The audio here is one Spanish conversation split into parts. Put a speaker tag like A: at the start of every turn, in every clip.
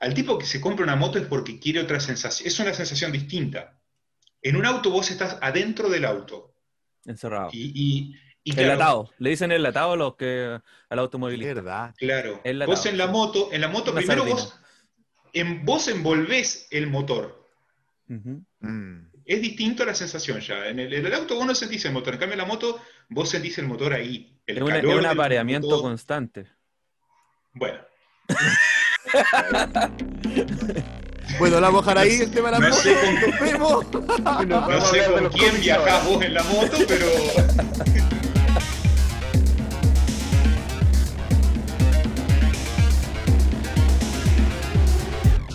A: Al tipo que se compra una moto es porque quiere otra sensación, es una sensación distinta. En un auto vos estás adentro del auto.
B: Encerrado.
A: Y, y,
B: y enlatado. Le dicen enlatado a los que al automovilista.
C: verdad.
A: Claro. Vos en la moto, en la moto
B: Una
A: primero
B: sardina.
A: vos, en, vos envolvés el motor.
C: Mm.
A: Es distinto a la sensación ya. En el, en el auto vos no sentís el motor. En cambio, en la moto, vos sentís el motor ahí. El
B: Es, una- es
A: calor
B: un apareamiento
A: motor.
B: constante.
A: Bueno,
C: Bueno, la dejar ahí el tema de las
A: No
C: motos.
A: sé con-
C: Nos vemos.
D: Nos
A: no sé con quién vos en la moto, pero.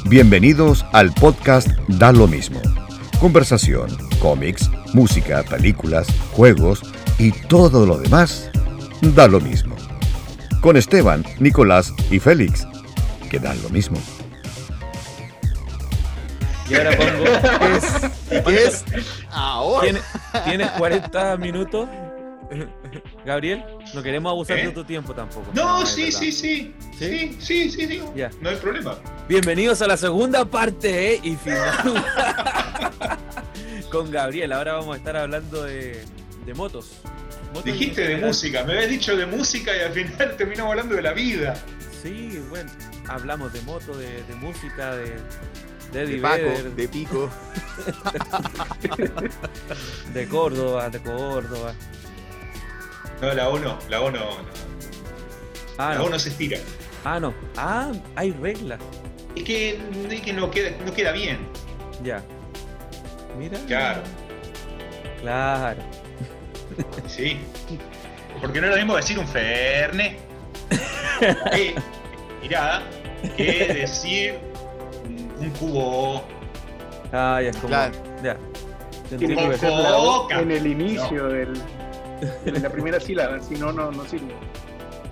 E: Bienvenidos al podcast Da lo mismo. Conversación, cómics, música, películas, juegos y todo lo demás da lo mismo. Con Esteban, Nicolás y Félix, que dan lo mismo.
B: Y ahora pongo.
C: ¿Qué es? Ahora.
B: ¿Tienes, tienes 40 minutos? Gabriel, no queremos abusar
A: ¿Eh?
B: de tu tiempo tampoco.
A: No, sí, sí, sí.
B: ¿Sí?
A: Sí, sí, sí, sí.
B: Ya.
A: No hay problema.
B: Bienvenidos a la segunda parte ¿eh? y final con Gabriel. Ahora vamos a estar hablando de, de motos. Motos
A: Dijiste de música, me habías dicho de música y al final terminamos hablando de la vida.
B: Sí, bueno, hablamos de moto, de, de música, de, de
C: De Paco, de Pico.
B: de Córdoba, de Córdoba.
A: No, la O no, la O no. no.
B: Ah,
A: La O
B: no.
A: no se estira.
B: Ah, no. Ah, hay reglas.
A: Es que, es que no, queda, no queda bien.
B: Ya. Mira.
A: Claro.
B: Claro.
A: Sí. Porque no es lo mismo decir un Ferne. que, mirá, que decir un, cubo.
B: Ah, ya es como.
C: Claro.
B: Ya. Te
D: Tiene
B: entiendo
D: que ser
B: perfecto.
D: la O
A: Boca.
D: en el inicio del, de la primera sílaba, si no, no, no sirve.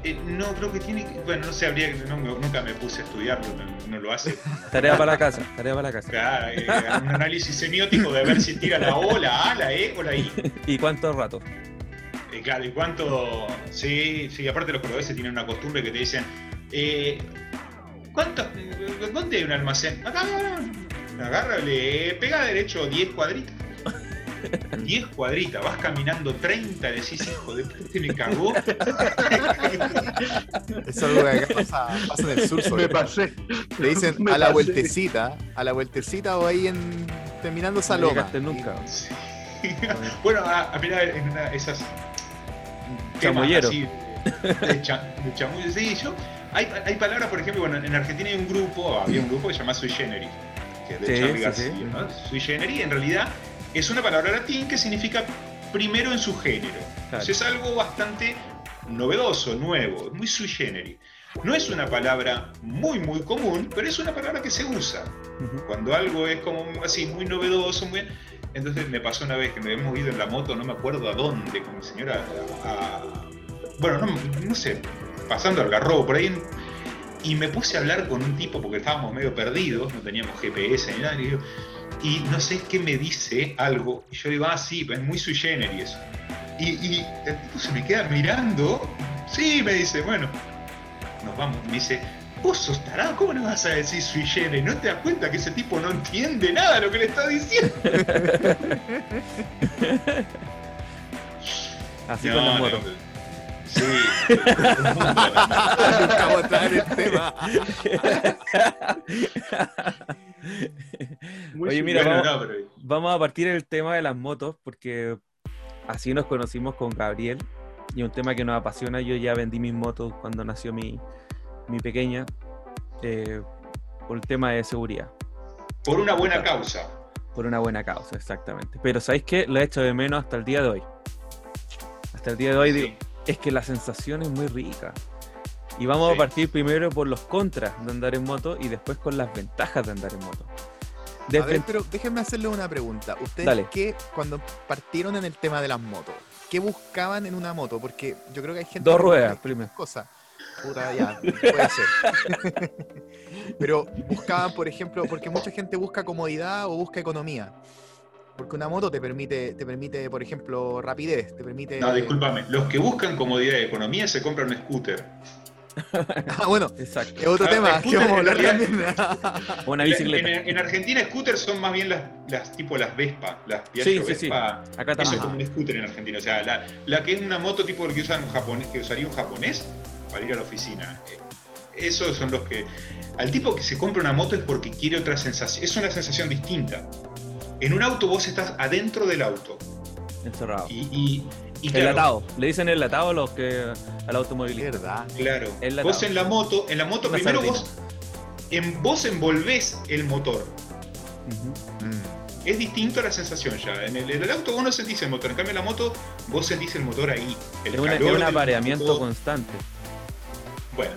A: Eh, no, creo que tiene que. Bueno, no sé, habría que. no, nunca me puse a estudiarlo, no, no lo hace.
B: Tarea para la casa. Tarea para la casa.
A: Claro, eh, un análisis semiótico de ver si tira la O, la A, la E o la I.
B: ¿Y cuánto rato?
A: Eh, claro, y cuánto. Sí, sí, aparte los cordobeses tienen una costumbre que te dicen. Eh, ¿Cuánto? ¿Dónde hay un almacén? Acá, acá. Agárrale, pega derecho 10 cuadritas. 10 cuadritas, vas caminando 30, decís, hijo de puta, me cagó.
C: Eso es algo que acá pasa, pasa en el sur. sobre
D: Me pasé.
C: Le dicen
D: Me
C: a la
D: pasé.
C: vueltecita, a la vueltecita o ahí en terminando esa
B: No nunca.
A: Sí. bueno, a, a mirar en una, esas. temas
B: Chamullero.
A: así De, de cha- de. Sí, yo. Hay, hay palabras, por ejemplo, bueno, en Argentina hay un grupo, había un grupo que se llama Sui Generis, que es de
B: Sí,
A: Charlie García,
B: sí.
A: ¿no? Sui Generis en realidad es una palabra latín que significa primero en su género.
B: Claro.
A: Entonces es algo bastante novedoso, nuevo, muy sui generis. No es una palabra muy, muy común, pero es una palabra que se usa cuando algo es como así muy novedoso, muy... Entonces me pasó una vez que me hemos ido en la moto, no me acuerdo a dónde, con mi señora, a... a- bueno, no, no sé, pasando al garrobo por ahí, y me puse a hablar con un tipo porque estábamos medio perdidos, no teníamos GPS ni nada, y, digo, y no sé qué me dice algo, y yo digo, ah, sí, es muy sui generis eso. Y, y el tipo se me queda mirando, sí, me dice, bueno, nos vamos, me dice, vos sos tarado, ¿cómo le vas a decir sui generis? ¿No te das cuenta que ese tipo no entiende nada de lo que le está diciendo?
B: Así
A: No,
B: con.
A: Sí.
C: Nunca vamos a entrar en el tema.
D: Muy
B: Oye, mira,
A: Bueno,
B: vamos,
A: no, pero-
B: vamos a partir el tema de las motos porque así nos conocimos con Gabriel y un tema que nos apasiona. Yo ya vendí mis motos cuando nació mi, mi pequeña eh, por el tema de seguridad,
A: por una buena causa.
B: por una buena causa, exactamente. Pero ¿sabéis qué? Lo he hecho de menos hasta el día de hoy. Hasta el día de hoy digo,
A: Sí.
B: Es que la sensación es muy rica. Y vamos
A: Sí.
B: a partir primero por los contras de andar en moto y después con las ventajas de andar en moto.
C: A ver, pero déjenme hacerle una pregunta. ¿Ustedes qué, cuando partieron en el tema de las motos, qué buscaban en una moto? Porque yo creo que hay gente
B: Dos ruedas, primero.
C: cosas. Puta, ya, puede ser. Pero buscaban, por ejemplo, porque mucha gente busca comodidad o busca economía. Porque una moto te permite, te permite, por ejemplo, rapidez, te permite.
A: No, discúlpame. Los que buscan comodidad y economía se compran un scooter.
C: Ah, bueno,
B: Exacto.
C: es otro
A: Ah,
C: tema que
A: scooter
C: vamos a
A: en
C: hablar
A: realidad-
C: también.
B: Una bicicleta.
A: en- en Argentina, scooters son más bien las, las tipo las Vespa, las
B: Sí,
A: Piaggio
B: sí, sí.
A: Vespa.
B: Acá
A: Eso
B: también.
A: es como un scooter en Argentina. O sea, la, la que es una moto tipo que, usan un japonés, que usaría un japonés para ir a la oficina. Eh, Esos son los que. Al tipo que se compra una moto es porque quiere otra sensación. Es una sensación distinta. En un auto vos estás adentro del auto.
B: Encerrado.
A: Y, y, y claro,
B: Enlatado. Le dicen enlatado a los que al automovilista.
C: Verdad.
A: Claro.
B: Enlatado.
A: Vos en la moto, en la moto
B: Una
A: primero
B: sardina.
A: vos, en, vos envolvés el motor.
C: Mm.
A: Es distinto a la sensación ya. En el, en el auto vos no sentís el motor, en cambio en la moto vos sentís el motor ahí. El
B: Es, una- es
A: calor
B: un apareamiento
A: motor.
B: constante.
A: Bueno.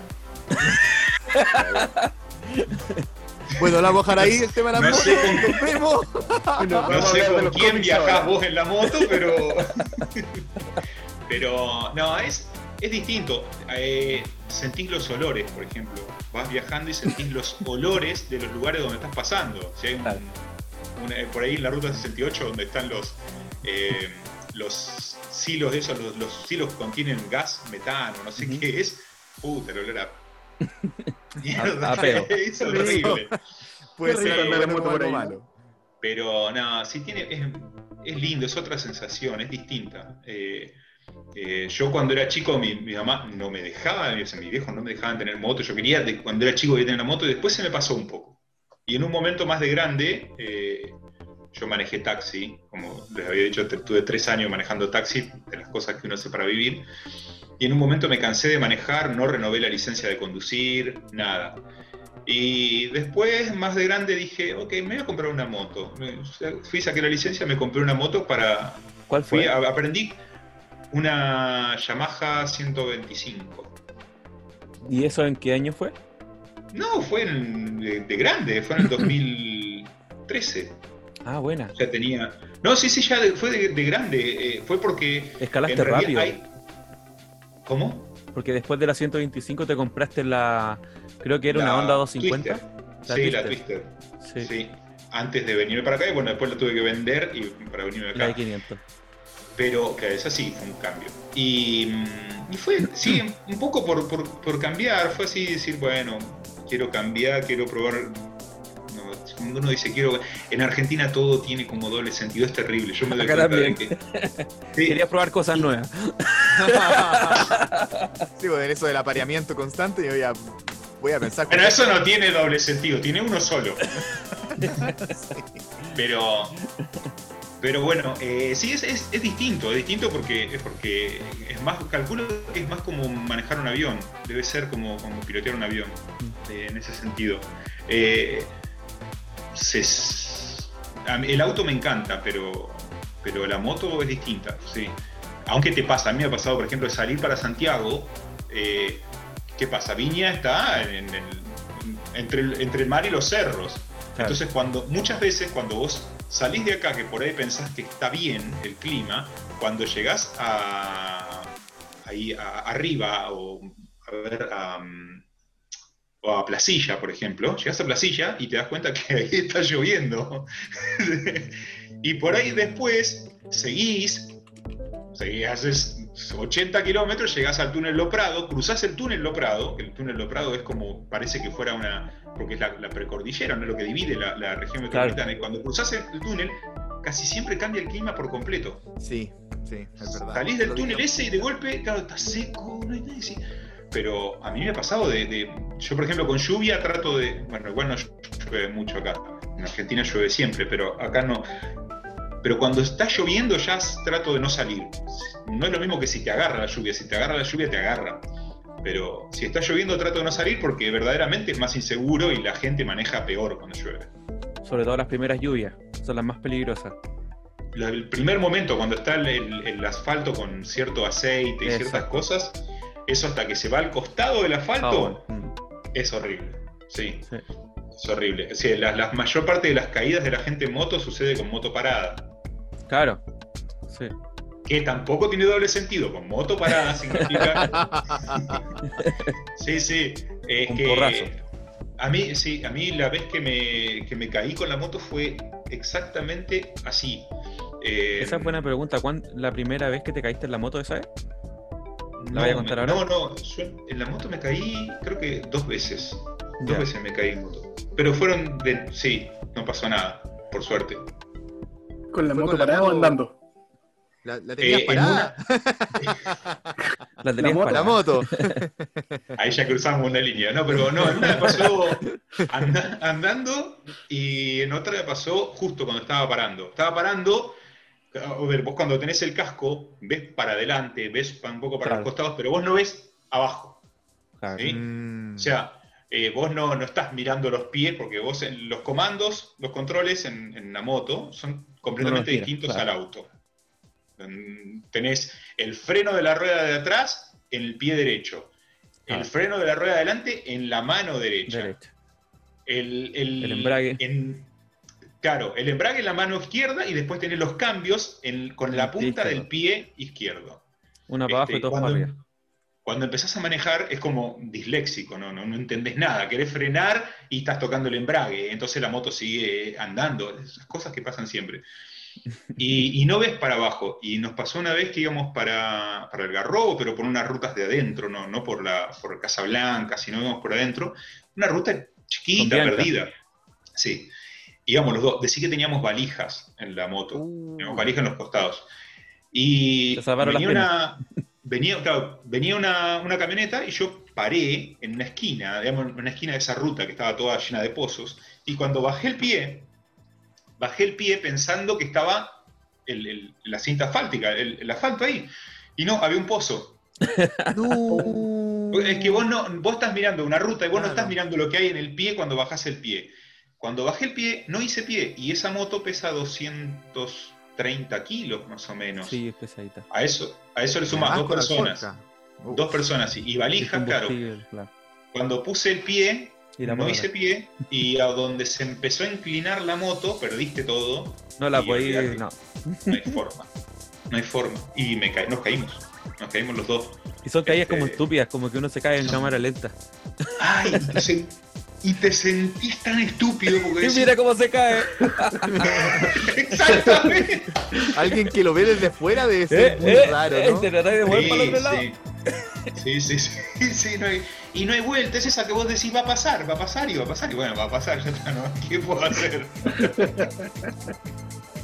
C: Bueno, la vamos a dejar ahí el tema de las
A: No con-
C: Nos vemos.
A: No sé con quién viajás
D: ahora.
A: vos en la moto, pero. pero no, es, es distinto. Eh, sentís los olores, por ejemplo. Vas viajando y sentís los olores de los lugares donde estás pasando. Si hay un- una- eh, por ahí en la ruta 68 donde están los. eh, los silos de esos, los, los silos que contienen gas, metano, no sé qué es. Puta, el olor a. Mierda,
B: a peo.
A: es horrible.
C: Puede ser
D: andar en moto por ahí, ¿no?
C: malo.
A: Pero nada, sí tiene, es, es lindo, es otra sensación, es distinta. Eh, eh, yo cuando era chico, mi, mi mamá no me dejaba, o sea, mis viejos no me dejaban tener moto. Yo quería, de- cuando era chico, quería tener una moto y después se me pasó un poco. Y en un momento más de grande, eh, yo manejé taxi, como les había dicho, tuve tres años manejando taxi, de las cosas que uno hace para vivir. Y en un momento me cansé de manejar, no renové la licencia de conducir, nada. Y después, más de grande, dije, ok, me voy a comprar una moto. Fui, saqué la licencia, me compré una moto para...
B: ¿Cuál fue?
A: a- aprendí una Yamaha 125.
B: ¿Y eso en qué año fue?
A: No, fue en- de, de grande, fue en el 2013.
B: Ah, buena.
A: Ya tenía... No, sí, sí, ya de- fue de, de grande. eh, fue porque...
B: Escalaste rápido.
A: hay- ¿Cómo?
B: Porque después de la 125 te compraste la. Creo que era una Honda 250.
A: Twister.
B: La
A: sí, la
B: Twister. Sí,
A: Sí. Antes de venirme para acá, y bueno, después la tuve que vender y para venirme acá.
B: la de 500.
A: Pero que esa sí fue un cambio. Y, mm, y fue, sí, un poco por, por, por cambiar, fue así decir, bueno, quiero cambiar, quiero probar. Uno dice, quiero. En Argentina todo tiene como doble sentido, es terrible. Yo me doy
B: Acá
A: cuenta de que. Sí,
B: Quería probar cosas nuevas.
C: sí, en eso del apareamiento constante, yo voy a, voy a pensar.
A: Bueno, eso no tiene doble sentido, tiene uno solo. Pero. Pero bueno, eh, sí, es, es, es distinto, es distinto porque, porque es más, calculo que es más como manejar un avión, debe ser como, como pilotear un avión, eh, en ese sentido. Eh, se- el auto me encanta, pero, pero la moto es distinta, sí. Aunque te pasa, a mí me ha pasado, por ejemplo, salir para Santiago, eh, ¿qué pasa? Viña está en el- entre, el, entre el mar y los cerros.
B: Claro.
A: Entonces, cuando, muchas veces cuando vos salís de acá, que por ahí pensás que está bien el clima, cuando llegás a, ahí a- arriba o a ver a, o a Placilla, por ejemplo, llegás a Placilla y te das cuenta que ahí está lloviendo. y por ahí después seguís, seguís, haces 80 kilómetros, llegás al túnel Lo Prado, cruzás el túnel Lo Prado, que el túnel Lo Prado es como, parece que fuera una, porque es la, la precordillera, no es lo que divide la, la región
B: Claro.
A: metropolitana, y cuando cruzás el, el túnel, casi siempre cambia el clima por completo.
C: Sí, sí, es verdad.
A: Salís del túnel ese y de golpe, claro, está seco, no hay nadie. Pero a mí me ha pasado de, de- Yo, por ejemplo, con lluvia trato de. Bueno, igual no llueve mucho acá. En Argentina llueve siempre, pero acá no. Pero cuando está lloviendo ya trato de no salir. No es lo mismo que si te agarra la lluvia. Si te agarra la lluvia, te agarra. Pero si está lloviendo, trato de no salir porque verdaderamente es más inseguro y la gente maneja peor cuando llueve.
B: Sobre todo las primeras lluvias. Son las más peligrosas.
A: El primer momento cuando está el, el- el asfalto con cierto aceite y ciertas cosas, eso hasta que se va al costado del asfalto,
B: Ah, bueno. Mm,
A: es horrible. Sí,
B: sí.
A: es horrible. O sea, la, la mayor parte de las caídas de la gente en moto sucede con moto parada.
B: Claro. Sí.
A: Que tampoco tiene doble sentido. Con moto parada significa. sí, sí. Es
B: Un
A: que.
B: porrazo.
A: A mí, sí, a mí la vez que me, que me caí con la moto fue exactamente así. Eh,
B: Esa es buena pregunta. ¿Cuán- ¿La primera vez que te caíste en la moto esa vez? ¿La voy a contar
A: me-
B: ahora?
A: No, no, yo en la moto me caí creo que dos veces. Dos veces me caí en moto. Pero fueron de... Sí, no pasó nada, por suerte.
D: ¿Con la moto
C: con la
D: parada o andando?
C: La, la tenías
A: Eh, en
C: parada.
B: La tenías
D: moto,
B: para-
C: La moto.
A: Ahí ya cruzamos una línea, ¿no? Pero no, en una me pasó anda- andando y en otra me pasó justo cuando estaba parando. Estaba parando, a ver, vos cuando tenés el casco, ves para adelante, ves un poco para
B: Claro.
A: los costados, pero vos no ves abajo.
B: Claro.
A: ¿sí?
C: Mm.
A: O sea, eh, vos no, no estás mirando los pies porque vos en los comandos, los controles en, en la moto son completamente distintos
B: claro.
A: al auto. Tenés el freno de la rueda de atrás en el pie derecho, el
B: Claro.
A: freno de la rueda de adelante en la mano derecha,
B: Derecho.
A: El, el-
B: El embrague.
A: en- claro, el embrague en la mano izquierda y después tenés los cambios en- con la punta del pie izquierdo.
B: Una para abajo
A: Este,
B: y dos para arriba.
A: cuando empezás a manejar es como disléxico, ¿no? No, no entendés nada, querés frenar y estás tocando el embrague, entonces la moto sigue andando, esas cosas que pasan siempre. Y, y no ves para abajo, y nos pasó una vez que íbamos para, para el Garrobo, pero por unas rutas de adentro, no, no por, la, por Casablanca, sino íbamos por adentro, una ruta chiquita, perdida. Sí, íbamos los dos, decí que teníamos valijas en la moto.
C: Uh,
A: Teníamos valija en los costados. Y venía, una, venía, claro, venía una, una camioneta y yo paré en una esquina, digamos, en una esquina de esa ruta que estaba toda llena de pozos. Y cuando bajé el pie, bajé el pie pensando que estaba el- el- la cinta asfáltica, el, el asfalto ahí. Y no, había un pozo.
C: no.
A: Es que vos no, vos estás mirando una ruta y vos no
C: Claro.
A: estás mirando lo que hay en el pie cuando bajás el pie. Cuando bajé el pie, no hice pie. Y esa moto pesa 230 kilos más o menos.
B: Sí, es pesadita.
A: A eso, a eso le sumas
C: Además
A: dos personas. Dos personas y, valijas, claro. Cuando puse el pie, no hice pie, y a donde se empezó a inclinar la moto, perdiste todo.
B: No la
A: y
B: podí.
A: olvidate.
B: No.
A: No hay forma. No hay forma. Y me ca- nos caímos. Nos caímos los dos.
B: Y son caídas como
A: Este-
B: estúpidas, como que uno se cae en
A: Son-
B: cámara lenta.
A: ¡Ay! Te, sen- y te sentís tan estúpido porque
B: Y
A: decís-
B: mira cómo se cae.
A: Exactamente.
C: Alguien que lo ve desde fuera debe ser
B: Eh,
C: muy
B: eh,
C: raro,
B: eh,
C: ¿no?
B: Te tratás de mover
A: Sí,
B: para el otro lado.
A: sí. Sí, sí, sí, sí, no hay- y no hay vuelta, es esa que vos decís va a pasar, va a pasar y va a pasar, y bueno, va a pasar, ya está, ¿no? ¿Qué puedo hacer?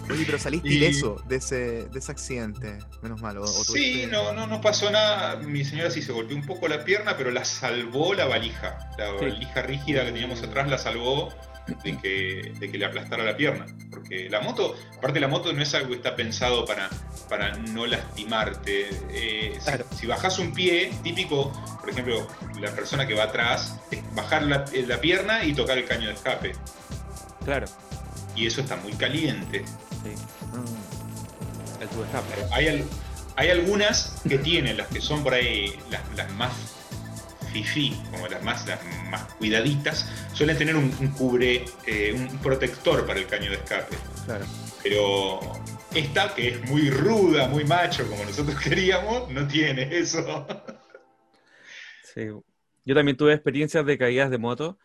C: Oye, pero saliste
A: Y-
C: ileso de ese, de ese accidente. Menos mal. O, o
A: Sí, no, no, no pasó nada. Mi señora sí se golpeó un poco la pierna, pero la salvó la valija. La
B: Sí.
A: valija rígida que teníamos atrás la salvó de que, de que le aplastara la pierna. Porque la moto, aparte la moto no es algo que está pensado para, para no lastimarte. Eh, si-
B: Claro.
A: si, bajas un pie, típico, por ejemplo, la persona que va atrás, es bajar la, la pierna y tocar el caño de escape.
B: Claro.
A: Y eso está muy caliente.
B: Sí.
C: Mm.
B: El tubo escape.
A: Hay, al- hay algunas que tienen, las que son por ahí las, las más fifi, como las más, las más cuidaditas, suelen tener un, un cubre, eh, un protector para el caño de escape.
B: Claro.
A: Pero esta, que es muy ruda, muy macho, como nosotros queríamos, no tiene eso.
B: Sí. Yo también tuve experiencias de caídas de moto.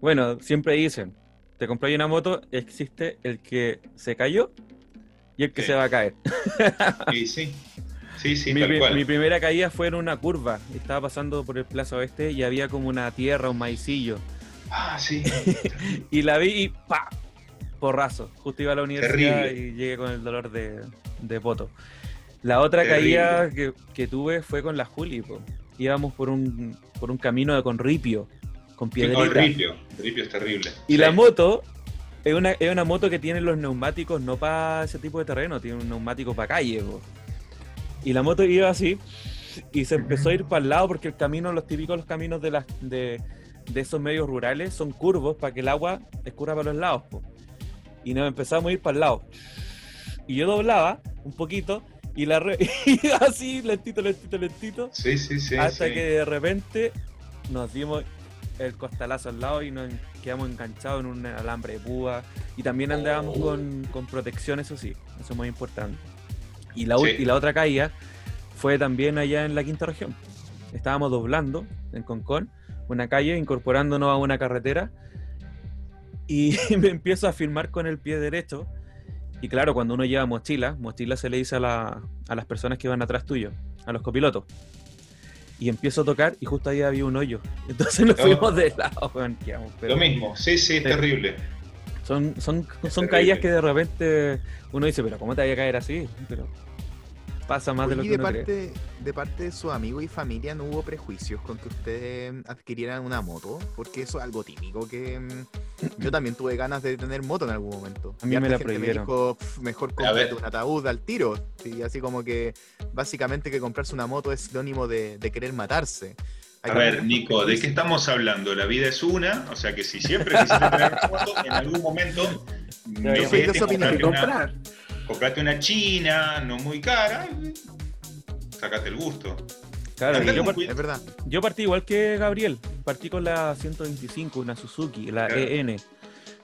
B: Bueno, siempre dicen, te compras una moto, existe el que se cayó y el que
A: Sí.
B: se va a caer.
A: Sí, sí. Sí, sí,
B: mi,
A: tal cual.
B: mi primera caída fue en una curva. Estaba pasando por el Plaza Oeste y había como una tierra, un maicillo.
A: Ah, sí.
B: Y la vi y ¡pa! Porrazo. Justo iba a la universidad
A: Terrible.
B: y llegué con el dolor de, de poto. La otra
A: Terrible.
B: caída que, que tuve fue con la Juli. po. Íbamos por un, por un camino de con ripio, con
A: Sí, no, el
B: piedrita.
A: ripio. El ripio es terrible.
B: Y
A: Sí.
B: la moto es una, es una moto que tiene los neumáticos no para ese tipo de terreno, tiene un neumático para calle. po. Y la moto iba así y se empezó a ir para el lado porque el camino, los típicos los caminos de, las, de, de esos medios rurales son curvos para que el agua escurra para los lados. po. Y nos empezamos a ir para el lado. Y yo doblaba un poquito y la re- y así, lentito, lentito, lentito
A: Sí, sí, sí.
B: hasta
A: sí.
B: que de repente nos dimos el costalazo al lado y nos quedamos enganchados en un alambre de púa. Y también andábamos con, con protección, eso sí, eso es muy importante. Y la,
A: Sí.
B: y la otra caída fue también allá en la quinta región. Estábamos doblando en Concón, una calle, incorporándonos a una carretera. Y me empiezo a filmar con el pie derecho. Y claro, cuando uno lleva mochila, mochila se le dice a, la- a las personas que van atrás tuyo, a los copilotos. Y empiezo a tocar y justo ahí había un hoyo. Entonces nos
A: Oh.
B: fuimos de lado, quedamos, pero
A: Lo mismo, sí, sí, es
B: Sí.
A: terrible.
B: Son, son, son
A: terrible.
B: caídas que de repente uno dice, pero ¿cómo te vaya a caer así? Pero pasa más de lo que
C: de
B: uno cree.
C: parte, de parte de su amigo y familia no hubo prejuicios con que ustedes adquirieran una moto, porque eso es algo típico que mm, yo también tuve ganas de tener moto en algún momento.
B: A mí me la prohibieron.
C: dijo, "Pf, mejor
A: ver.
C: un ataúd al tiro. Y así como que básicamente que comprarse una moto es sinónimo de, de querer matarse. Hay
A: A ver, Nico, ¿de qué estamos hablando? La vida es una, o sea que si siempre quisiste tener una moto, en algún momento no
C: Yo soy de
A: sé,
C: esa opinión.
D: Hay que
A: comprarte una,
D: comprar.
A: Comprate una china, no muy cara, sacate el gusto.
B: Claro, yo,
A: con
B: par-
A: cuidado.
C: Es verdad.
B: yo partí igual que Gabriel. Partí con la 125, una Suzuki, la
A: Claro.
B: EN.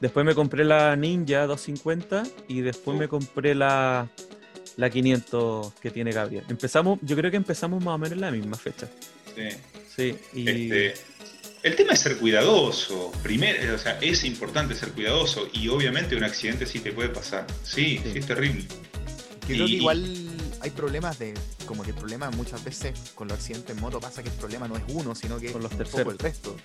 B: Después me compré la Ninja 250 y después me compré la, la 500 que tiene Gabriel. Empezamos, yo creo que empezamos más o menos en la misma fecha.
A: Sí.
B: Sí, y
A: Este, el tema es ser cuidadoso. Primero, o sea, es importante ser cuidadoso y obviamente un accidente sí te puede pasar. Sí,
B: Sí.
A: sí, es terrible.
C: Que creo que igual hay problemas de. Como que el problema muchas veces con los accidentes en moto pasa que el problema no es uno, sino que
B: Con los terceros.
C: el resto.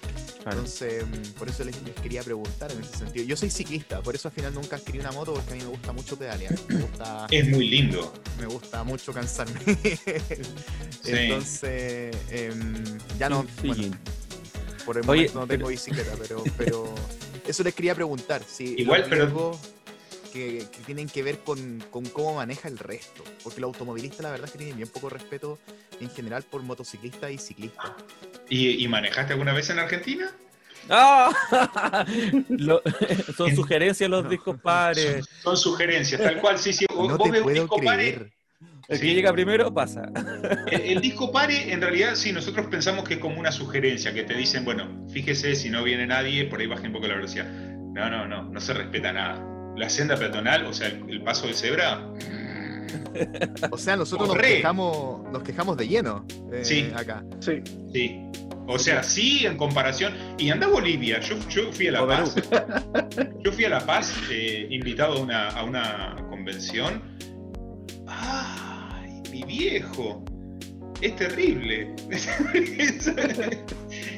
B: claro.
C: Entonces, mm, por eso les, les quería preguntar en ese sentido. Yo soy ciclista, por eso al final nunca adquirí una moto porque a mí me gusta mucho pedalear. Me gusta,
A: Es muy lindo.
C: me gusta mucho cansarme.
A: Sí.
C: Entonces, em, ya no.
B: Sí,
C: bueno. Por el
B: Oye,
C: momento no tengo
B: pero-
C: bicicleta, pero, pero eso les quería preguntar. Si
A: Igual, pero-
C: Que, que tienen que ver con, con cómo maneja el resto. Porque los automovilistas, la verdad, es que tienen bien poco respeto en general por motociclistas y ciclistas.
A: ¿Y, y manejaste alguna vez en Argentina?
B: ¡Ah! Lo- son
A: En-
B: sugerencias los
C: No.
B: discos pares.
A: Son sugerencias, tal cual, sí, sí. Vos
C: No
A: vos
C: te
A: ves un
C: puedo
A: disco pare,
B: El que
A: Sí.
B: llega primero pasa.
A: El, el disco pare, en realidad, sí, nosotros pensamos que es como una sugerencia, que te dicen, bueno, fíjese, si no viene nadie, por ahí baje un poco la velocidad. No, no, no, no se respeta nada. La senda peatonal, o sea, el, el paso de cebra,
C: O sea, nosotros nos quejamos, nos quejamos de lleno eh,
A: Sí.
C: acá.
D: Sí.
A: sí. O sea, sí, en comparación. Y anda Bolivia, yo, yo fui a La. Paz. Yo fui a La Paz, eh, invitado a una, a una convención. ¡Ay, mi viejo! Es terrible.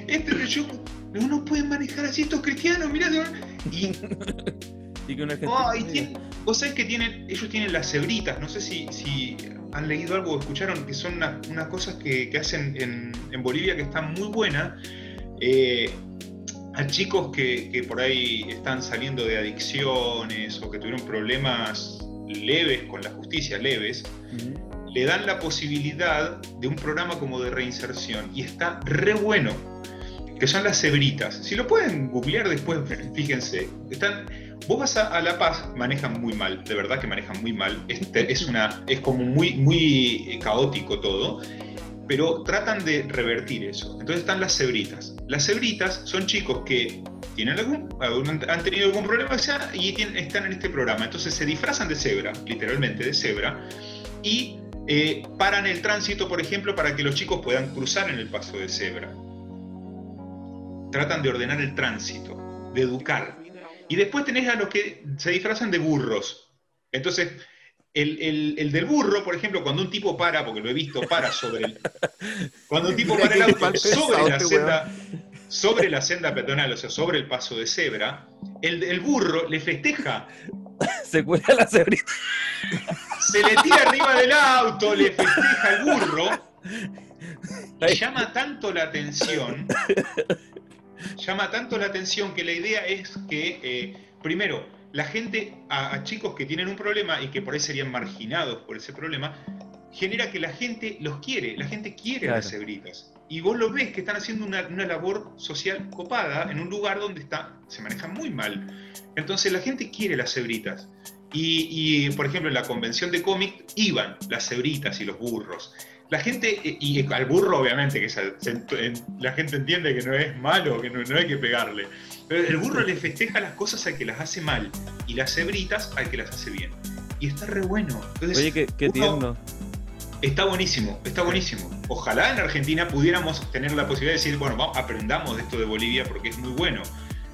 A: Es, terrible. Yo, uno puede manejar así estos cristianos, mirá. Y,
B: Y que un argentino
A: Ay,
B: diga,
A: tiene- vos sabés que tienen, ellos tienen las cebritas, no sé si, si han leído algo o escucharon, que son una- unas cosas que, que hacen en, en Bolivia que están muy buenas. Eh, a chicos que, que por ahí están saliendo de adicciones o que tuvieron problemas leves con la justicia, leves. Le dan la posibilidad de un programa como de reinserción y está re bueno, que son las cebritas. Si lo pueden googlear después, fíjense, están, vos vas a, La Paz, manejan muy mal, de verdad que manejan muy mal, Este es, una, es como muy, muy eh, caótico todo, pero tratan de revertir eso. Entonces están las cebritas. Las cebritas son chicos que tienen algún, han tenido algún problema y están en este programa. Entonces se disfrazan de cebra, literalmente de cebra, y eh, paran el tránsito, por ejemplo, para que los chicos puedan cruzar en el paso de cebra. Tratan de ordenar el tránsito, de educar. Y después tenés a los que se disfrazan de burros. Entonces, el, el- el del burro, por ejemplo, cuando un tipo para, porque lo he visto, para sobre el. Cuando un tipo para el auto
C: mal
A: sobre la
C: este
A: senda, sobre la senda peatonal, o sea, sobre el paso de cebra, el, el burro le festeja
B: Se cuela la cebrita.
A: Se le tira arriba del auto, le festeja al burro y llama tanto la atención, llama tanto la atención que la idea es que, eh, primero, la gente, a, a chicos que tienen un problema y que por ahí serían marginados por ese problema, genera que la gente los quiere, la gente quiere a las cebritas. Y vos lo ves que están haciendo una, una labor social copada en un lugar donde está, se maneja muy mal. Entonces la gente quiere las cebritas. Y, y, por ejemplo, en la convención de cómic iban las cebritas y los burros. La gente, eh, y al burro obviamente, que se- se- la gente entiende que no es malo, que no, no hay que pegarle. Pero el burro le festeja las cosas al que las hace mal y las cebritas al que las hace bien. Y está re bueno. Entonces,
B: Oye, qué, qué tierno.
A: Está buenísimo, está buenísimo. Ojalá en Argentina pudiéramos tener la posibilidad de decir, bueno, vamos, aprendamos de esto de Bolivia porque es muy bueno.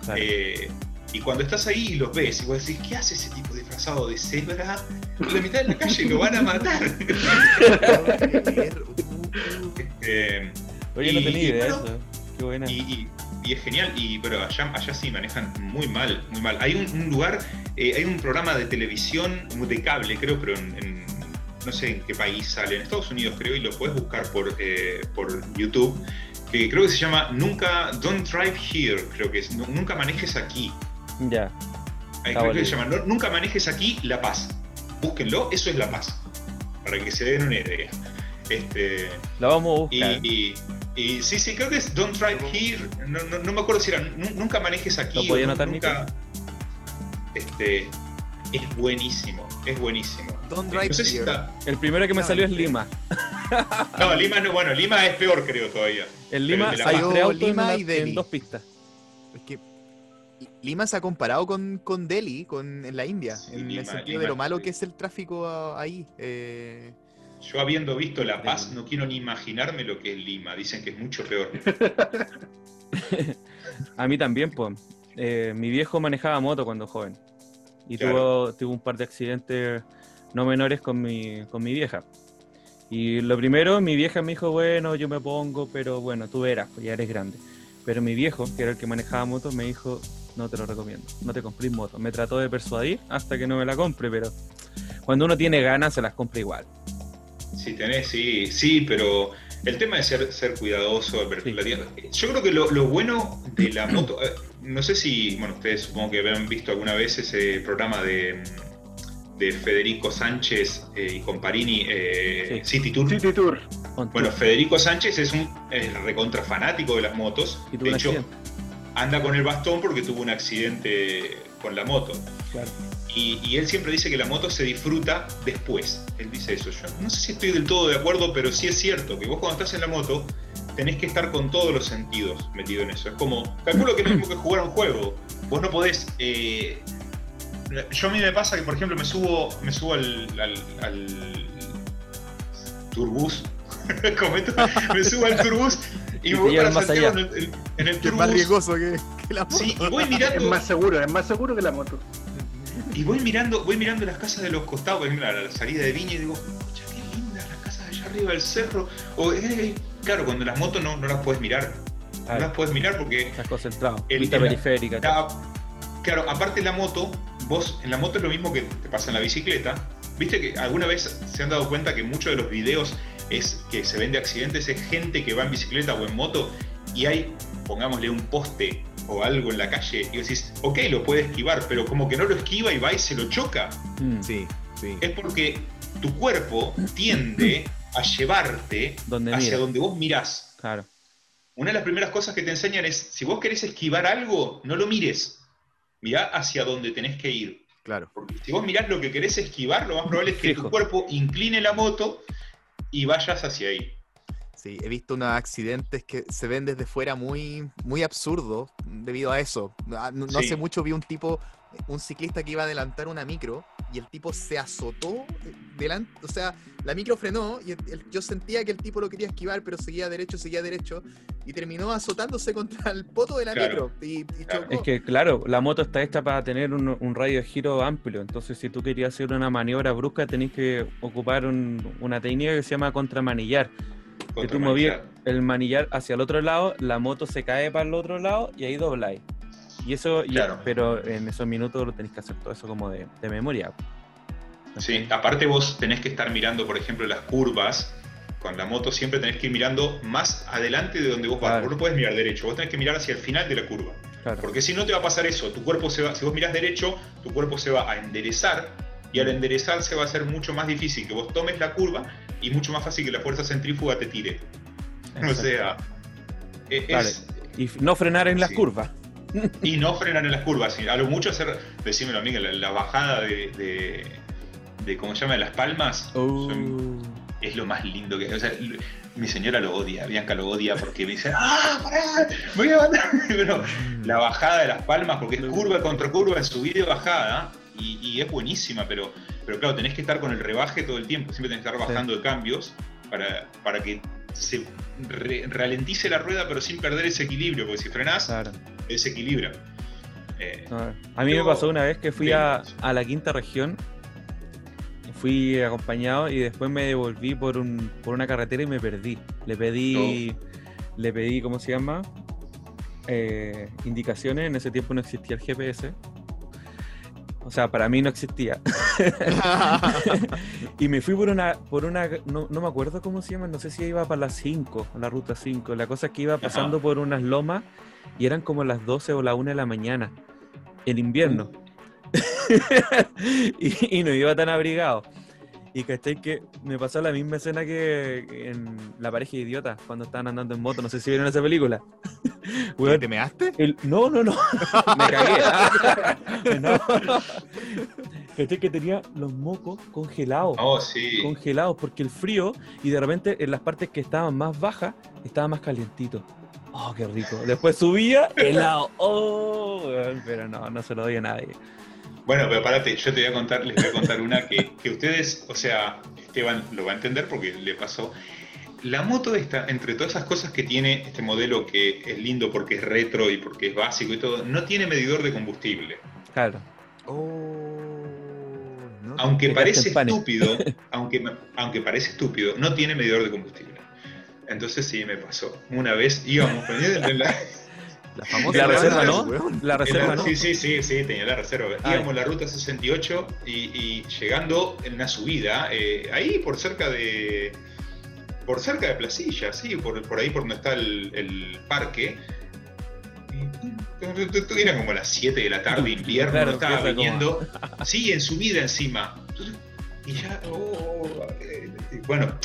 B: Claro.
A: Eh, y cuando estás ahí y los ves, y vos decís, ¿qué hace ese tipo disfrazado de cebra? En la mitad de la calle lo van a matar. Eh,
B: Oye, no
A: Y-
B: tenía
A: y
B: idea de
A: bueno,
B: eso. Qué buena.
A: Y, y- y es genial, y, pero allá, allá sí manejan muy mal, muy mal. Hay un, un lugar, eh, hay un programa de televisión de cable, creo, pero en, en- no sé en qué país sale, en Estados Unidos creo, y lo puedes buscar por, eh, por YouTube, que creo que se llama Nunca, Don't Drive Here, creo que es, Nu- Nunca manejes aquí.
B: Ya.
A: Ahí
B: Está
A: creo que
B: bueno.
A: se llama "No- Nunca manejes aquí La Paz. Búsquenlo, eso es La Paz, para que se den una idea. Este,
B: La vamos a buscar.
A: y- y sí, sí, creo que es Don't Drive Here. No, no, no me acuerdo si era Nu- Nunca manejes aquí.
B: ¿Lo podía
A: o
B: anotar,
A: nunca, Este. Es buenísimo, es buenísimo.
C: Don't drive
A: no sé si
C: here.
A: está-
B: El primero que me
C: No,
B: salió es
C: el-
B: Lima.
A: No, Lima no, bueno, Lima es peor, creo todavía.
B: En Lima
A: la
B: hay tres autos
C: Lima
B: en, una-
C: y Delhi.
B: en dos pistas.
C: Es que Lima se ha comparado con, con Delhi, con, en la India,
A: Sí,
C: en
A: Lima-
C: el sentido
A: Lima
C: de lo malo que es el tráfico ah, ahí. eh,
A: Yo habiendo visto La Paz,
B: Lima.
A: no quiero ni imaginarme lo que es Lima. Dicen que es mucho peor.
B: A mí también, pues. Eh, mi viejo manejaba moto cuando joven. Y
A: Claro.
B: tuvo, tuvo un par de accidentes no menores con mi, con mi vieja. Y lo primero, mi vieja me dijo, bueno, yo me pongo, pero bueno, tú verás, pues ya eres grande. Pero mi viejo, que era el que manejaba moto, me dijo, no te lo recomiendo, no te compré moto. Me trató de persuadir hasta que no me la compre, pero cuando uno tiene ganas se las compra igual.
A: Si tenés, sí, sí, pero el tema de ser, ser cuidadoso,
B: Sí.
A: la tienda- yo creo que lo, lo bueno de la moto, eh, no sé si, bueno, ustedes supongo que habrán visto alguna vez ese programa de, de Federico Sánchez eh, y Comparini, eh, City Tour.
D: City Tour.
A: Bueno, Federico Sánchez es un es recontra fanático de las motos.
B: y
A: De hecho,
B: accidente.
A: Anda con el bastón porque tuvo un accidente con la moto.
B: Claro.
A: Y, y él siempre dice que la moto se disfruta después. Él dice eso. Yo no sé si estoy del todo de acuerdo, pero sí es cierto que vos cuando estás en la moto tenés que estar con todos los sentidos metido en eso. Es como, calculo que es lo mismo que jugar a un juego. Vos no podés... eh, yo a mí me pasa que, por ejemplo, me subo, me subo al, al, al esto, me subo al turbús y
B: Y
A: me
B: te
A: voy para
B: llevan más
A: Santiago
B: allá.
A: en el, en el
C: es más riesgoso que, que la moto.
A: Sí, y voy
D: Es más seguro, es más seguro que la moto.
A: y voy mirando, voy mirando las casas de los costados, por ejemplo, a la salida de Viña y digo, pucha, qué lindas las casas allá arriba del cerro. O, eh, claro, cuando las motos no, no las puedes mirar. No las puedes mirar porque
B: estás concentrado.
A: El-
B: Vista periférica.
A: la- claro, aparte la moto, vos en la moto es lo mismo que te pasa en la bicicleta. Viste que alguna vez se han dado cuenta que muchos de los videos es que se ven de accidentes es gente que va en bicicleta o en moto y hay, pongámosle un poste o algo en la calle y decís, ok, lo puede esquivar, pero como que no lo esquiva y va y se lo choca.
B: Mm,
C: Sí, sí.
A: Es porque tu cuerpo tiende a llevarte
B: Donde
A: hacia
B: mira.
A: donde vos mirás.
B: Claro.
A: Una de las primeras cosas que te enseñan es, si vos querés esquivar algo, no lo mires. Mirá hacia donde tenés que ir.
C: Claro.
A: Porque si vos mirás lo que querés esquivar, lo más probable es que
B: Fijo.
A: tu cuerpo incline la moto y vayas hacia ahí.
C: Sí, he visto unos accidentes que se ven desde fuera muy, muy absurdos debido a eso. Ah, No, no
A: Sí.
C: hace mucho vi un tipo, un ciclista que iba a adelantar una micro y el tipo se azotó delante, o sea, la micro frenó y el- el- yo sentía que el tipo lo quería esquivar, pero seguía derecho, seguía derecho y terminó azotándose contra el poto de la
A: Claro.
C: micro y, y
A: Claro.
C: chocó.
B: Es que, claro, la moto está hecha para tener un, un radio de giro amplio. Entonces, si tú querías hacer una maniobra brusca, tenés que ocupar un- una técnica que se llama contramanillar. Que
A: Contra
B: tú movías
A: manillar.
B: el manillar hacia el otro lado, la moto se cae para el otro lado y ahí dobláis. Y eso, y-
A: Claro.
B: pero en esos minutos lo tenés que hacer todo eso como de, de memoria.
A: Sí, aparte vos tenés que estar mirando, por ejemplo, las curvas. Con la moto siempre tenés que ir mirando más adelante de donde vos vas. Vos no podés mirar derecho, vos tenés que mirar hacia el final de la curva.
B: Claro.
A: Porque si no te va a pasar eso, tu cuerpo se va, si vos mirás derecho, tu cuerpo se va a enderezar y al enderezarse va a ser mucho más difícil que vos tomes la curva y mucho más fácil que la fuerza centrífuga te tire. O
B: Exacto.
A: sea, e-
B: Y no frenar en las curvas.
A: y no frenar en las curvas. A lo mucho hacer, decímelo que la, la bajada de, de, de, ¿cómo se llama? De las palmas son-
B: Uh,
A: es lo más lindo que. O sea, mi señora lo odia, Bianca lo odia porque me dice, ¡ah, pará! Me voy a matar. Pero la bajada de las palmas, porque es curva contra curva, en subida y bajada, y, y es buenísima, pero, pero claro, tenés que estar con el rebaje todo el tiempo, siempre tenés que estar
B: Sí.
A: bajando de cambios para, para que se re- ralentice la rueda, pero sin perder ese equilibrio, porque si frenás,
B: claro.
A: Desequilibra. Eh,
B: No, a mí
A: Yo-
B: me pasó una vez que fui
A: Bien.
B: a, a la quinta región, fui acompañado y después me devolví por, un, por una carretera y me perdí. Le pedí, le pedí, ¿cómo se llama? Eh, indicaciones. En ese tiempo no existía el GPS. O sea, para mí no existía. y me fui por una, por una, no, no me acuerdo cómo se llama, no sé si iba para las 5, la ruta 5. La cosa es que iba pasando por unas lomas y eran como las 12 o la 1 de la mañana, en invierno. y, y no iba tan abrigado. Y cachai que me pasó la misma escena que en La pareja idiota, cuando estaban andando en moto. No sé si vieron esa película. Weón,
C: ¿Te measte?
B: el- no, no, no. me cagué. no. Cachai que tenía los mocos congelados.
A: Oh, sí.
B: Congelados porque el frío y de repente en las partes que estaban más bajas estaba más calientito. Oh, qué rico. Después subía helado. Oh, pero no, no se lo doy a nadie.
A: Bueno, pero párate, yo te voy a contar, les voy a contar una que, que ustedes, o sea, Esteban lo va a entender porque le pasó. La moto esta, entre todas esas cosas que tiene este modelo que es lindo porque es retro y porque es básico y todo, no tiene medidor de combustible.
B: Claro.
C: Oh, no.
A: Aunque parece estúpido, aunque, aunque parece estúpido, no tiene medidor de combustible. Entonces sí, me pasó. Una vez íbamos en la,
C: La famosa
B: La reserva, ¿no? La reserva, ¿no?
A: Sí, sí, sí, sí, tenía la reserva.
B: Ay.
A: Íbamos la ruta 68 y, y llegando en una subida, eh, ahí por cerca de. Por cerca de Placilla, sí, por, por ahí por donde está el, el parque. Era como las 7 de la tarde, invierno,
B: Claro,
A: estaba
B: como-
A: viniendo. Sí, en subida encima. Y ya. oh, eh, bueno,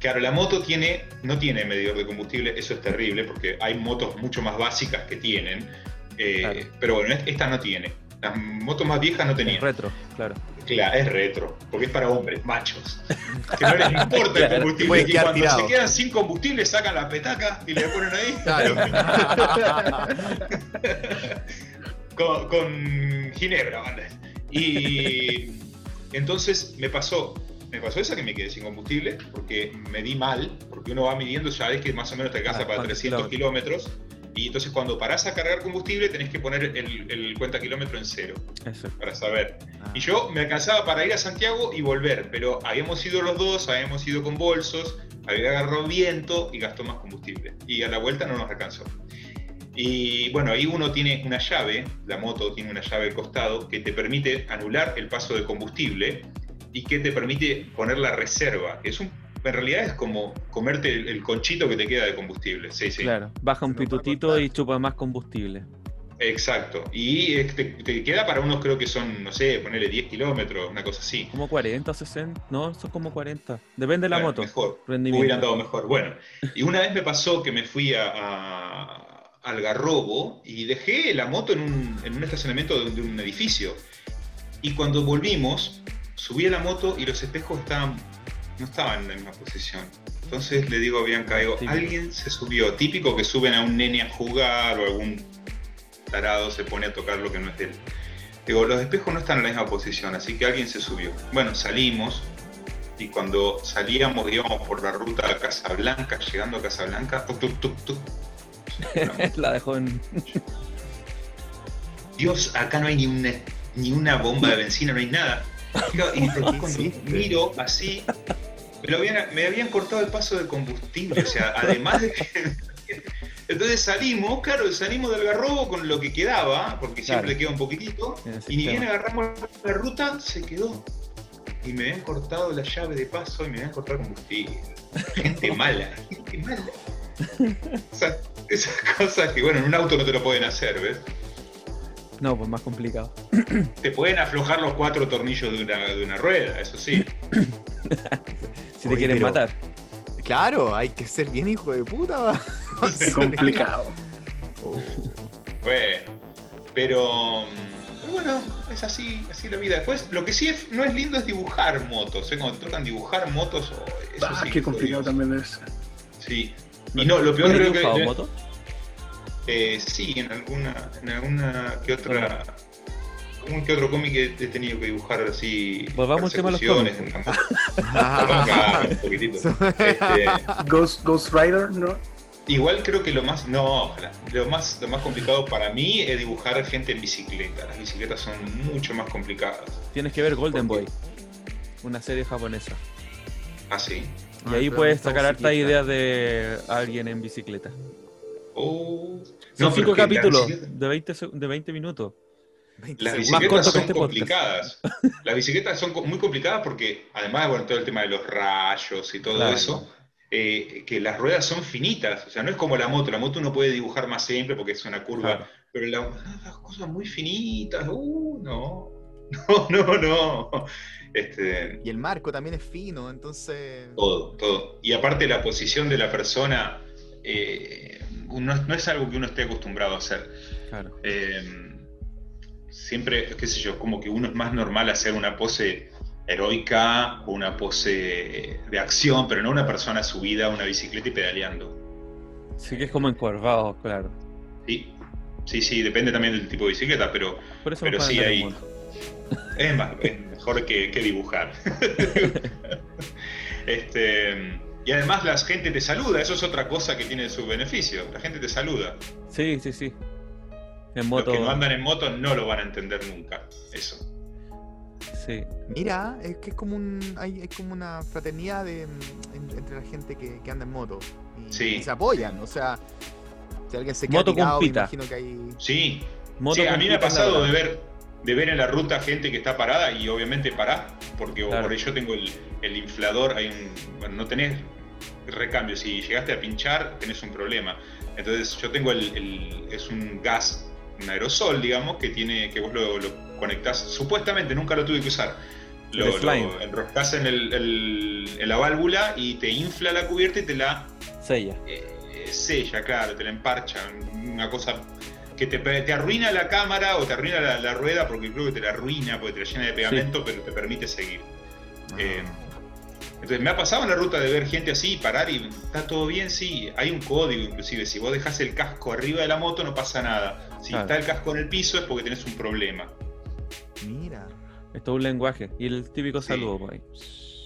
A: Claro, la moto tiene, no tiene medidor de combustible, eso es terrible, porque hay motos mucho más básicas que tienen, eh,
B: Claro.
A: pero bueno, esta no tiene. Las motos más viejas no tenían.
B: Retro, claro.
A: Claro, es retro, porque es para hombres, machos. Que no les importa
B: Claro.
A: el combustible,
C: quedar
A: cuando se quedan sin combustible sacan la petaca y le ponen ahí.
C: Claro.
A: con, con Ginebra, banda. Y entonces me pasó, me pasó esa que me quedé sin combustible, porque me di mal, porque uno va midiendo, ya ves que más o menos te alcanza
B: Ah,
A: para
B: ¿cuántos
A: 300 kilómetros, y entonces cuando parás a cargar combustible tenés que poner el, el cuenta kilómetro en cero,
B: Eso.
A: para saber.
C: Ah.
A: Y yo me alcanzaba para ir a Santiago y volver, pero habíamos ido los dos, habíamos ido con bolsos, había agarrado viento y gastó más combustible. Y a la vuelta no nos alcanzó. Y bueno, ahí uno tiene una llave, la moto tiene una llave al costado que te permite anular el paso de combustible y que te permite poner la reserva. Es un, en realidad es como comerte el, el conchito que te queda de combustible. Sí, sí.
B: Claro. Baja un pitutito y chupa más combustible.
A: Exacto. Y te, te queda para unos, creo que son, no sé, ponerle 10 kilómetros, una cosa así.
B: Como 40 o 60. No, son como 40. Depende de la
A: Bueno,
B: moto.
A: Mejor.
B: Rendimiento.
A: Hubiera andado mejor. Bueno, y una vez me pasó que me fui a, a- al Garrobo y dejé la moto en un, en un estacionamiento de, de un edificio. Y cuando volvimos, subí a la moto y los espejos estaban, no estaban en la misma posición. Entonces le digo a Bianca, digo, alguien se subió. Típico que suben a un nene a jugar o algún tarado se pone a tocar lo que no es de él. Digo, los espejos no están en la misma posición, así que alguien se subió. Bueno, salimos, y cuando salíamos íbamos por la ruta a Casablanca, llegando a Casablanca, tuc, tuc, tuc, tuc.
B: la dejó en.
A: Dios, acá no hay ni una, ni una bomba de benzina, no hay nada. Y después cuando miro así, me, lo habían, me habían cortado el paso de combustible, o sea, además de que... Entonces salimos, claro, salimos del garrobo con lo que quedaba, porque siempre
B: Claro.
A: queda un poquitito, y ni bien agarramos la ruta, se quedó. Y me habían cortado la llave de paso y me habían cortado combustible. Gente mala, gente mala. O sea, esas cosas que, bueno, en un auto no te lo pueden hacer, ¿ves?
B: No, pues más complicado.
A: Te pueden aflojar los cuatro tornillos de una, de una rueda, eso sí.
B: Si te
C: Oye,
B: quieren
C: pero-
B: matar.
C: Claro, hay que ser bien hijo de puta.
D: Es complicado.
C: oh.
A: Bueno, pero, bueno, es así, así la vida. Después, lo que sí es- no es lindo es dibujar motos, ¿eh? Cuando te tocan dibujar motos, oh, eso
D: Ah,
A: sí.
D: qué
A: que
D: complicado también es.
A: Sí. Y no, lo peor
B: ¿No has
A: creo que...
B: moto?
A: Eh, sí, en alguna, en alguna que otra, algún que otro cómic he, he tenido que dibujar así.
B: Volvamos al tema de los
A: persecuciones en la.
C: Ah.
A: Un poquitito. Este,
D: Ghost, Ghost Rider, ¿no?
A: igual creo que lo más, no, ojalá, lo más, lo más complicado para mí es dibujar gente en bicicleta. Las bicicletas son mucho más complicadas.
B: Tienes que ver Golden
A: ¿Por
B: Boy. Una serie japonesa.
A: Ah, sí.
B: Y ahí
C: pero
B: puedes sacar hartas ideas de alguien en bicicleta.
A: Oh.
B: Son
A: No,
B: cinco capítulos
A: bicicleta-
B: de 20, seg- de 20 minutos.
C: 20
A: Las bicicletas son
B: este
A: complicadas. Las bicicletas son muy complicadas porque, además, bueno, todo el tema de los rayos y todo
B: Claro.
A: eso, eh, que las ruedas son finitas. O sea, no es como la moto. La moto uno puede dibujar más siempre porque es una curva.
B: Claro.
A: Pero la- las cosas muy finitas, uh, no. No, no, no. Este,
C: Y el marco también es fino, entonces.
A: todo, todo. Y aparte la posición de la persona eh, no, no es algo que uno esté acostumbrado a hacer.
B: Claro.
A: Eh, siempre, qué sé yo, como que uno es más normal hacer una pose heroica o una pose de acción, pero no una persona subida a una bicicleta y pedaleando.
B: Sí que es como encorvado, claro.
A: Sí, sí, sí, depende también del tipo de bicicleta, pero
B: Por eso
A: Pero sí hay- es, más, es mejor que, que dibujar. este, y además la gente te saluda, eso es otra cosa que tiene su beneficio. La gente te saluda.
B: Sí, sí, sí. En
A: Los
B: moto.
A: que no andan en moto no lo van a entender nunca. Eso.
B: Sí.
C: Mira, es que es como un. Hay, hay como una fraternidad de- en- entre la gente que, que anda en moto. Y,
A: Sí.
C: y se apoyan, o sea. Si alguien se queda
B: Moto
C: tirado, me imagino que hay.
A: Sí,
B: Moto
A: Sí, a mí me ha pasado de ver, de ver en la ruta gente que está parada y obviamente pará, porque o por ahí yo tengo el, el inflador, hay un, bueno, no tenés recambio, si llegaste a pinchar tenés un problema. Entonces yo tengo el, el- es un gas, un aerosol, digamos, que tiene, que vos lo, lo conectás, supuestamente nunca lo tuve que usar. Lo, lo enroscás en, el- el- en la válvula y te infla la cubierta y te la
B: Sella.
A: eh, sella, claro, te la emparcha, una cosa que te, te arruina la cámara o te arruina la, la rueda porque creo que te la arruina porque te la llena de pegamento, pero te permite seguir. Eh, entonces me ha pasado en la ruta de ver gente así, parar y está todo bien, sí, hay un código inclusive, si vos dejás el casco arriba de la moto no pasa nada, si
B: Claro.
A: está el casco en el piso es porque tenés un problema.
C: Mira.
B: Esto es un lenguaje. Y el típico
A: Sí.
B: saludo por ahí.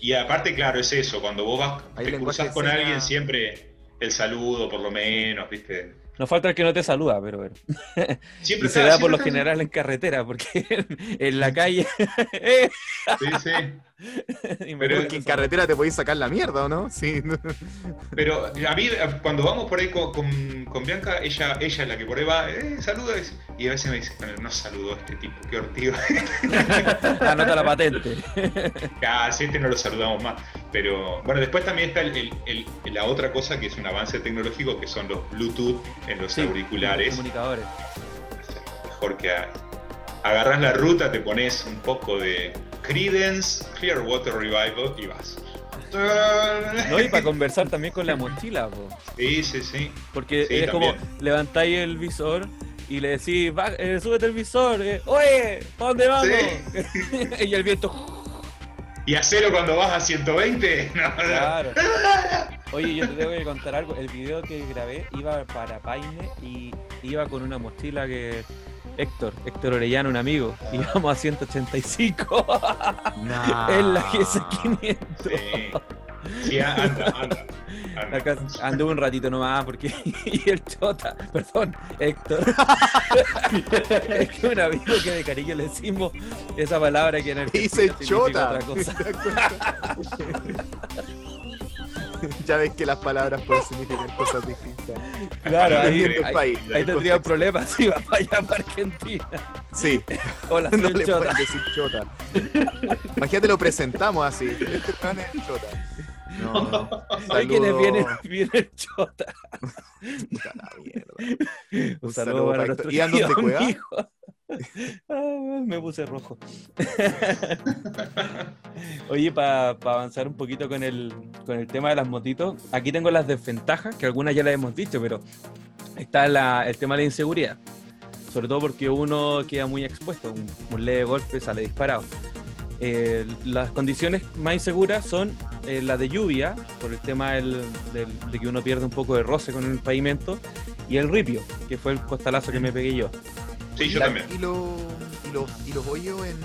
A: Y aparte, claro, es eso, cuando vos vas,
C: Hay
A: te con alguien siempre el saludo por lo menos, ¿viste?
B: Nos falta el que no te saluda, pero bueno.
A: Siempre
B: Y se
A: está-
B: da por lo general en carretera, porque en la calle. ¡eh!
A: Sí, sí.
B: Y me
A: Pero-
B: acuerdo
C: Porque en carretera te podéis sacar la mierda, ¿o no? Sí.
A: Pero a mí, cuando vamos por ahí con, con- con Bianca, ella, ella es la que por ahí va, eh, saluda, y a veces me dice, bueno, no saludó a este tipo, qué ortigo.
B: Anota la patente.
A: Casi este no lo saludamos más. Pero bueno, después también está el- el- el- la otra cosa que es un avance tecnológico, que son los Bluetooth en los
B: Sí,
A: auriculares.
B: Comunicadores.
A: Mejor que. Agarras la ruta, te pones un poco de Credence, Clearwater Revival y vas.
B: No, y para conversar también con la mochila, po.
A: Sí, sí, sí.
B: Porque
A: Sí,
B: es como levantáis el visor y le decís, "Va- eh, súbete el visor, eh, oye, ¿para dónde vamos? y el viento,
A: ¿Y hacerlo cuando vas a 120? No, no.
B: claro. Oye, yo te tengo que contar algo. El video que grabé iba para Paine y iba con una mochila que. Héctor, Héctor Orellano, un amigo, íbamos a 185
C: Nah.
B: en la GS500.
A: Sí, sí anda, anda. anda.
B: Acá anduve un ratito nomás porque y el chota, perdón, Héctor. es que un amigo que de cariño le decimos esa palabra que en el
C: Dice chota.
B: otra cosa.
C: ya ves que las palabras pueden significar cosas distintas.
B: Claro, ahí, ahí,
C: país.
B: ahí tendría problemas si va para allá para Argentina.
C: Sí,
B: Hola,
C: no
B: soy el
C: le
B: chota.
C: decir chota. Imagínate lo presentamos así. Este plan es chota. No,
B: Hoy quienes vienen, viene el chota.
C: Puta la mierda.
B: Un
C: Un
B: saludo
C: saludo
B: para
C: para
B: nuestro amigo. Ah, me puse rojo. Oye, para avanzar un poquito con el, con el tema de las motitos, aquí tengo las desventajas, que algunas ya las hemos dicho, pero está la- el tema de la inseguridad. Sobre todo porque uno queda muy expuesto, un, un leve golpe sale disparado. Eh, las condiciones más inseguras son eh, las de lluvia, por el tema del- del- de que uno pierde un poco de roce con el pavimento, y el ripio, que fue el costalazo que me pegué yo.
A: Sí, yo
C: La-
A: también.
C: Y, los y, los y los hoyos en,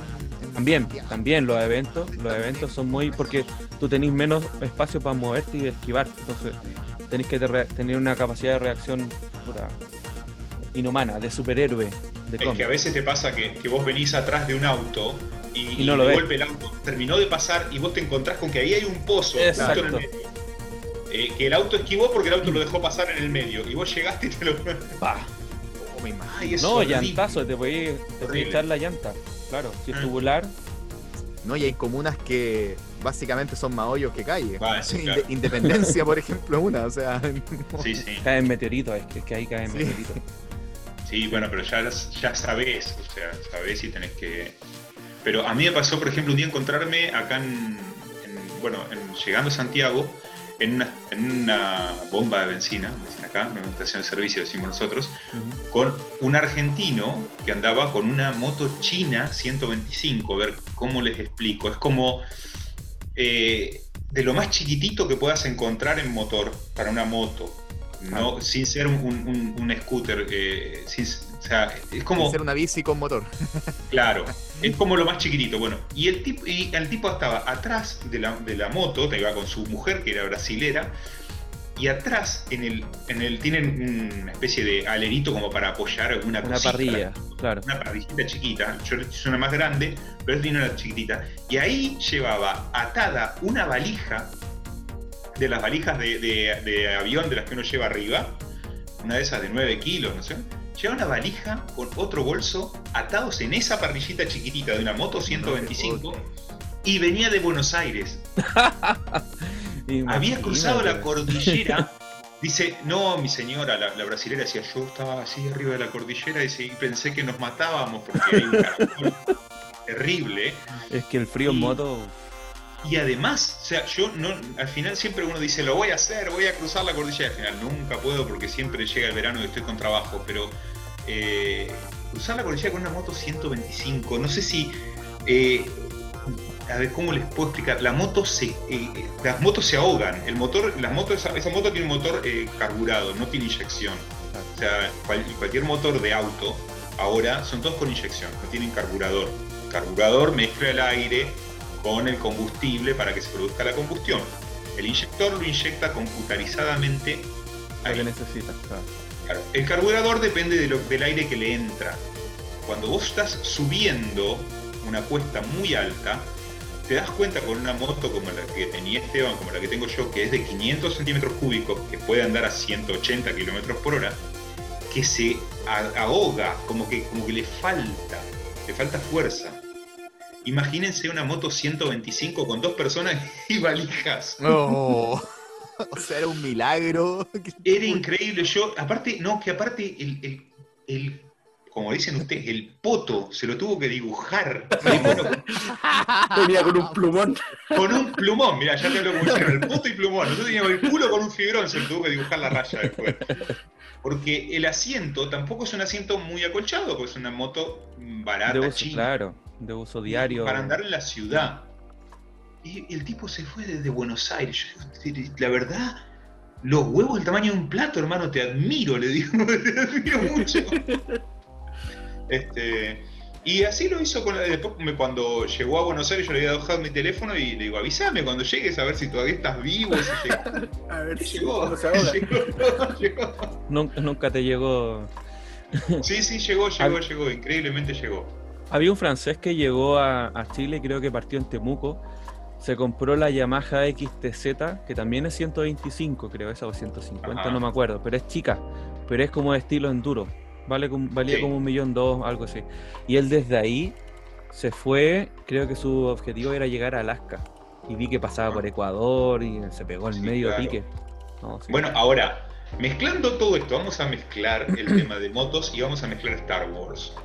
C: en
B: También, también los eventos, los eventos son muy porque tú tenés menos espacio para moverte y esquivar, entonces tenés que te- tener una capacidad de reacción puta, inhumana, de superhéroe, de
A: Es que a veces te pasa que, que vos venís atrás de un auto y,
B: Y no lo
A: de
B: ves.
A: golpe el auto terminó de pasar y vos te encontrás con que ahí hay un pozo justo en el medio. eh, que el auto esquivó porque el auto lo dejó pasar en el medio. Y vos llegaste y te lo.
B: Pa.
C: Oh, me imagino.
A: Ay,
B: No, llantazo, te voy a echar la llanta. Claro, si es
A: Ah.
B: tubular,
C: No, y hay comunas que básicamente son más hoyos que calles.
A: Ah, sí,
C: Inde-
A: claro.
C: Independencia, por ejemplo, una. O sea,
A: Sí, sí.
B: caen meteoritos, es que, ahí caen
C: Sí.
B: meteoritos.
A: Sí, bueno, pero ya, las- ya sabés, o sea, sabés y tenés que... Pero a mí me pasó, por ejemplo, un día encontrarme acá en, en- bueno, en- llegando a Santiago, en una, en una bomba de benzina, dicen acá, en una estación de servicio, decimos nosotros, con un argentino que andaba con una moto china 125, a ver cómo les explico, es como eh, de lo más chiquitito que puedas encontrar en motor para una moto, no, sin ser un, un- un scooter, eh, sin- o sea, es como,
C: ser una bici con motor.
A: claro, es como lo más chiquitito, bueno, y el tipo, y el tipo estaba atrás de la, de la moto, te iba con su mujer que era brasilera, y atrás en el, en el tienen una especie de alerito como para apoyar alguna
B: Una
A: cosita,
B: parrilla, claro.
A: una parrillita chiquita, yo le hice una más grande, pero él tiene una chiquitita, y ahí llevaba atada una valija, de las valijas de, de- de avión de las que uno lleva arriba, una de esas de 9 kilos, no sé, lleva una valija con otro bolso atados en esa parrillita chiquitita de una moto 125 y venía de Buenos Aires. Había cruzado la cordillera. Dice, no, mi señora, la, la brasilera decía, yo estaba así arriba de la cordillera dice, y pensé que nos matábamos porque hay un caracol terrible.
B: Es que el frío en moto.
A: Y además, o sea, yo no, al final siempre uno dice, lo voy a hacer, voy a cruzar la cordillera. Al final nunca puedo porque siempre llega el verano y estoy con trabajo, pero eh, cruzar la cordillera con una moto 125, no sé si... eh, a ver, ¿cómo les puedo explicar? La moto se, eh, las motos se ahogan. El motor, las motos, esa, moto tiene un motor carburado, no tiene inyección. O sea, cual- cualquier motor de auto ahora son todos con inyección, no tienen carburador. Carburador mezcla el aire con el combustible para que se produzca la combustión. El inyector lo inyecta computarizadamente
B: Lo que claro.
A: Claro, El carburador depende de lo- del aire que le entra. Cuando vos estás subiendo una cuesta muy alta, te das cuenta con una moto como la que tenía Esteban, como la que tengo yo, que es de 500 centímetros cúbicos, que puede andar a 180 kilómetros por hora, que se a- ahoga, como que, como que le falta, le falta fuerza. Imagínense una moto 125 con dos personas y valijas.
C: No. O sea, era un milagro.
A: Era increíble. Yo, aparte, no, que aparte el, el- el- como dicen ustedes, el poto se lo tuvo que dibujar. Bueno,
D: Venía con un plumón.
A: con un plumón, mira, ya te lo pusieron, el poto y plumón. Nosotros teníamos el culo con un fibrón, se lo tuvo que dibujar la raya después. Porque el asiento tampoco es un asiento muy acolchado, porque es una moto barata,
B: De uso,
A: china,
B: claro. De uso diario.
A: para andar en la ciudad. Y el tipo se fue desde Buenos Aires. Yo digo, la verdad, los huevos del tamaño de un plato, hermano, te admiro, le digo, te admiro mucho. Este, y así lo hizo con la, después cuando llegó a Buenos Aires, yo le había dejado mi teléfono y le digo, avísame cuando llegues a ver si todavía estás vivo. Si llegó.
D: A ver si
A: llegó.
B: Nunca, nunca te llegó.
A: Sí, sí, llegó, llegó, llegó, increíblemente llegó.
B: Había un francés que llegó a, a Chile, creo que partió en Temuco. Se compró la Yamaha XTZ, que también es 125, creo, esa o 150,
A: Ajá.
B: no me acuerdo, pero es chica, pero es como de estilo enduro. Vale, valía
A: Sí.
B: como un millón dos, algo así. Y él desde ahí se fue, creo que su objetivo era llegar a Alaska. Y vi que pasaba por Ecuador y se pegó en
A: Sí,
B: medio
A: claro.
B: pique. No, sí.
A: Bueno, ahora, mezclando todo esto, vamos a mezclar el tema de motos y vamos a mezclar Star Wars.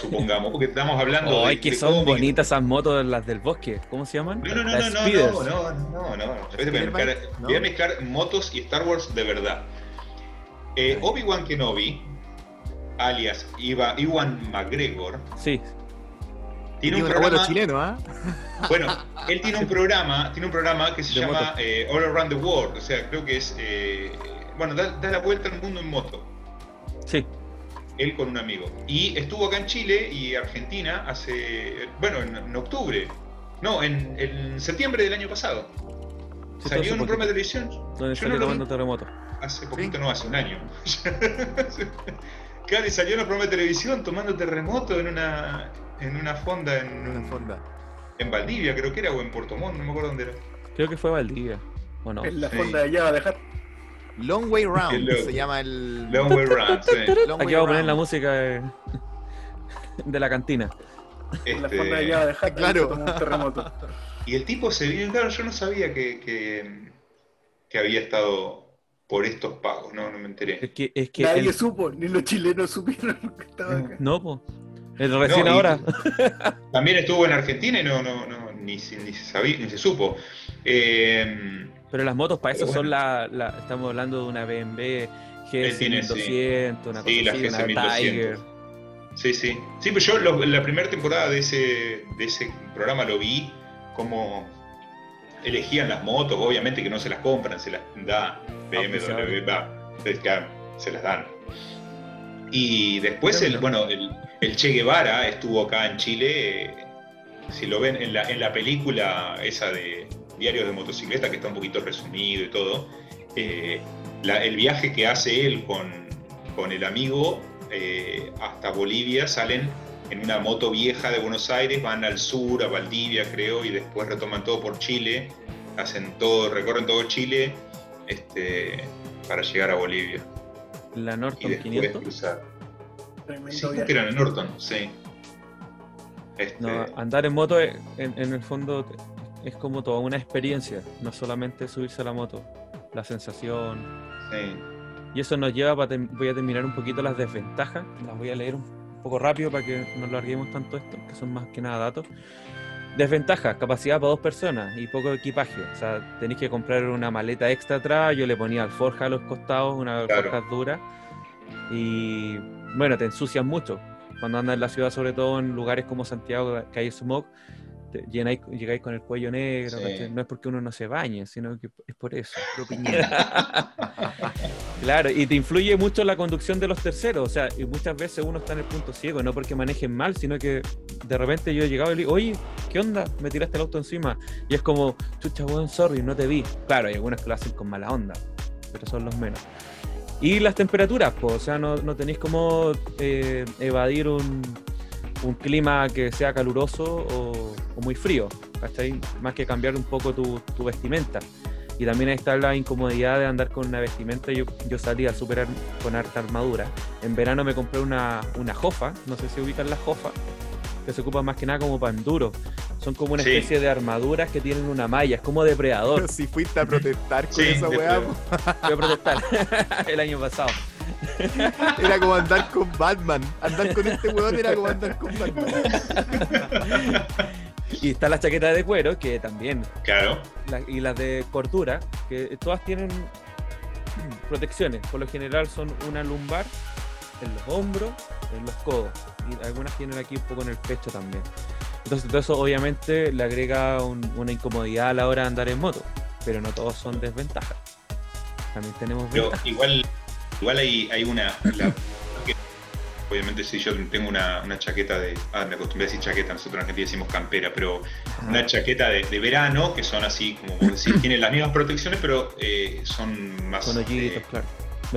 A: Supongamos, porque estamos hablando
B: Ay,
A: de.
B: que
A: de
B: son
A: cómics.
B: bonitas esas motos, las del bosque. ¿Cómo se llaman?
A: No, no, no,
B: Las
A: no, no, no, no, no, no. Voy a mezclar,
C: bike, ¿no?
A: voy a mezclar motos y Star Wars de verdad. Eh. Obi-Wan Kenobi, alias Iva- Iwan McGregor,
B: Sí,
A: tiene un programa.
C: chileno, ¿ah?
A: Bueno, él tiene un programa, tiene un programa que se
B: De
A: llama eh, All Around the World. O sea, creo que es. eh, bueno, da, da la vuelta al mundo en moto.
B: sí.
A: Él con un amigo. Y estuvo acá en Chile y Argentina hace, bueno, en, en octubre, no, en, en septiembre del año pasado.
B: Sí,
A: Salió en un programa de televisión
B: Donde sale
A: no lo
B: terremoto.
A: hace poquito, no, hace un año. claro, y salió en un programa de televisión tomando terremoto en una, en una fonda en,
C: una fonda.
A: en Valdivia, creo que era, o en Puerto Montt, no me acuerdo dónde era.
B: Creo que fue Valdivia. ¿O no?
D: En la
A: Sí.
D: fonda de allá va a dejar.
C: Long Way Round se llama el.
A: Long Way Round, sí.
C: Long
B: Aquí
C: Way
B: vamos a poner la música de, de la cantina.
D: En la
A: Este,
D: fonda de a dejar.
C: Claro.
D: un terremoto.
A: Y el tipo se vino, claro, yo no sabía que, que, que había estado por estos pagos, no, no me enteré.
B: Es que, es que
D: Nadie
B: el-
D: supo, ni los chilenos supieron que estaba acá.
B: no, po. El recién
A: No, y-
B: ahora.
A: También estuvo en Argentina y no, no, no, ni, ni se sabía, ni se supo. Eh,
B: Pero las motos para eso son la, la- Estamos hablando de una BMW
A: Él tiene,
B: GS1200,
A: sí.
B: una
A: Sí, la
B: así, una
A: GS1200.
B: Tiger.
A: sí, sí. Sí, pero yo lo- la primera temporada de ese, de ese programa lo vi como elegían las motos, obviamente que no se las compran, se las da BMW, va, se las dan. Y después, el, bueno, el, el Che Guevara estuvo acá en Chile, eh, si lo ven en la, en la película esa de Diarios de Motocicleta, que está un poquito resumido y todo, eh, la- el viaje que hace él con, con el amigo eh, hasta Bolivia salen en una moto vieja de Buenos Aires, van al sur, a Valdivia creo, y después retoman todo por Chile, hacen todo, recorren todo Chile este, para llegar a Bolivia
B: La
A: y
B: Norton
A: después
B: 500.
A: cruzar. Sí, que eran en Norton, sí. Este,
B: No, andar en moto en el fondo es como toda una experiencia, no solamente subirse a la moto, la sensación.
A: sí.
B: Y eso nos lleva para voy a terminar un poquito las desventajas, las voy a leer un poco rápido para que no larguemos tanto esto, que son más que nada datos. Desventajas, capacidad para dos personas y poco equipaje. O sea, tenéis que comprar una maleta extra atrás, yo le ponía alforja a los costados, una
A: Claro.
B: alforja dura. Y bueno, te ensucias mucho. Cuando andas en la ciudad, sobre todo en lugares como Santiago, que hay smog, te llenáis, llegáis con el cuello negro. No es porque uno no se bañe, sino que es por eso. Claro, y te influye mucho la conducción de los terceros, o sea, y muchas veces uno está en el punto ciego, no porque manejen mal, sino que de repente yo he llegado y le digo, oye, ¿qué onda? Me tiraste el auto encima. Y es como, chucha, weón, sorry, no te vi. Claro, hay algunas que lo hacen con mala onda, pero son los menos. Y las temperaturas, pues, o sea, no, no tenéis como eh, evadir un, un clima que sea caluroso o, o muy frío, ¿cachai? Más que cambiar un poco tu, tu vestimenta. Y también ahí está la incomodidad de andar con una vestimenta. Yo, yo salí a superar con harta armadura. En verano me compré una, una jofa, no sé si ubican las jofas, que se ocupan más que nada como para enduro. Son como una
A: Sí.
B: especie de armaduras que tienen una malla, es como depredador.
C: si fuiste a protestar con
A: Sí,
C: esa
A: de
C: weá.
B: Fui a protestar el año pasado.
C: Era como andar con Batman. Andar con este weón era como andar con Batman.
B: Y está la chaqueta de cuero, que también
A: Claro,
B: la- y las de cordura, que todas tienen protecciones. Por lo general son una lumbar, en los hombros, en los codos. Y algunas tienen aquí un poco en el pecho también. Entonces todo eso obviamente le agrega un- una incomodidad a la hora de andar en moto. Pero no todos son desventajas. También tenemos
A: pero
B: ventajas.
A: igual, igual hay, hay una. la- obviamente, si yo tengo una, una chaqueta de. Ah, me acostumbré a decir chaqueta, nosotros en Argentina decimos campera, pero una chaqueta de, de verano que son así, como vos decís, tienen las mismas protecciones, pero eh, son más.
B: Con hoyitos,
A: eh,
B: claro.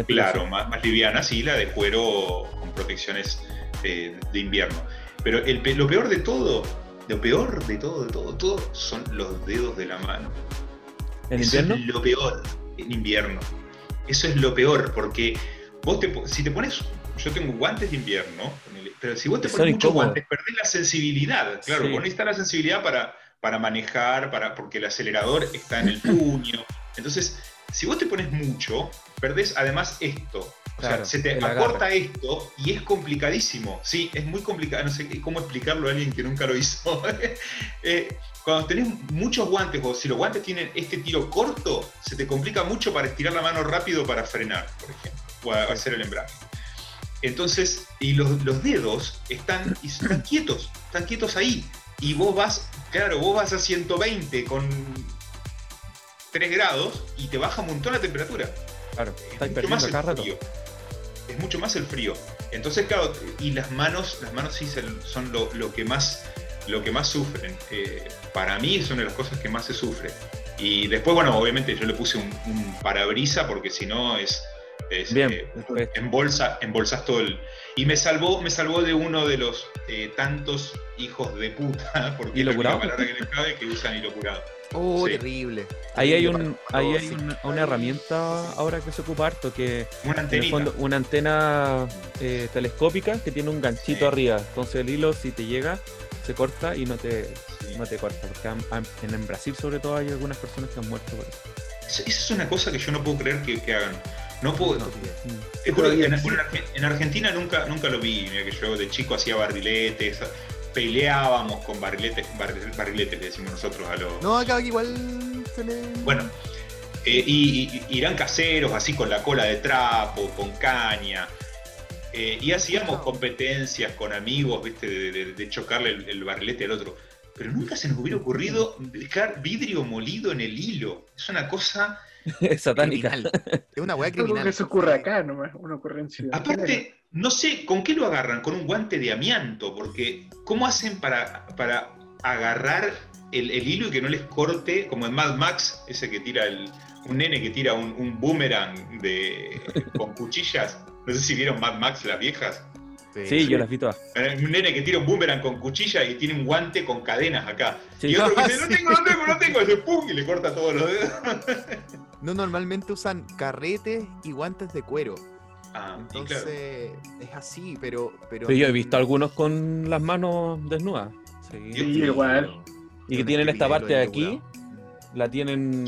A: Claro, más, más livianas y la de cuero con protecciones eh, de invierno. Pero el lo peor de todo, lo peor de todo, de todo, todo, son los dedos de la mano.
B: ¿En
A: Eso
B: invierno?
A: es lo peor en invierno. Eso es lo peor, porque vos te, si te pones, yo tengo guantes de invierno, pero si vos te pones muchos guantes, perdés la sensibilidad. Claro,
B: Sí.
A: vos necesitas la sensibilidad para, para manejar, para, porque el acelerador está en el puño. Entonces, si vos te pones mucho, perdés además esto. O
B: Claro,
A: sea, se te acorta
B: agarre.
A: esto y es complicadísimo. Sí, es muy complicado. No sé cómo explicarlo a alguien que nunca lo hizo. Eh, cuando tenés muchos guantes, o si los guantes tienen este tiro corto, se te complica mucho para estirar la mano rápido para frenar, por ejemplo, o a- hacer el embrague. Entonces, y los, los dedos están, están quietos, están quietos ahí. Y vos vas, claro, vos vas a 120 con 3 grados y te baja un montón la temperatura
B: Claro,
A: es
B: estáis
A: mucho más
B: perdiendo
A: el
B: cada rato.
A: Es mucho más el frío. Entonces, claro, y las manos, las manos sí son lo, lo que más lo que más sufren. Eh, para mí es una de las cosas que más se sufre. Y después, bueno, obviamente yo le puse un, un parabrisa porque si no es Es,
B: Bien,
A: eh, embolsa, embolsas todo el. Y me salvó, me salvó de uno de los eh, tantos hijos de puta, porque
B: ¿Hilo
A: es la palabra que les cabe, que usan hilo curado.
C: Oh,
A: Sí.
C: terrible.
B: Ahí hay, un, ahí hay
C: sí.
B: una, una herramienta ahora que se ocupa harto, que
A: Una
B: en el
A: antenita.
B: fondo una antena eh, telescópica que tiene un ganchito
A: Sí.
B: arriba. Entonces el hilo si te llega se corta y no te,
A: Sí.
B: no te corta. Porque han- han- en, en Brasil sobre todo hay algunas personas que han muerto por eso.
A: Esa es una cosa que yo no puedo creer que, que hagan. No puedo.
C: No.
A: En Argentina nunca, nunca lo vi. Mira que yo de chico hacía barriletes, peleábamos con barriletes, barri- barriletes le decimos nosotros a los.
C: No, acá igual se le.
A: Bueno, eh, y, y- y irán caseros así con la cola de trapo, con caña. eh, y hacíamos competencias con amigos, viste, de, de- de chocarle el, el barrilete al otro. Pero nunca se nos hubiera ocurrido dejar vidrio molido en el hilo. Es una cosa.
B: Es satánica.
C: criminal. Es una
D: Algo
C: criminal.
D: que se ocurre acá nomás, una ocurrencia.
A: Aparte, no sé con qué lo agarran, con un guante de amianto, porque ¿cómo hacen para, para agarrar el, el hilo y que no les corte, como en Mad Max, ese que tira el, un nene que tira un, un boomerang de, con cuchillas? No sé si vieron Mad Max, las viejas.
B: Sí, yo las vi todas.
A: Eh, Un nene que tira un boomerang con cuchilla y tiene un guante con cadenas acá.
B: Sí.
A: Y otro que dice, no tengo, no tengo, no tengo, y pum, y le corta todos los dedos.
C: No, normalmente usan carretes y guantes de cuero.
A: Ah,
C: Entonces,
A: claro.
C: es así, pero. Pero,
B: Pero yo he visto algunos con las manos desnudas. Sí.
D: Igual.
B: Y que tienen esta parte de aquí, la tienen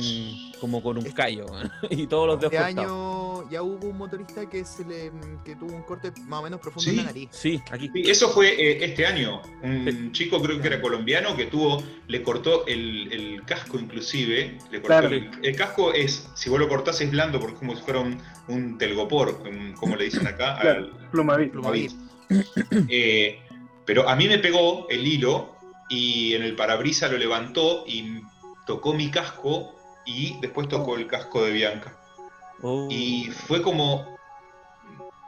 B: como con un callo. y todos los dedos cortados.
C: año ya hubo un motorista que se le que tuvo un corte más o menos profundo
A: Sí.
C: en la nariz.
B: Sí, aquí.
A: Sí, eso fue eh, este año. Un chico, creo que era colombiano, que tuvo, le cortó el, el casco inclusive. Le cortó
D: Claro.
A: el, el casco es, si vos lo cortás es blando porque es como si fuera un, un telgopor, como le dicen acá.
D: Claro,
A: al-
D: Plumavit.
C: Plumavit.
A: Eh, pero a mí me pegó el hilo y en el parabrisas lo levantó y tocó mi casco y después tocó el casco de Bianca.
B: Oh.
A: Y fue como.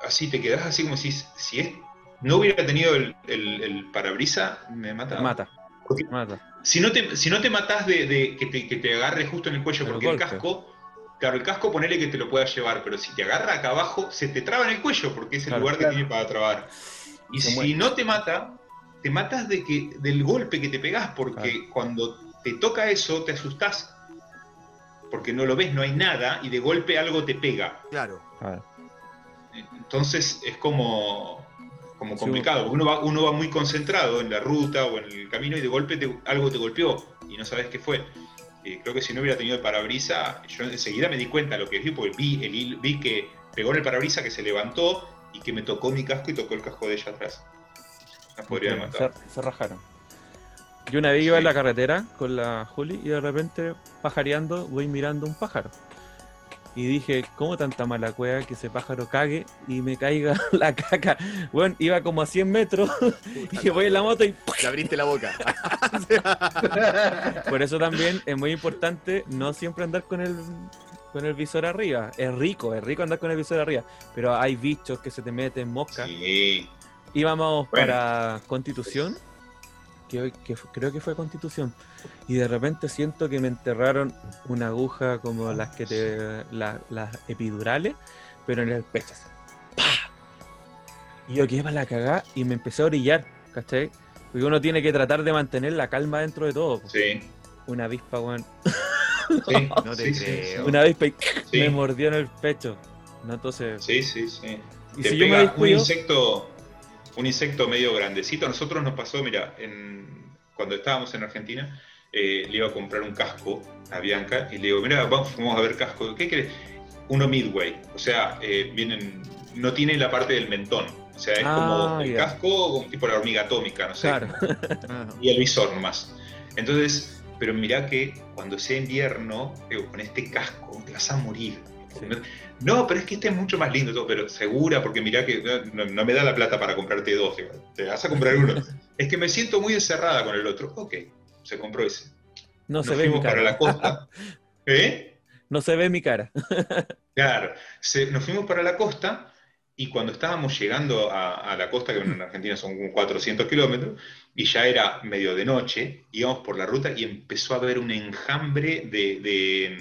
A: Así, te quedás así como si, si es, no hubiera tenido el, el, el parabrisa, me
B: Te
A: mataba.
B: mata.
A: Porque
B: Mata.
A: si no te, si no te matás de, de que, te, que te agarre justo en el cuello,
B: El
A: porque el casco, claro, el casco ponele que te lo pueda llevar, pero si te agarra acá abajo, se te traba en el cuello, porque es el
B: Claro,
A: lugar que tiene para trabar. Y
B: Se
A: si
B: muere.
A: no te mata, te matas de que, del golpe que te pegás, porque cuando te toca eso, te asustás. Porque no lo ves, no hay nada, y de golpe algo te pega.
C: Claro.
A: Entonces es como, como complicado, porque uno va, uno va muy concentrado en la ruta o en el camino y de golpe te- algo te golpeó y no sabes qué fue. Eh, creo que si no hubiera tenido el parabrisa, yo enseguida me di cuenta de lo que vi, porque vi, el, vi que pegó en el parabrisa, que se levantó y que me tocó mi casco y tocó el casco de ella atrás. La podría.
B: Se, se rajaron. Yo una vez iba en la carretera con la Juli y de repente, pajareando, voy mirando un pájaro. Y dije, ¿cómo tanta mala cueva que ese pájaro cague y me caiga la caca? Bueno, iba como a 100 metros y voy en la moto y
C: Le abriste la boca.
B: por eso también es muy importante no siempre andar con el con el visor arriba. Es rico, es rico andar con el visor arriba, pero hay bichos que se te meten moscas.
A: Sí.
B: íbamos
A: Bueno.
B: para Constitución, que, hoy- que creo que fue Constitución, y de repente siento que me enterraron una aguja como las que te. la- las epidurales, pero en el pecho. ¡Pah! Y yo quedé para la cagada y me empecé a orillar, ¿cachai? Porque uno tiene que tratar de mantener la calma dentro de todo.
A: Sí.
B: Una avispa, weón.
A: sí,
C: No te
A: sí,
C: creo.
A: sí.
B: Una avispa y
A: Sí.
B: me mordió en el pecho. ¿no? Entonces,
A: Sí, sí, sí.
B: y
A: te
B: si yo me
A: pega un insecto, un insecto medio grandecito. A nosotros nos pasó, mira, en- cuando estábamos en Argentina, eh, le iba a comprar un casco a Bianca y le digo, mira, vamos, vamos a ver casco. ¿Qué querés? Uno midway. O sea, eh, vienen, no tiene la parte del mentón. O sea, es
B: Ah,
A: como el
B: ya.
A: casco, como tipo la hormiga atómica, no sé.
B: claro.
C: Ah,
A: y el visor nomás. Entonces, pero mirá que cuando sea invierno, digo, con este casco te vas a morir.
B: Sí.
A: No, pero es que este es mucho más lindo, todo, pero segura, porque mirá que no, no me da la plata para comprarte dos, te vas a comprar uno. es que me siento muy encerrada con el otro. Ok, se compró ese.
B: No
A: Nos
B: se ve mi
A: fuimos para
B: cara.
A: la costa. ¿Eh?
B: No se ve mi cara.
A: Claro, se- nos fuimos para la costa y cuando estábamos llegando a, a la costa, que en Argentina son como 400 kilómetros, y ya era medio de noche, íbamos por la ruta y empezó a haber un enjambre de, de,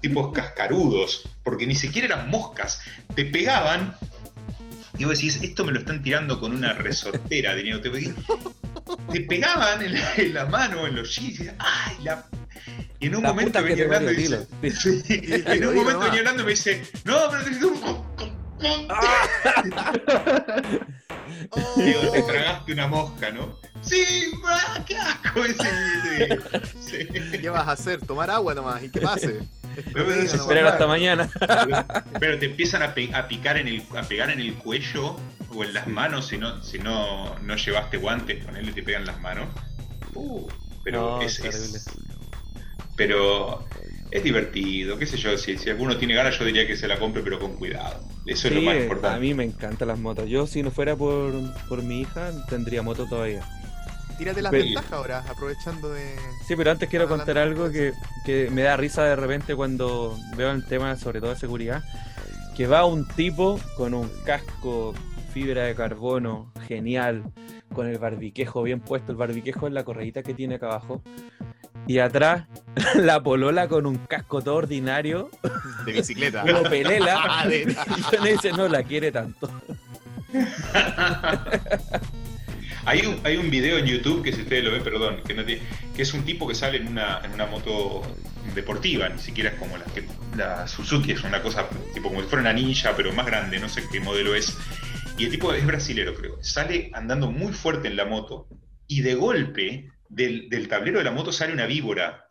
A: tipos cascarudos, porque ni siquiera eran moscas, te pegaban y vos decís, esto me lo están tirando con una resortera, diría, te, te pegaban en la, en la mano, en los y, ¡ay! La... Y en un
B: La
A: momento venía hablando y dice. Sí, en un momento venía hablando y me dice, no, pero te
C: Oh,
A: Digo, te tragaste una mosca, ¿no? Sí, ¡ah, qué asco ese.
C: ¿Qué vas a hacer? Tomar agua nomás y que pase.
A: Pero es
C: Espera
B: Esperar hasta mañana.
A: Pero te empiezan a, pe- a picar en el, a pegar en el cuello o en las manos si no, si no, no llevaste guantes, con él te pegan las manos. Uh, pero
B: No,
A: es, es- pero es divertido, qué sé yo, si, si alguno tiene ganas yo diría que se la compre pero con cuidado. Eso es lo más
B: a
A: importante.
B: mí me encantan las motos. Yo, si no fuera por, por mi hija, tendría moto todavía.
C: Tírate las
B: Pero-
C: ventajas ahora, aprovechando de.
B: Sí, pero antes quiero contar algo que, que me da risa de repente cuando veo el tema, sobre todo de seguridad, que va un tipo con un casco fibra de carbono genial, con el barbiquejo bien puesto, el barbiquejo es la correíta que tiene acá abajo, y atrás la polola con un casco todo ordinario,
C: de bicicleta.
B: como pelela,
C: Ah,
B: y uno dice, no la quiere tanto.
A: Hay un, hay un video en YouTube que si ustedes lo ven, perdón, que, no tiene- que es un tipo que sale en una, en una moto deportiva, ni siquiera es como la, que, la Suzuki, es una cosa tipo como si fuera una ninja, pero más grande, no sé qué modelo es. Y el tipo es brasilero, creo. Sale andando muy fuerte en la moto y de golpe del, del tablero de la moto sale una víbora.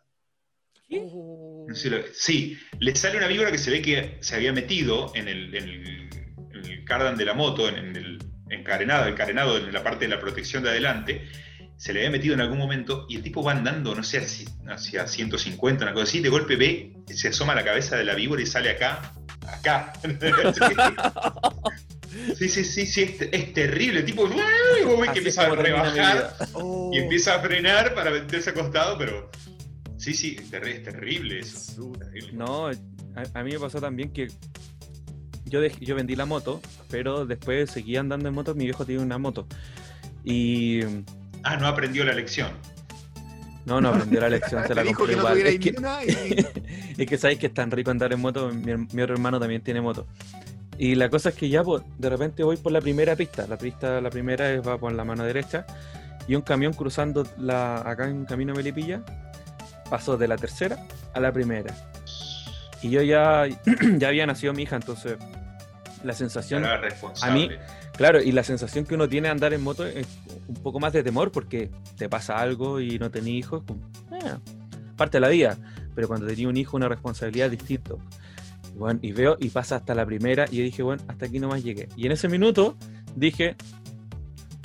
A: Lo- sí, le sale una víbora que se ve que se había metido en el, en el, en el cardan de la moto, en, en el encarenado, el carenado en la parte de la protección de adelante, se le había metido en algún momento y el tipo va andando, no sé, hacia, hacia 150, una cosa así, de golpe ve, se asoma la cabeza de la víbora y sale acá, acá. Sí, sí, sí, sí, es, es terrible. El tipo, vos ves que empieza a rebajar.
C: Oh.
A: y empieza a frenar para meterse acostado, pero sí, sí, es terri- es terrible eso. terrible.
B: No, a, a mí me pasó también que yo, dej- yo vendí la moto, pero después seguí andando en moto, mi viejo tiene una moto. Y
A: Ah, no aprendió la lección.
B: no, no aprendió la lección, se la compré
C: que no
B: igual. Es que,
C: y.
B: es que sabéis que es tan rico andar en moto, mi, mi otro hermano también tiene moto. Y la cosa es que ya pues, de repente voy por la primera pista, la pista, la primera es, va por la mano derecha, y un camión cruzando la, acá en Camino Melipilla pasó de la tercera a la primera. Y yo ya, ya había nacido mi hija, entonces la sensación,
A: Era responsable.
B: claro, y la sensación que uno tiene de andar en moto es un poco más de temor porque te pasa algo y no tenés hijos, eh, parte de la vida, pero cuando tenía un hijo una responsabilidad es distinto. Y, bueno, y veo y pasa hasta la primera y yo dije, bueno, hasta aquí nomás llegué. Y en ese minuto dije,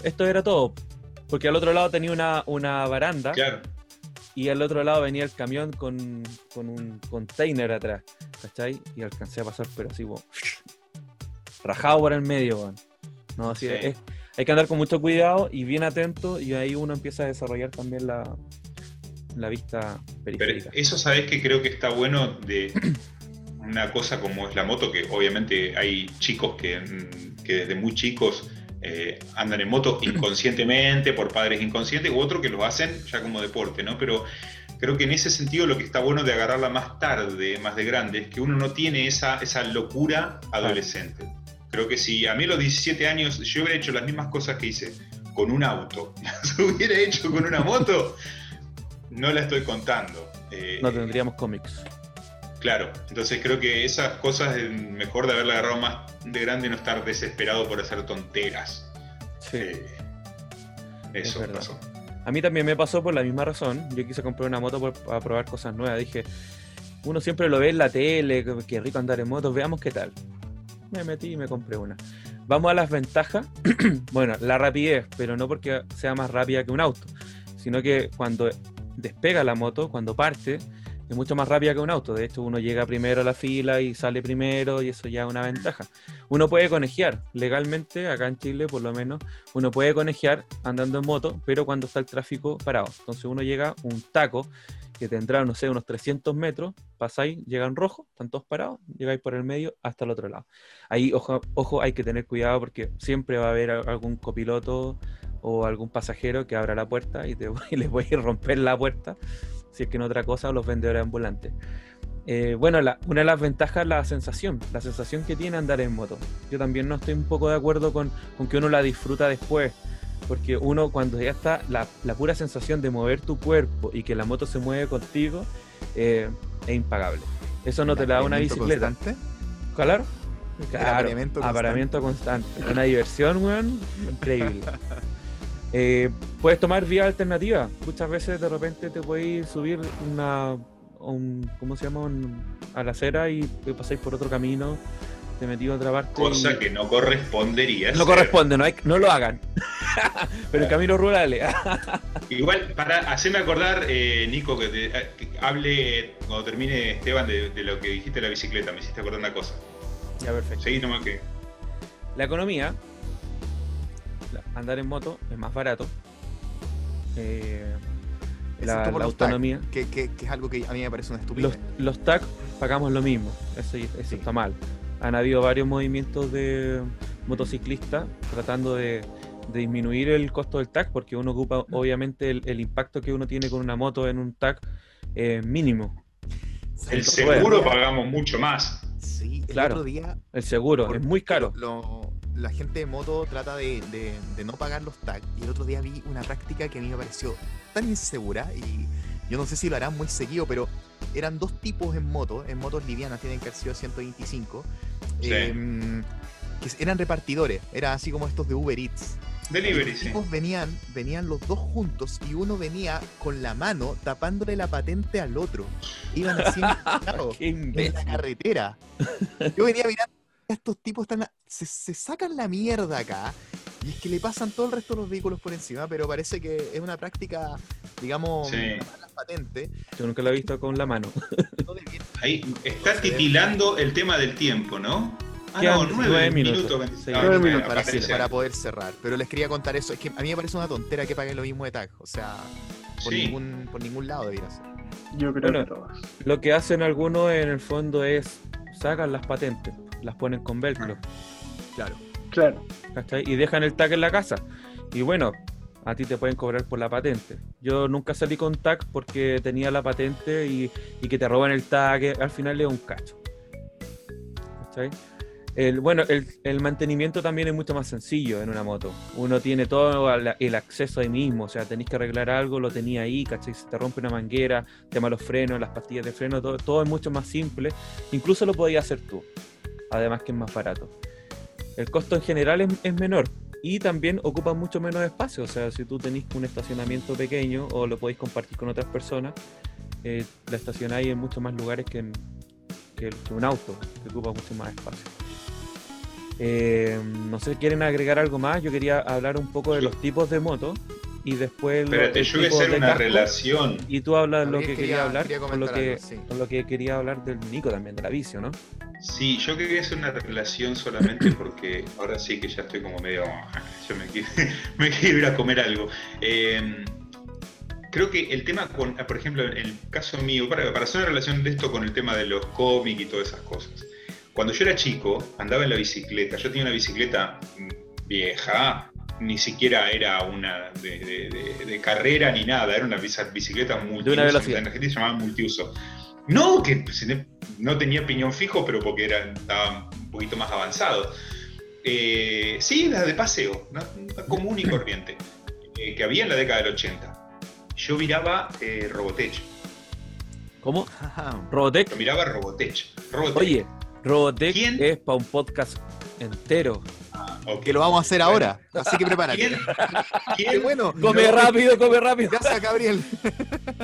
B: esto era todo, porque al otro lado tenía una, una baranda
A: Claro.
B: Y al otro lado venía el camión con, con un container atrás, ¿cachai? Y alcancé a pasar, pero así, como, rajado por el medio. No, así
A: Sí.
B: es- hay que andar con mucho cuidado y bien atento y ahí uno empieza a desarrollar también la, la vista
A: Pero
B: periférica.
A: eso sabés que creo que está bueno de una cosa como es la moto, que obviamente hay chicos que, que desde muy chicos eh, andan en moto inconscientemente, por padres inconscientes, u otros que lo hacen ya como deporte, ¿no? Pero creo que en ese sentido lo que está bueno de agarrarla más tarde, más de grande, es que uno no tiene esa, esa locura adolescente. Creo que si a mí a los 17 años yo hubiera hecho las mismas cosas que hice con un auto, las hubiera hecho con una moto, no la estoy contando. Eh,
B: No tendríamos cómics.
A: Claro, entonces creo que esas cosas es mejor de haberla agarrado más de grande y no estar desesperado por hacer tonteras.
B: Sí.
A: Eh, eso
B: verdad.
A: pasó.
B: A mí también me pasó por la misma razón. Yo quise comprar una moto por- para probar cosas nuevas. Dije, uno siempre lo ve en la tele, que, que rico andar en moto, veamos qué tal. Me metí y me compré una. Vamos a las ventajas. bueno, la rapidez, pero no porque sea más rápida que un auto, sino que cuando despega la moto, cuando parte, es mucho más rápida que un auto. De hecho, uno llega primero a la fila y sale primero y eso ya es una ventaja. Uno puede conejear legalmente, acá en Chile por lo menos, uno puede conejear andando en moto, pero cuando está el tráfico parado. Entonces uno llega un taco que tendrá, no sé, unos 300 metros, pasáis, llegan rojo, están todos parados, llegáis por el medio hasta el otro lado. Ahí, ojo, ojo, hay que tener cuidado porque siempre va a haber algún copiloto o algún pasajero que abra la puerta y, te, y les voy a romper la puerta, si es que no otra cosa, los vendedores ambulantes. Eh, bueno, la- una de las ventajas es la sensación, la sensación que tiene andar en moto. Yo también no estoy un poco de acuerdo con, con que uno la disfruta después, porque uno cuando ya está, la, la pura sensación de mover tu cuerpo y que la moto se mueve contigo eh, es impagable. Eso no te la da una bicicleta.
C: constante.
B: Claro. Claro,
C: apareamiento constante.
B: apareamiento constante. Una diversión, weón, increíble. Eh, puedes tomar vía alternativa. Muchas veces de repente te puedes subir una, un, ¿cómo se llama? Un- a la acera y pasáis por otro camino, te metí a otra parte.
A: Cosa
B: y-
A: que no correspondería.
B: no
A: ser.
B: corresponde, no, hay, no lo hagan. Pero en caminos rurales.
A: Igual, para hacerme acordar, eh, Nico, que, te- que hable cuando termine Esteban de, de lo que dijiste de la bicicleta, me hiciste acordar una cosa.
B: ya, perfecto.
A: Seguí nomás que.
B: La economía, andar en moto es más barato. Eh, la,
C: tag,
B: autonomía.
C: Que, que- que es algo que a mí me parece una estupidez.
B: Los, los TAC pagamos lo mismo, eso, eso
C: Sí.
B: está mal. Han habido varios movimientos de motociclistas tratando de, de disminuir el costo del TAC porque uno ocupa obviamente el, el impacto que uno tiene con una moto en un TAC eh, mínimo.
A: El seguro pagamos mucho más.
C: Sí, el
B: Claro.
C: otro día
B: El seguro es muy caro.
C: lo- la gente de moto trata de, de- de no pagar los tags. Y el otro día vi una práctica que a mí me pareció tan insegura. Y yo no sé si lo harán muy seguido, pero eran dos tipos en moto. En motos livianas tienen que haber sido 125.
A: Sí.
C: em, que eran repartidores. Era así como estos de Uber Eats.
A: Delivery,
C: Los
A: sí.
C: tipos venían, venían los dos juntos y uno venía con la mano tapándole la patente al otro. Iban así claro,
B: Qué
C: en la carretera. Yo venía mirando, estos tipos están, a- se, se sacan la mierda acá y es que le pasan todo el resto de los vehículos por encima, pero parece que es una práctica, digamos,
A: Sí.
C: patentes.
B: Yo nunca lo he visto con la mano.
A: Ahí está titilando el tema del tiempo, ¿no? Ah, no, nueve, minutos.
B: minutos.
A: 26.
B: Sí.
A: Ah,
D: Nueve
A: bueno,
D: minutos.
C: para, poder cerrar. Pero les quería contar eso. Es que a mí me parece una tontera que paguen lo mismo de tag. O sea, por,
A: Sí.
C: ningún, por ningún lado debiera ser.
D: Yo creo
B: Bueno.
D: que todos.
B: Lo que hacen algunos en el fondo es sacan las patentes, las ponen con velcro.
C: Claro.
D: Claro.
B: ¿cachai? Y dejan el tag en la casa. Y bueno, a ti te pueden cobrar por la patente. Yo nunca salí con tag porque tenía la patente y, y que te roban el tag, eh, al final es un cacho. ¿Cachai? El, bueno, el, el mantenimiento también es mucho más sencillo en una moto. Uno tiene todo el acceso ahí mismo, o sea, tenéis que arreglar algo, lo tenía ahí, ¿cachai? Se te rompe una manguera, tema los frenos, las pastillas de freno, todo, todo es mucho más simple. Incluso lo podías hacer tú, además que es más barato el costo en general es, menor y también ocupa mucho menos espacio. O sea, si tú tenés un estacionamiento pequeño o lo podéis compartir con otras personas, eh, la estacionáis en muchos más lugares que, que un auto, que ocupa mucho más espacio. Eh, no sé, ¿quieren agregar algo más? Yo quería hablar un poco de los tipos de motos y después lo-
A: Espérate,
B: el
A: yo voy a
B: tipo
A: hacer
B: de
A: una
B: casco,
A: relación.
B: Y tú hablas lo que
C: quería-
B: quería hablar
C: quería
B: con lo que,
C: algo, sí.
B: con lo que quería hablar del Nico también, de la vicio, ¿no?
A: Sí, yo quería hacer una relación solamente porque ahora sí que ya estoy como medio. Yo me quiero, me quiero ir a comer algo. Eh, creo que el tema con, por ejemplo, en el caso mío, para, para hacer una relación de esto con el tema de los cómics y todas esas cosas. Cuando yo era chico, andaba en la bicicleta. Yo tenía una bicicleta mm, vieja, ni siquiera era una de, de- de- de carrera ni nada, era una bici- bicicleta multiuso.
B: velocidad.
A: En Argentina se llamaba multiuso. No, que no tenía piñón fijo, pero porque era, estaba un poquito más avanzado. Eh, sí, la de paseo, común y corriente, eh, que había en la década del 80. Yo miraba eh, Robotech,
B: ¿Cómo? Robotech.
A: lo miraba Robotech. Robotech.
B: Oye, Robotech
A: ¿Quién?
B: es para un podcast entero.
A: Ok.
C: Que lo vamos a hacer ahora. Así que prepárate.
A: ¿Quién?
C: Bueno.
B: Come
A: No.
B: rápido, come rápido.
C: Gracias, Gabriel.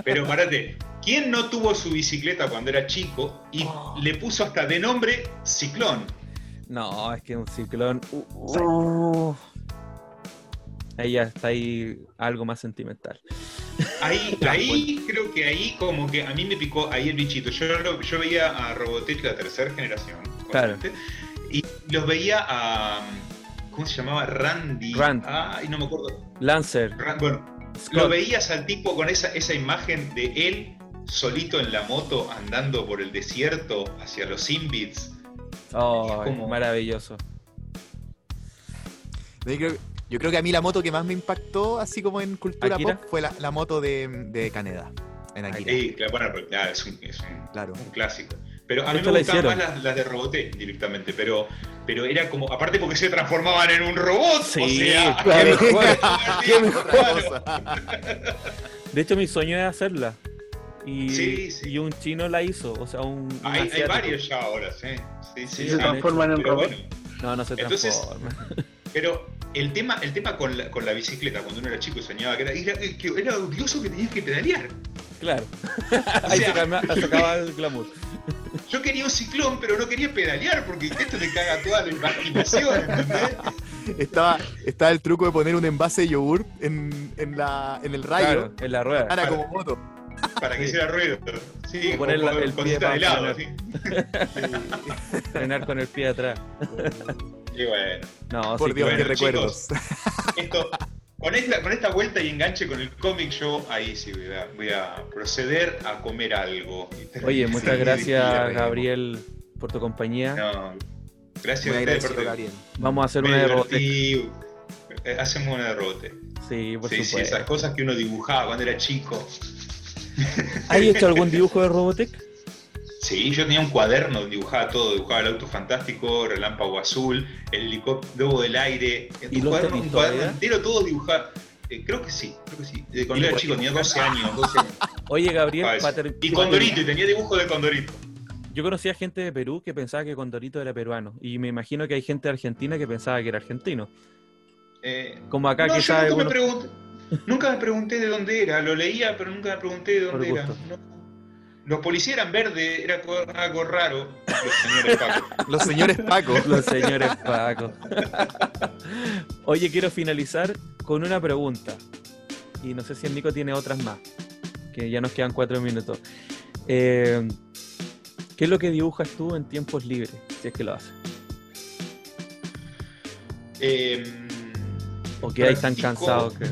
A: Pero parate, ¿quién no tuvo su bicicleta cuando era chico y
B: Oh.
A: le puso hasta de nombre Ciclón?
B: No, es que un ciclón. uh, uh. Ahí ya está ahí algo más sentimental.
A: Ahí, ahí creo que ahí como que a mí me picó ahí el bichito. Yo, lo- yo veía a Robotech la tercera generación.
B: Claro.
A: Y los veía a... ¿Cómo se llamaba? Randy.
B: Rand.
A: Ay, no me acuerdo.
B: Lancer,
A: bueno, lo veías al tipo con esa, esa imagen de él solito en la moto andando por el desierto hacia los Simbits.
B: Oh,
A: Es como-
B: maravilloso.
C: Yo creo, yo creo que a mí la moto que más me impactó, así como en cultura
B: ¿Akira?
C: pop, fue la, la moto de, de Caneda. en Akira.
A: Sí, claro, ah, es, un, es un-
C: Claro.
A: un clásico. Pero a mí me
B: la
A: gustaban más las, las de Robotech directamente, pero, pero era como, aparte porque se transformaban en un robot, o
B: Sí,
A: sea,
B: qué mejor, qué mejor.
C: Otra cosa.
B: De hecho, mi sueño es hacerla. Y,
A: Sí, sí.
B: y un chino la hizo, o sea, un, un
A: Hay, hay varios ya ahora, sí. Sí, sí,
D: se transforman en robot.
A: bueno,
B: No, no se
A: Entonces-
B: transforma.
A: pero el tema, el tema con, la, con la bicicleta, cuando uno era chico y soñaba que era, era, que era odioso que tenías que pedalear.
B: Claro. Ahí se, acaba el glamour.
A: yo quería un ciclón, pero no quería pedalear porque esto te caga toda la imaginación, ¿entendés?
C: Estaba, estaba el truco de poner un envase de yogur en, en, la, en el rayo.
B: Claro, en la rueda.
C: Era como moto.
A: Para que hiciera ruido. Sí,
B: O poner
A: con
B: el pie para
A: de
B: frenar.
A: así.
B: Frenar con el pie de atrás.
A: Y bueno,
B: No,
C: Por
B: sí,
C: Dios,
A: bueno,
C: qué
A: chicos.
C: recuerdos.
A: esto, con esta, con esta vuelta y enganche con el cómic, yo ahí sí voy a, voy a proceder a comer algo.
B: Oye, muchas
A: Sí,
B: gracias, Gabriel, por tu compañía.
A: No, gracias a ustedes por
C: Gabriel.
B: Vamos a hacer
A: me
B: una de Robotech.
A: divertí. Eh, Hacemos una de Robotech.
B: Sí, por
A: Sí, sí, esas cosas que uno dibujaba cuando era chico.
B: ¿Has hecho algún dibujo de Robotech?
A: Sí, yo tenía un cuaderno donde dibujaba todo, dibujaba el auto fantástico, relámpago azul, el helicóptero del aire,
B: ¿Y
A: un cuaderno, un entero todo dibujado. Eh, creo que sí, creo que sí. De cuando
B: ¿Y
A: era chico, tenía 12 años, 12 años.
B: Oye, Gabriel,
A: Ah, eso.
B: pa' ter-
A: Y Condorito, y tenía dibujo de Condorito.
B: Yo conocía gente de Perú que pensaba que Condorito era peruano. Y me imagino que hay gente de Argentina que pensaba que era argentino.
A: Eh,
B: Como acá
A: no,
B: que
A: yo
B: sabe
A: nunca,
B: uno-
A: me pregunté, nunca me pregunté de dónde era, lo leía, pero nunca me pregunté de dónde era. No. Los policías eran verdes, era algo raro. Los señores Paco.
C: Los señores Paco.
B: Los señores Paco. Oye, quiero finalizar con una pregunta. Y no sé si el Nico tiene otras más. Que ya nos quedan cuatro minutos. Eh, ¿Qué es lo que dibujas tú en tiempos libres? Si es que lo haces.
A: Eh,
B: ¿O que hay tan cansado que.?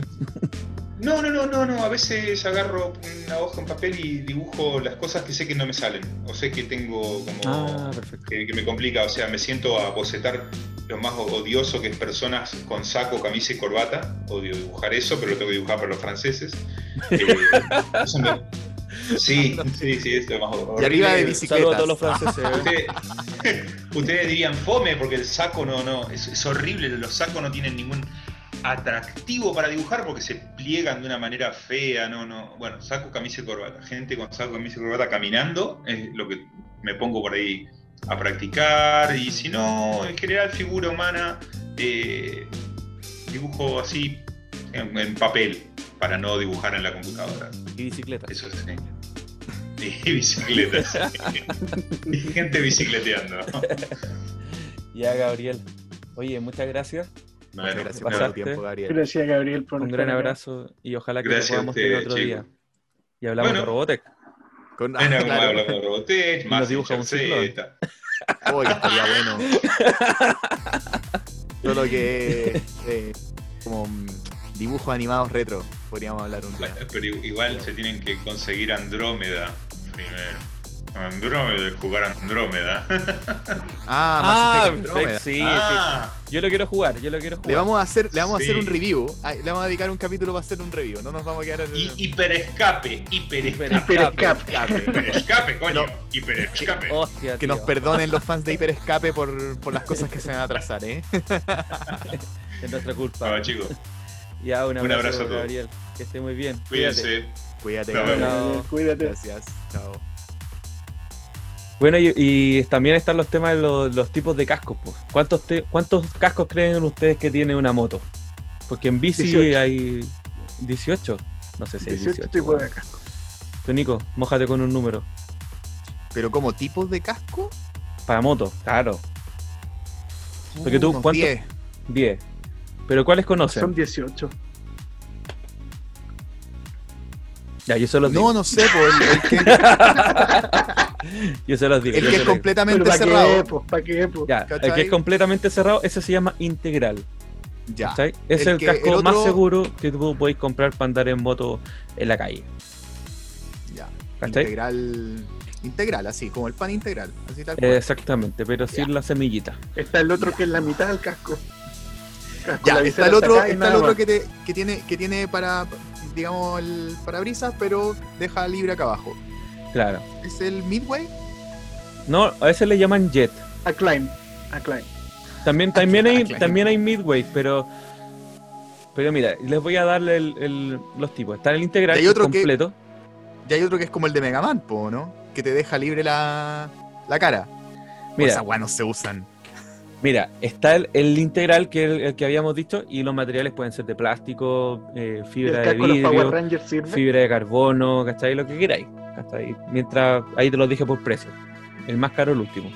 A: No, no, no, no, no. A veces agarro una hoja en papel y dibujo las cosas que sé que no me salen. O sé que tengo como.
B: Ah, perfecto.
A: que, que me complica. O sea, me siento a bocetar lo más odioso que es personas con saco, camisa y corbata. Odio dibujar eso, pero lo tengo que dibujar para los franceses. Eh, eso me- Sí, sí, sí, es lo más horrible.
C: Y arriba de
B: Saludos a
C: bicicletas.
B: todos los franceses. ¿eh?
A: Ustedes, ustedes dirían fome porque el saco no, no, es, es horrible, los sacos no tienen ningún atractivo para dibujar porque se pliegan de una manera fea, no, no. Bueno, saco, camisa y corbata. Gente con saco, camisa y corbata caminando es lo que me pongo por ahí a practicar y si no, en general figura humana, eh, dibujo así en, en papel para no dibujar en la computadora.
B: Y bicicleta.
A: Eso sí. Y bicicletas. y gente bicicleteando.
B: Ya, Gabriel. Oye, muchas gracias.
C: Muchas gracias por tu tiempo, Gabriel.
D: Gracias, Gabriel, por
B: Un gran abrazo y ojalá que
A: a
B: podamos tener
A: ustedes,
B: otro día. Y hablamos
A: Bueno.
B: de Robotech.
C: Con,
A: Bueno,
C: claro.
A: hablamos de Robotech, más
B: dibuja un.
C: Uy, estaría bueno. Todo lo que eh, como dibujos animados retro, podríamos hablar un día.
A: Pero igual se tienen que conseguir Andrómeda primero. Andrómeda, jugar Andrómeda.
C: Ah, Mass Effect
B: perfecto,
C: Andromeda.
B: sí,
A: Ah,
B: sí. Yo lo quiero jugar, yo lo quiero jugar.
C: Le vamos a hacer, le vamos a hacer
A: Sí.
C: un review. Le vamos a dedicar un capítulo para hacer un review. No nos vamos a quedar en
A: y hiperescape, hiperescape.
D: Hiperescape.
A: Hiperescape, coño.
C: No.
A: Hiperescape.
B: Hostia,
C: Que nos perdonen los fans de Hiperescape por, por las cosas que se van a atrasar, ¿eh?
B: Es nuestra culpa.
A: Bueno, chicos,
B: Ya, un
A: Un
B: abrazo,
A: abrazo a todos.
B: Gabriel. Que esté muy bien. Cuídate.
A: cuídense.
C: Cuídate.
B: Chao.
D: Cuídate.
C: Gracias. Chao.
B: Bueno, y, y también están los temas de los, los tipos de cascos. Pues. ¿Cuántos, te- ¿Cuántos cascos creen ustedes que tiene una moto? Porque en bici
D: 18.
B: hay 18. No sé si hay
D: 18
B: 18.
D: tipos de casco.
B: Tú, Nico, mójate con un número.
C: Pero como tipos de casco,
B: Para moto, claro. Porque tú,
C: unos
B: ¿cuánto?
C: 10.
B: 10. ¿Pero cuáles conocen?
D: Son 18.
B: Ya, yo se los
C: No,
B: digo.
C: no sé, pues, el, el que,
B: Yo se los digo.
C: el que es completamente
D: Pero ¿para qué,
C: cerrado.
D: pues? ¿Para qué, pues?
B: Ya, el que es completamente cerrado, ese se llama integral.
C: Ya.
B: ¿cachai? Es
C: El
B: el,
C: que-
B: casco
C: el
B: más seguro que tú podéis comprar para andar en moto en la calle.
C: Ya.
B: ¿Cachai?
C: Integral. Integral, así, como el pan integral. Así tal cual.
B: Exactamente, pero sin la semillita.
D: Está el otro que es la mitad del casco. Casco,
C: Ya,
D: la
C: está el otro, está el otro que, te- que tiene, que tiene para digamos, el parabrisas, pero deja libre acá abajo.
B: Claro.
C: ¿Es el Midway?
B: No, a veces le llaman jet.
D: Acclaim. Acclaim.
B: También, también, hay, también hay midway, pero. Pero mira, les voy a darle el- el- los tipos. Está el integral
C: Y hay
B: que es
C: otro que-
B: completo.
C: Y hay otro que es como el de Mega Man, po, ¿no? Que te deja libre la, la cara. Mira. Esas no se usan.
B: mira, está el, el integral que el, el que habíamos dicho y los materiales pueden ser de plástico, eh,
D: ¿Y el
B: fibra de vidrio, fibra de carbono, ¿cachai? Lo que queráis. ¿Cachai? Mientras, ahí te lo dije por precio. El más caro, el último.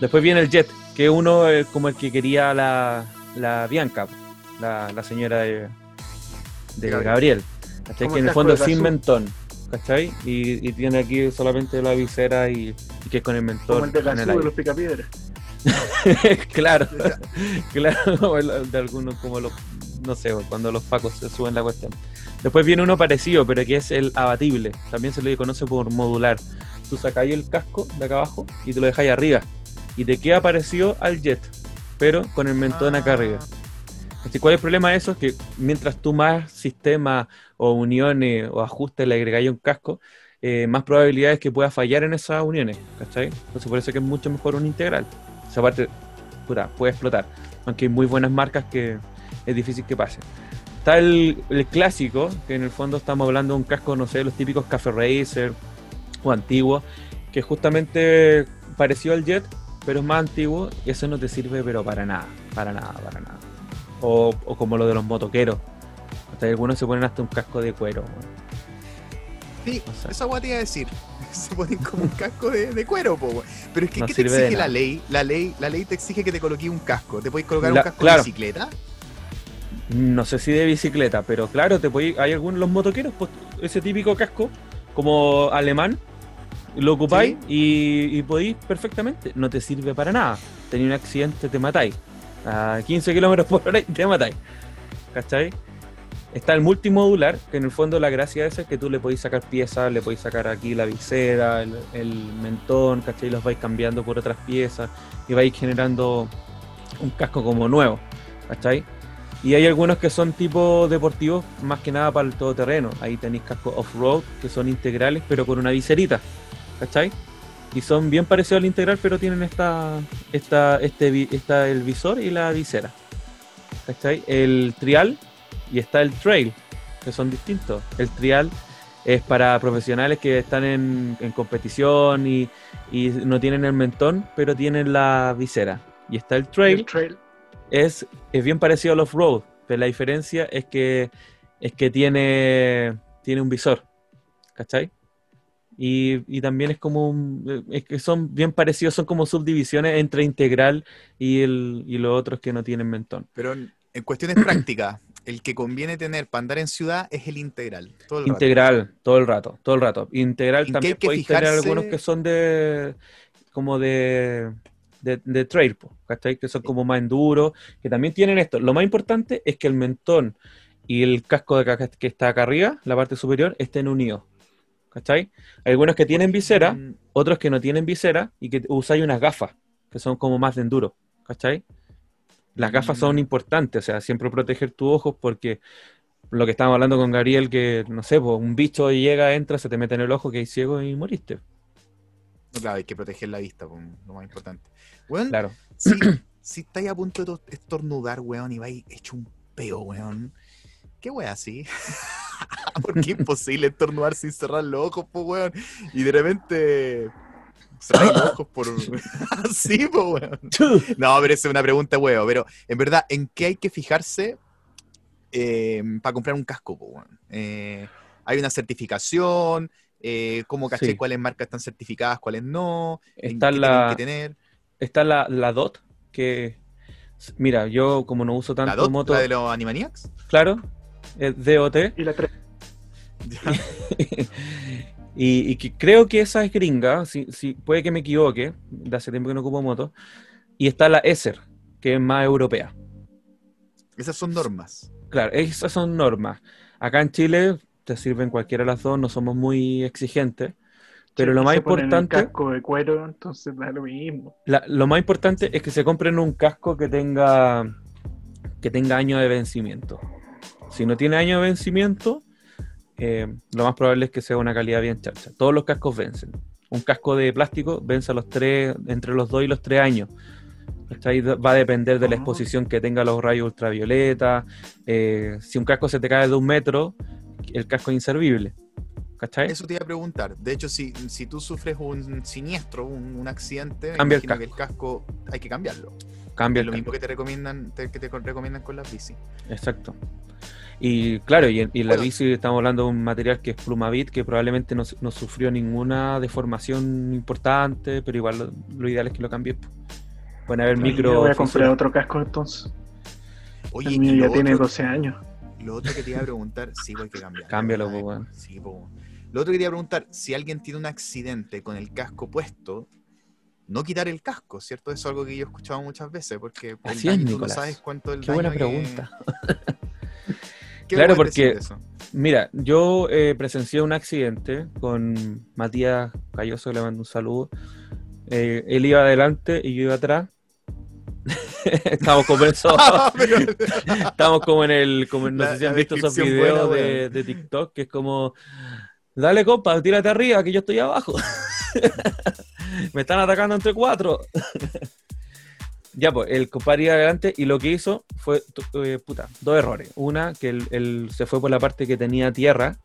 B: Después viene el Jet, que uno es como el que quería la, la Bianca, la, la señora de, de
C: Gabriel.
B: ¿cachai? Que en el fondo es sin mentón. ¿Cachai? Y, y tiene aquí solamente la visera y, y que es con el mentón.
D: Como el de
B: el
D: Gazoo de los Picapiedras.
B: claro, claro, de algunos como los, no sé, cuando los pacos se suben la cuestión. Después viene uno parecido, pero que es el abatible. También se le conoce por modular. Tú sacáis el casco de acá abajo y te lo dejáis arriba. Y te queda parecido al jet, pero con el mentón acá arriba. Así, ¿Cuál es el problema de eso? Es que mientras tú más sistemas o uniones o ajustes le agregáis a un casco, eh, más probabilidades que pueda fallar en esas uniones, ¿cachai? Entonces por eso que es mucho mejor un integral. Esa parte, puta, puede explotar. Aunque hay muy buenas marcas que es difícil que pase. Está el, el clásico, que en el fondo estamos hablando de un casco, no sé, los típicos Café Racer o antiguos, que justamente parecido al Jet, pero es más antiguo y eso no te sirve pero para nada, para nada, para nada. O, o como lo de los motoqueros. Hasta algunos se ponen hasta un casco de cuero.
C: Sí,
B: O sea,
C: esa wea te iba a decir. Se ponen como un casco de, de cuero, po. Pero es que,
B: No
C: ¿qué te exige la ley? La ley la ley te exige que te coloques un casco. ¿Te puedes colocar
B: La-
C: un casco
B: claro.
C: de bicicleta?
B: No sé si de bicicleta, pero claro, te hay algunos los motoqueros, pues, ese típico casco como alemán, lo ocupáis y, y podéis perfectamente. No te sirve para nada. Tenéis un accidente, te matáis. A 15 kilómetros por hora y te matáis. ¿Cachai? Está el multimodular, que en el fondo la gracia de es que tú le podéis sacar piezas, le podéis sacar aquí la visera, el, el mentón, ¿cachai? Los vais cambiando por otras piezas y vais generando un casco como nuevo, ¿cachai? Y hay algunos que son tipo deportivos, más que nada para el todoterreno. Ahí tenéis cascos off-road, que son integrales, pero con una viserita, ¿cachai? Y son bien parecidos al integral, pero tienen esta, esta, este, esta, el visor y la visera. ¿Cachai? El trial y está el trail, que son distintos. El trial es para profesionales que están en, en competición y, y no tienen el mentón, pero tienen la visera. Y está El trail. Es, es bien parecido al off-road, pero la diferencia es que, es que tiene, tiene un visor, ¿cachai? Y, y también es como un- es que son bien parecidos, son como subdivisiones entre integral y, el, y los otros que no tienen mentón.
C: Pero en, cuestiones prácticas, el que conviene tener para andar en ciudad es el integral. Todo el rato.
B: Integral, todo el rato, todo el rato. Integral
C: ¿En qué
B: también
C: hay que
B: podéis tener
C: fijarse?
B: algunos que son de como de, de, de trail, ¿cachai? Que son como más enduro, que también tienen esto. Lo más importante es que el mentón y el casco de acá, que está acá arriba, la parte superior, estén unidos. ¿Cachai? Hay algunos que tienen visera,
C: Mm,
B: otros que no tienen visera y que usáis unas gafas, que son como más de enduro. ¿Cachai? Las gafas son
C: Mm.
B: importantes, o sea, siempre proteger tus ojos porque lo que estábamos hablando con Gabriel, que no sé, pues, un bicho llega, entra, se te mete en el ojo, que hay ciego y moriste.
C: No, claro, hay que proteger la vista, po, lo más importante. Weón,
B: Claro.
C: si, si estáis a punto de to- estornudar, weón, y vais hecho un peo, weón. ¿Qué weón así? Porque es imposible estornudar sin cerrar los ojos, po, weón. Y de repente. Cerrar los ojos por. Así, po, weón. No, pero esa es una pregunta, weón. Pero en verdad, ¿en qué hay que fijarse para comprar un casco, weón? Eh, ¿Hay una certificación? Eh, ¿Cómo caché
B: Sí.
C: cuáles marcas están certificadas, cuáles no? ¿En
B: Está
C: qué
B: la-
C: tienen que tener?
B: Está la, la DOT, que mira, yo como no uso tanto
C: ¿La DOT?
B: moto,
C: ¿La de los Animaniacs?
B: claro, es DOT,
D: Y la 3.
B: y, y que creo que esa es gringa, si, si- puede que me equivoque, de hace tiempo que no ocupo moto, y está la ESER, que es más europea.
C: Esas son normas.
B: Claro, esas son normas. Acá en Chile te sirven cualquiera de las dos, no somos muy exigentes, pero lo más importante...
D: El casco de cuero, entonces da lo mismo.
B: La- lo más importante es que se compren un casco que tenga que tenga año de vencimiento. Si no tiene año de vencimiento, eh, lo más probable es que sea una calidad bien chacha. Todos los cascos vencen. Un casco de plástico vence a los tres, entre los 2 y los 3 años. ¿cachai? Va a depender de la
C: Ah.
B: exposición que tenga los rayos ultravioleta. eh, si un casco se te cae de un metro, el casco es inservible. ¿Cachai?
C: Eso te iba a preguntar. De hecho, si, si tú sufres un siniestro, un, un accidente,
B: Cambia el
C: imagino que el casco hay que cambiarlo.
B: Cambia
C: Es
B: el
C: lo
B: casco.
C: mismo que te recomiendan, te- que te recomiendan con las bici.
B: Exacto. Y claro, y, y la
C: Bueno.
B: bici estamos hablando de un material que es Plumavit, que probablemente no, no sufrió ninguna deformación importante, pero igual lo, lo ideal es que lo cambies. Pueden haber
D: Yo
B: micro.
D: voy a comprar otro casco entonces.
C: Oye,
D: El
C: y
D: mío ya tiene
C: otro-
D: 12 años.
C: Lo otro que te iba a preguntar, sí, pues hay que cambiarlo.
B: Cámbialo,
C: ¿verdad?
B: po, weón.
C: Sí, weón. Lo otro que te iba a preguntar, si alguien tiene un accidente con el casco puesto, no quitar el casco, ¿cierto? Eso es algo que yo he escuchado muchas veces, porque
B: Así
C: daño, tú no sabes cuánto el
B: Qué
C: daño
B: buena
C: que-
B: pregunta.
C: ¿Qué
B: Claro, porque-? Mira, yo eh, presencié un accidente con Matías Calloso, le mando un saludo. Eh, él iba adelante y yo iba atrás. Estábamos como eso.
C: Pero-
B: Estamos como en el, como no
C: La-
B: sé si han visto esos videos
C: buena,
B: de, TikTok, que es como, dale compa, tírate arriba, que yo estoy abajo. Me están atacando entre cuatro. ya, pues, el compadre iba adelante y lo que hizo fue, eh, puta, dos errores. Una, que él, él se fue por la parte que tenía tierra,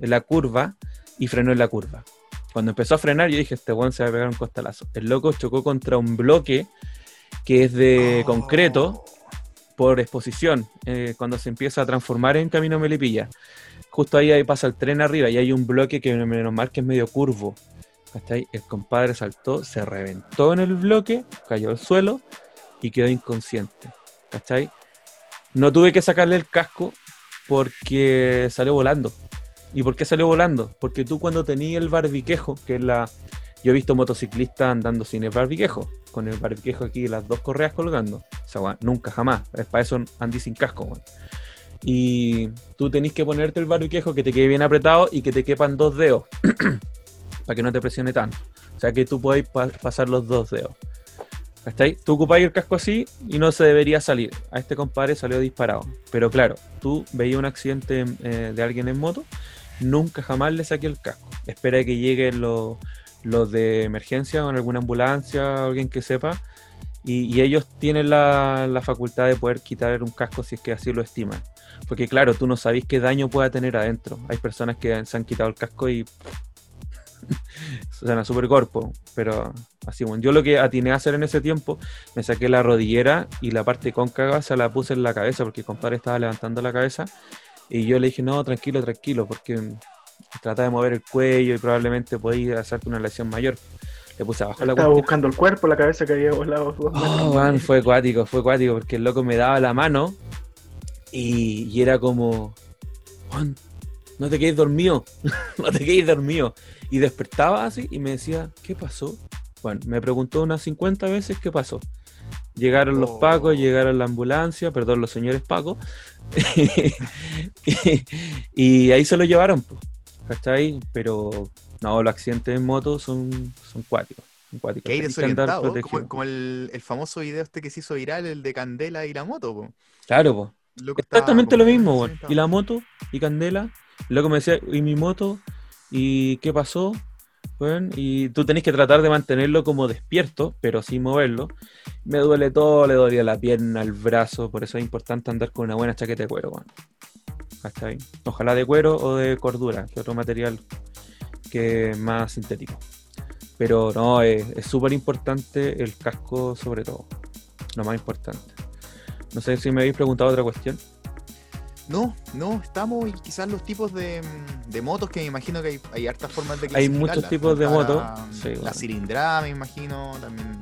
B: en la curva, y frenó en la curva. Cuando empezó a frenar, yo dije, este weón se va a pegar un costalazo. El loco chocó contra un bloque que es de
C: Oh.
B: concreto por exposición, eh, cuando se empieza a transformar en camino Melipilla. Justo ahí, ahí pasa el tren arriba y hay un bloque que menos mal que es medio curvo. ¿cachai? El compadre saltó, se reventó en el bloque, cayó al suelo y quedó inconsciente. ¿cachai? No tuve que sacarle el casco porque salió volando. ¿Y por qué salió volando? Porque tú cuando tenías el barbiquejo, que es la... Yo he visto motociclistas andando sin el barbiquejo, con el barbiquejo aquí las dos correas colgando. O sea, nunca, jamás. Para eso andí sin casco, weón. Y tú tenés que ponerte el barbiquejo que te quede bien apretado y que te quepan dos dedos. para que no te presione tanto. O sea, que tú pa- pasar los dos dedos. ¿Cachai? Tú ocupáis el casco así y no se debería salir. A este compadre salió disparado. Pero claro, tú veías un accidente eh, de alguien en moto, nunca jamás le saqué el casco. Espera que lleguen los, los de emergencia en alguna ambulancia, alguien que sepa. Y, y ellos tienen la, la facultad de poder quitar un casco si es que así lo estiman. Porque claro, tú no sabes qué daño pueda tener adentro. Hay personas que se han quitado el casco y suena súper corpo, pero así bueno. Yo lo que atiné a hacer en ese tiempo, me saqué la rodillera y la parte cóncava se la puse en la cabeza porque el compadre estaba levantando la cabeza y yo le dije, no, tranquilo, tranquilo, porque trata de mover el cuello y probablemente podéis hacerte una lesión mayor. Le puse abajo la
D: Estaba
B: cuestión.
D: buscando el cuerpo, la cabeza que había volado.
B: Oh, man, fue acuático, fue acuático, porque el loco me daba la mano y, y era como, Juan, no te quedes dormido, no te quedes dormido. Y despertaba así y me decía, ¿qué pasó? Bueno, me preguntó unas 50 veces qué pasó. Llegaron los
C: Oh.
B: pacos, llegaron la ambulancia, perdón, los señores pacos, y, y ahí se lo llevaron, pues, ¿cachai? Pero no, los accidentes en moto son, son cuáticos. son cuáticos.
C: Desorientado, como, como el, el famoso video este que se hizo viral, el de Candela y la moto. po.
B: Claro,
C: loco
B: Exactamente lo mismo. Y la moto, y Candela. Luego me decía, ¿y mi moto? ¿Y qué pasó? Y tú tenés que tratar de mantenerlo como despierto, pero sin moverlo. Me duele todo, le dolía la pierna, el brazo. Por eso es importante andar con una buena chaqueta de cuero, weón. ¿Cachai? Ojalá de cuero o de cordura, que otro material que es más sintético. Pero no, es súper importante el casco sobre todo. Lo más importante. No sé si me habéis preguntado otra cuestión.
C: No, no, estamos y quizás los tipos de, de motos que me imagino que hay, hay hartas formas de
B: Hay muchos tipos de motos,
C: La,
B: sí,
C: la
B: bueno.
C: cilindrada, me imagino, también.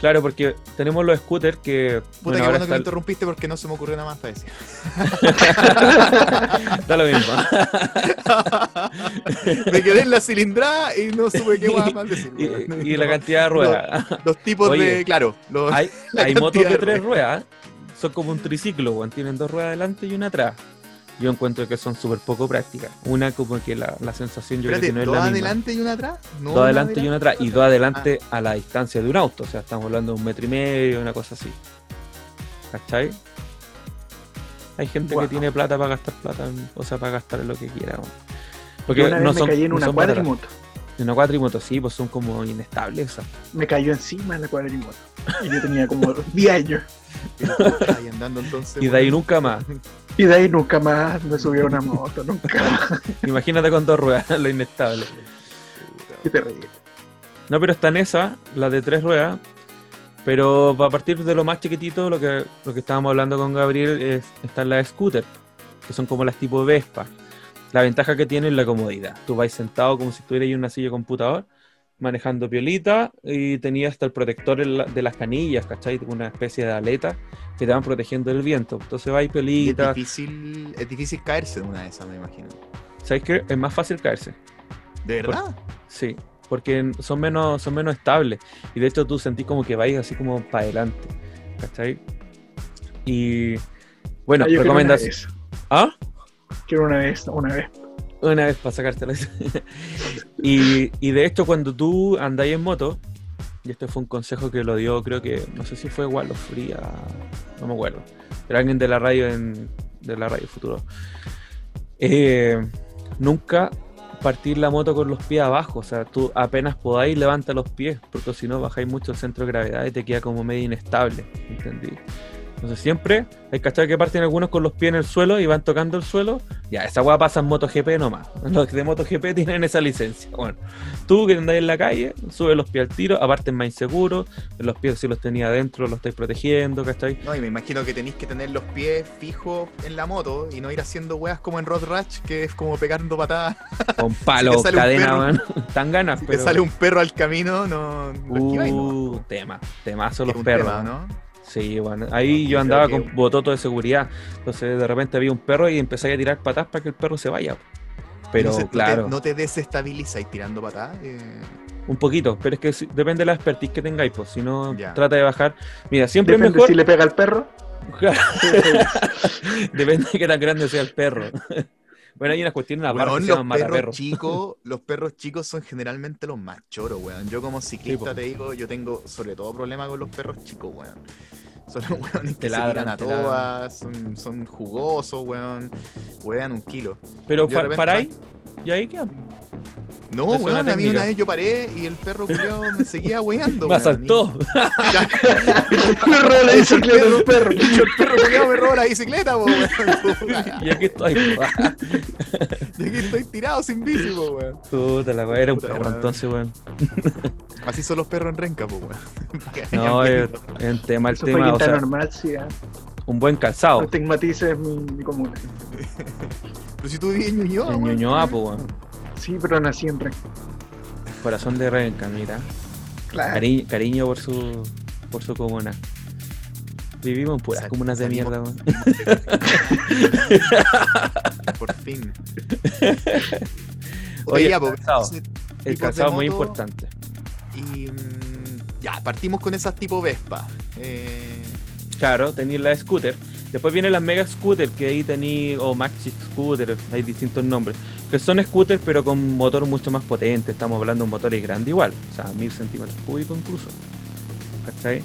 B: Claro, porque tenemos los scooters que.
C: Puta,
B: bueno, ahora
C: bueno que me interrumpiste porque no se me ocurrió nada más para decir.
B: Da lo mismo.
C: me quedé en la cilindrada y no supe qué más decir.
B: y, la cantidad de ruedas.
C: Los tipos
B: Oye,
C: de. Claro, los,
B: hay hay motos de
C: de
B: tres ruedas. Son como un triciclo, weón. Tienen dos ruedas adelante y una atrás. Yo encuentro que son súper poco prácticas. Una como que la, la sensación yo
C: Espérate,
B: creo que no es
C: ¿dos
B: la misma.
C: adelante y una atrás? No,
B: dos adelante y una atrás. Y dos adelante
C: Ah.
B: a la distancia de un auto. O sea, estamos hablando de un metro y medio, una cosa así. ¿Cachai? Hay gente
D: Wow.
B: que tiene plata para gastar plata, en- o sea, para gastar lo que quiera. Porque
D: una vez
B: no
D: me
B: son,
D: caí en
B: no
D: una
B: baratas.
D: cuadrimoto.
B: En una cuatrimoto, sí, pues son como inestables esas.
D: Me cayó encima en la cuadrimoto. Y yo tenía como 10 años.
C: Ahí andando entonces.
B: Y de ahí nunca más.
D: Y de ahí nunca más me subí a una moto, nunca.
B: Imagínate con dos ruedas, lo inestable.
D: Qué terrible.
B: No, pero está en esa, la de tres ruedas. Pero a partir de lo más chiquitito, lo que, lo que estábamos hablando con Gabriel, es, están las scooter, que son como las tipo Vespa. La ventaja que tiene es la comodidad. Tú vas sentado como si estuvieras en una silla de computador, manejando piolita, y tenías hasta el protector de las canillas, ¿cachai? Una especie de aleta que te van protegiendo del viento. Entonces vais
C: Y es
B: piolita.
C: difícil, es difícil caerse de una de esas, me imagino.
B: ¿Sabes qué? Es más fácil caerse.
C: ¿De verdad?
B: Sí, porque son menos, son menos estables. Y de hecho tú sentís como que vais así como para adelante. ¿Cachai? Y bueno,
D: Ah, vez.
B: ¿Ah?
D: Quiero una vez, una vez.
B: Una vez para sacártela. y, y de hecho, cuando tú andáis en moto, y este fue un consejo que lo dio, creo que, no sé si fue Wallo Fría, no me acuerdo, pero alguien de la radio en, de la radio Futuro. Eh, nunca partir la moto con los pies abajo, o sea, tú apenas podáis levanta los pies, porque si no bajáis mucho el centro de gravedad y te queda como medio inestable, ¿entendí? Entonces siempre hay cachar que parten algunos con los pies en el suelo y van tocando el suelo. Ya, esa weá pasa en MotoGP nomás. Los de MotoGP tienen esa licencia. Bueno, tú que andáis en la calle, subes los pies al tiro, aparte es más inseguro. Los pies si los tenía adentro, los estáis protegiendo, ¿cachai?
C: No, y me imagino que tenéis que tener los pies fijos en la moto y no ir haciendo weas como en Road Rash, que es como pegando patadas.
B: Con palo,
C: Si
B: cadena, man. Tan ganas,
C: Si
B: pero.
C: te sale un perro al camino, no esquiváis, ¿no?
B: Uh, tema, temazo los perros.
C: tema, ¿no?
B: Sí, bueno, ahí
C: No,
B: yo andaba con
C: que-
B: bototo de seguridad. Entonces de repente había un perro y empecé a tirar patas para que el perro se vaya. Pero
C: No no te-
B: claro,
C: No te, desestabilizáis tirando patadas. eh,
B: un poquito. Pero es que depende de la expertise que tengáis, pues. Si no,
C: Ya.
B: trata de bajar. Mira, siempre es
D: Depende
B: mejor.
D: si le pega al perro.
B: depende de qué tan grande sea el perro. Bueno, hay unas cuestiones aparte
C: Weón,
B: que se
C: los
B: llaman
C: perros
B: mataperros.
C: chicos, los perros chicos son generalmente los más choros, weón. Yo como ciclista te digo, yo tengo sobre todo problema con los perros chicos, weón. Son los weones que se
B: ladran,
C: tiran a todas, son, son jugosos, weón. Wean un kilo.
B: Pero fa-
C: repente-
B: paráis y ahí queda.
C: No,
B: una
C: weón, a mí
B: técnica.
C: una vez yo paré y el perro culiao me seguía weando,
B: Me
C: weón.
B: asaltó.
D: Me robó la bicicleta del perro.
C: El perro culiao me roba la bicicleta, po, weón.
B: y aquí estoy.
C: Y aquí estoy tirado sin bici, po, weón.
B: Puta la weá, era un
C: Puta,
B: perro
C: weón.
B: entonces, weón.
C: Así son los perros en renca, po, weón.
B: No, es, un tema, el
D: Eso fue
B: tema, o sea,
D: normal, sí. ah.
B: un buen calzado.
D: No estigmatices mi, mi comuna.
C: Pero si tú vives en Ñuñoa,
B: En
C: weón.
B: Ñuñoa, pues, weón.
D: Sí, pero nací en Renca.
B: Corazón de Renca, mira.
D: Claro.
B: Cari- cariño por su por su comuna. Vivimos en puras comunas de mierda, weón.
C: Por fin.
B: Oye,
C: ya, pues,
B: calzado. El calzado es muy importante.
C: Y mm, ya, partimos con esas tipo Vespa. Eh,
B: Claro, tenéis la scooter. Después vienen las mega scooter, que ahí tenéis, o maxi scooter, hay distintos nombres. Que son scooters, pero con motor mucho más potente. Estamos hablando de un motor grande igual, o sea, 1000 centímetros cúbicos incluso. ¿Cachai?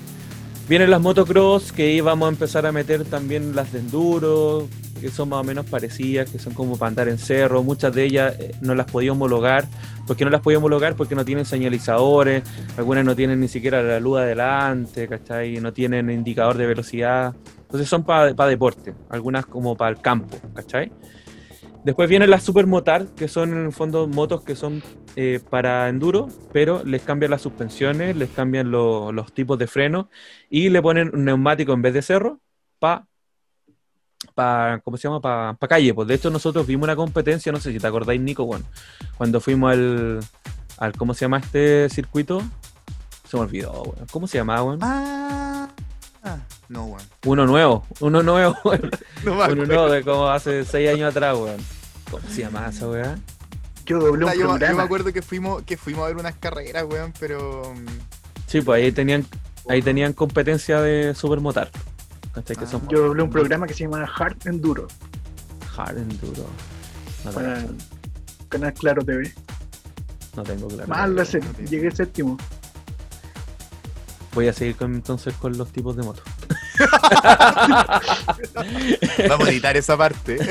B: Vienen las motocross, que ahí vamos a empezar a meter también las de enduro, que son más o menos parecidas, que son como para andar en cerro. Muchas de ellas eh, no las podía homologar. ¿Por qué no las podía homologar? Porque no tienen señalizadores, algunas no tienen ni siquiera la luz adelante, ¿cachai? No tienen indicador de velocidad. Entonces son para deporte, algunas como para el campo, ¿cachai? Después vienen las supermotar, que son en el fondo motos que son eh, para enduro, pero les cambian las suspensiones, les cambian lo- los tipos de freno y le ponen un neumático en vez de cerro para pa, ¿cómo se llama? Para calle. Pues de hecho nosotros vimos una competencia, no sé si te acordáis, Nico, bueno, cuando fuimos al, al, ¿cómo se llama este circuito? Se me olvidó, weón. ¿Cómo se llamaba, weón?
C: ah, ah, no, weón.
B: Uno nuevo, uno nuevo, weón.
C: No
B: Uno nuevo de como hace seis años atrás, weón. ¿Cómo se llama esa weá?
D: Yo doblé un
C: Puta, yo, me- yo me
D: programa.
C: acuerdo que fuimos, que fuimos a ver unas carreras, weón, pero. mm,
B: Sí, pues ahí tenían, ahí tenían competencia de supermotar. ¿Cachai? Que son
C: Ah.
D: Yo doblé un programa que se llama Hard Enduro
B: hard enduro. No, te-
D: para Canal Claro TV.
B: no tengo claro.
D: Mal, la sé,
C: no te-
D: llegué séptimo.
B: Voy a seguir con, entonces con los tipos de motos.
C: Vamos a editar esa parte.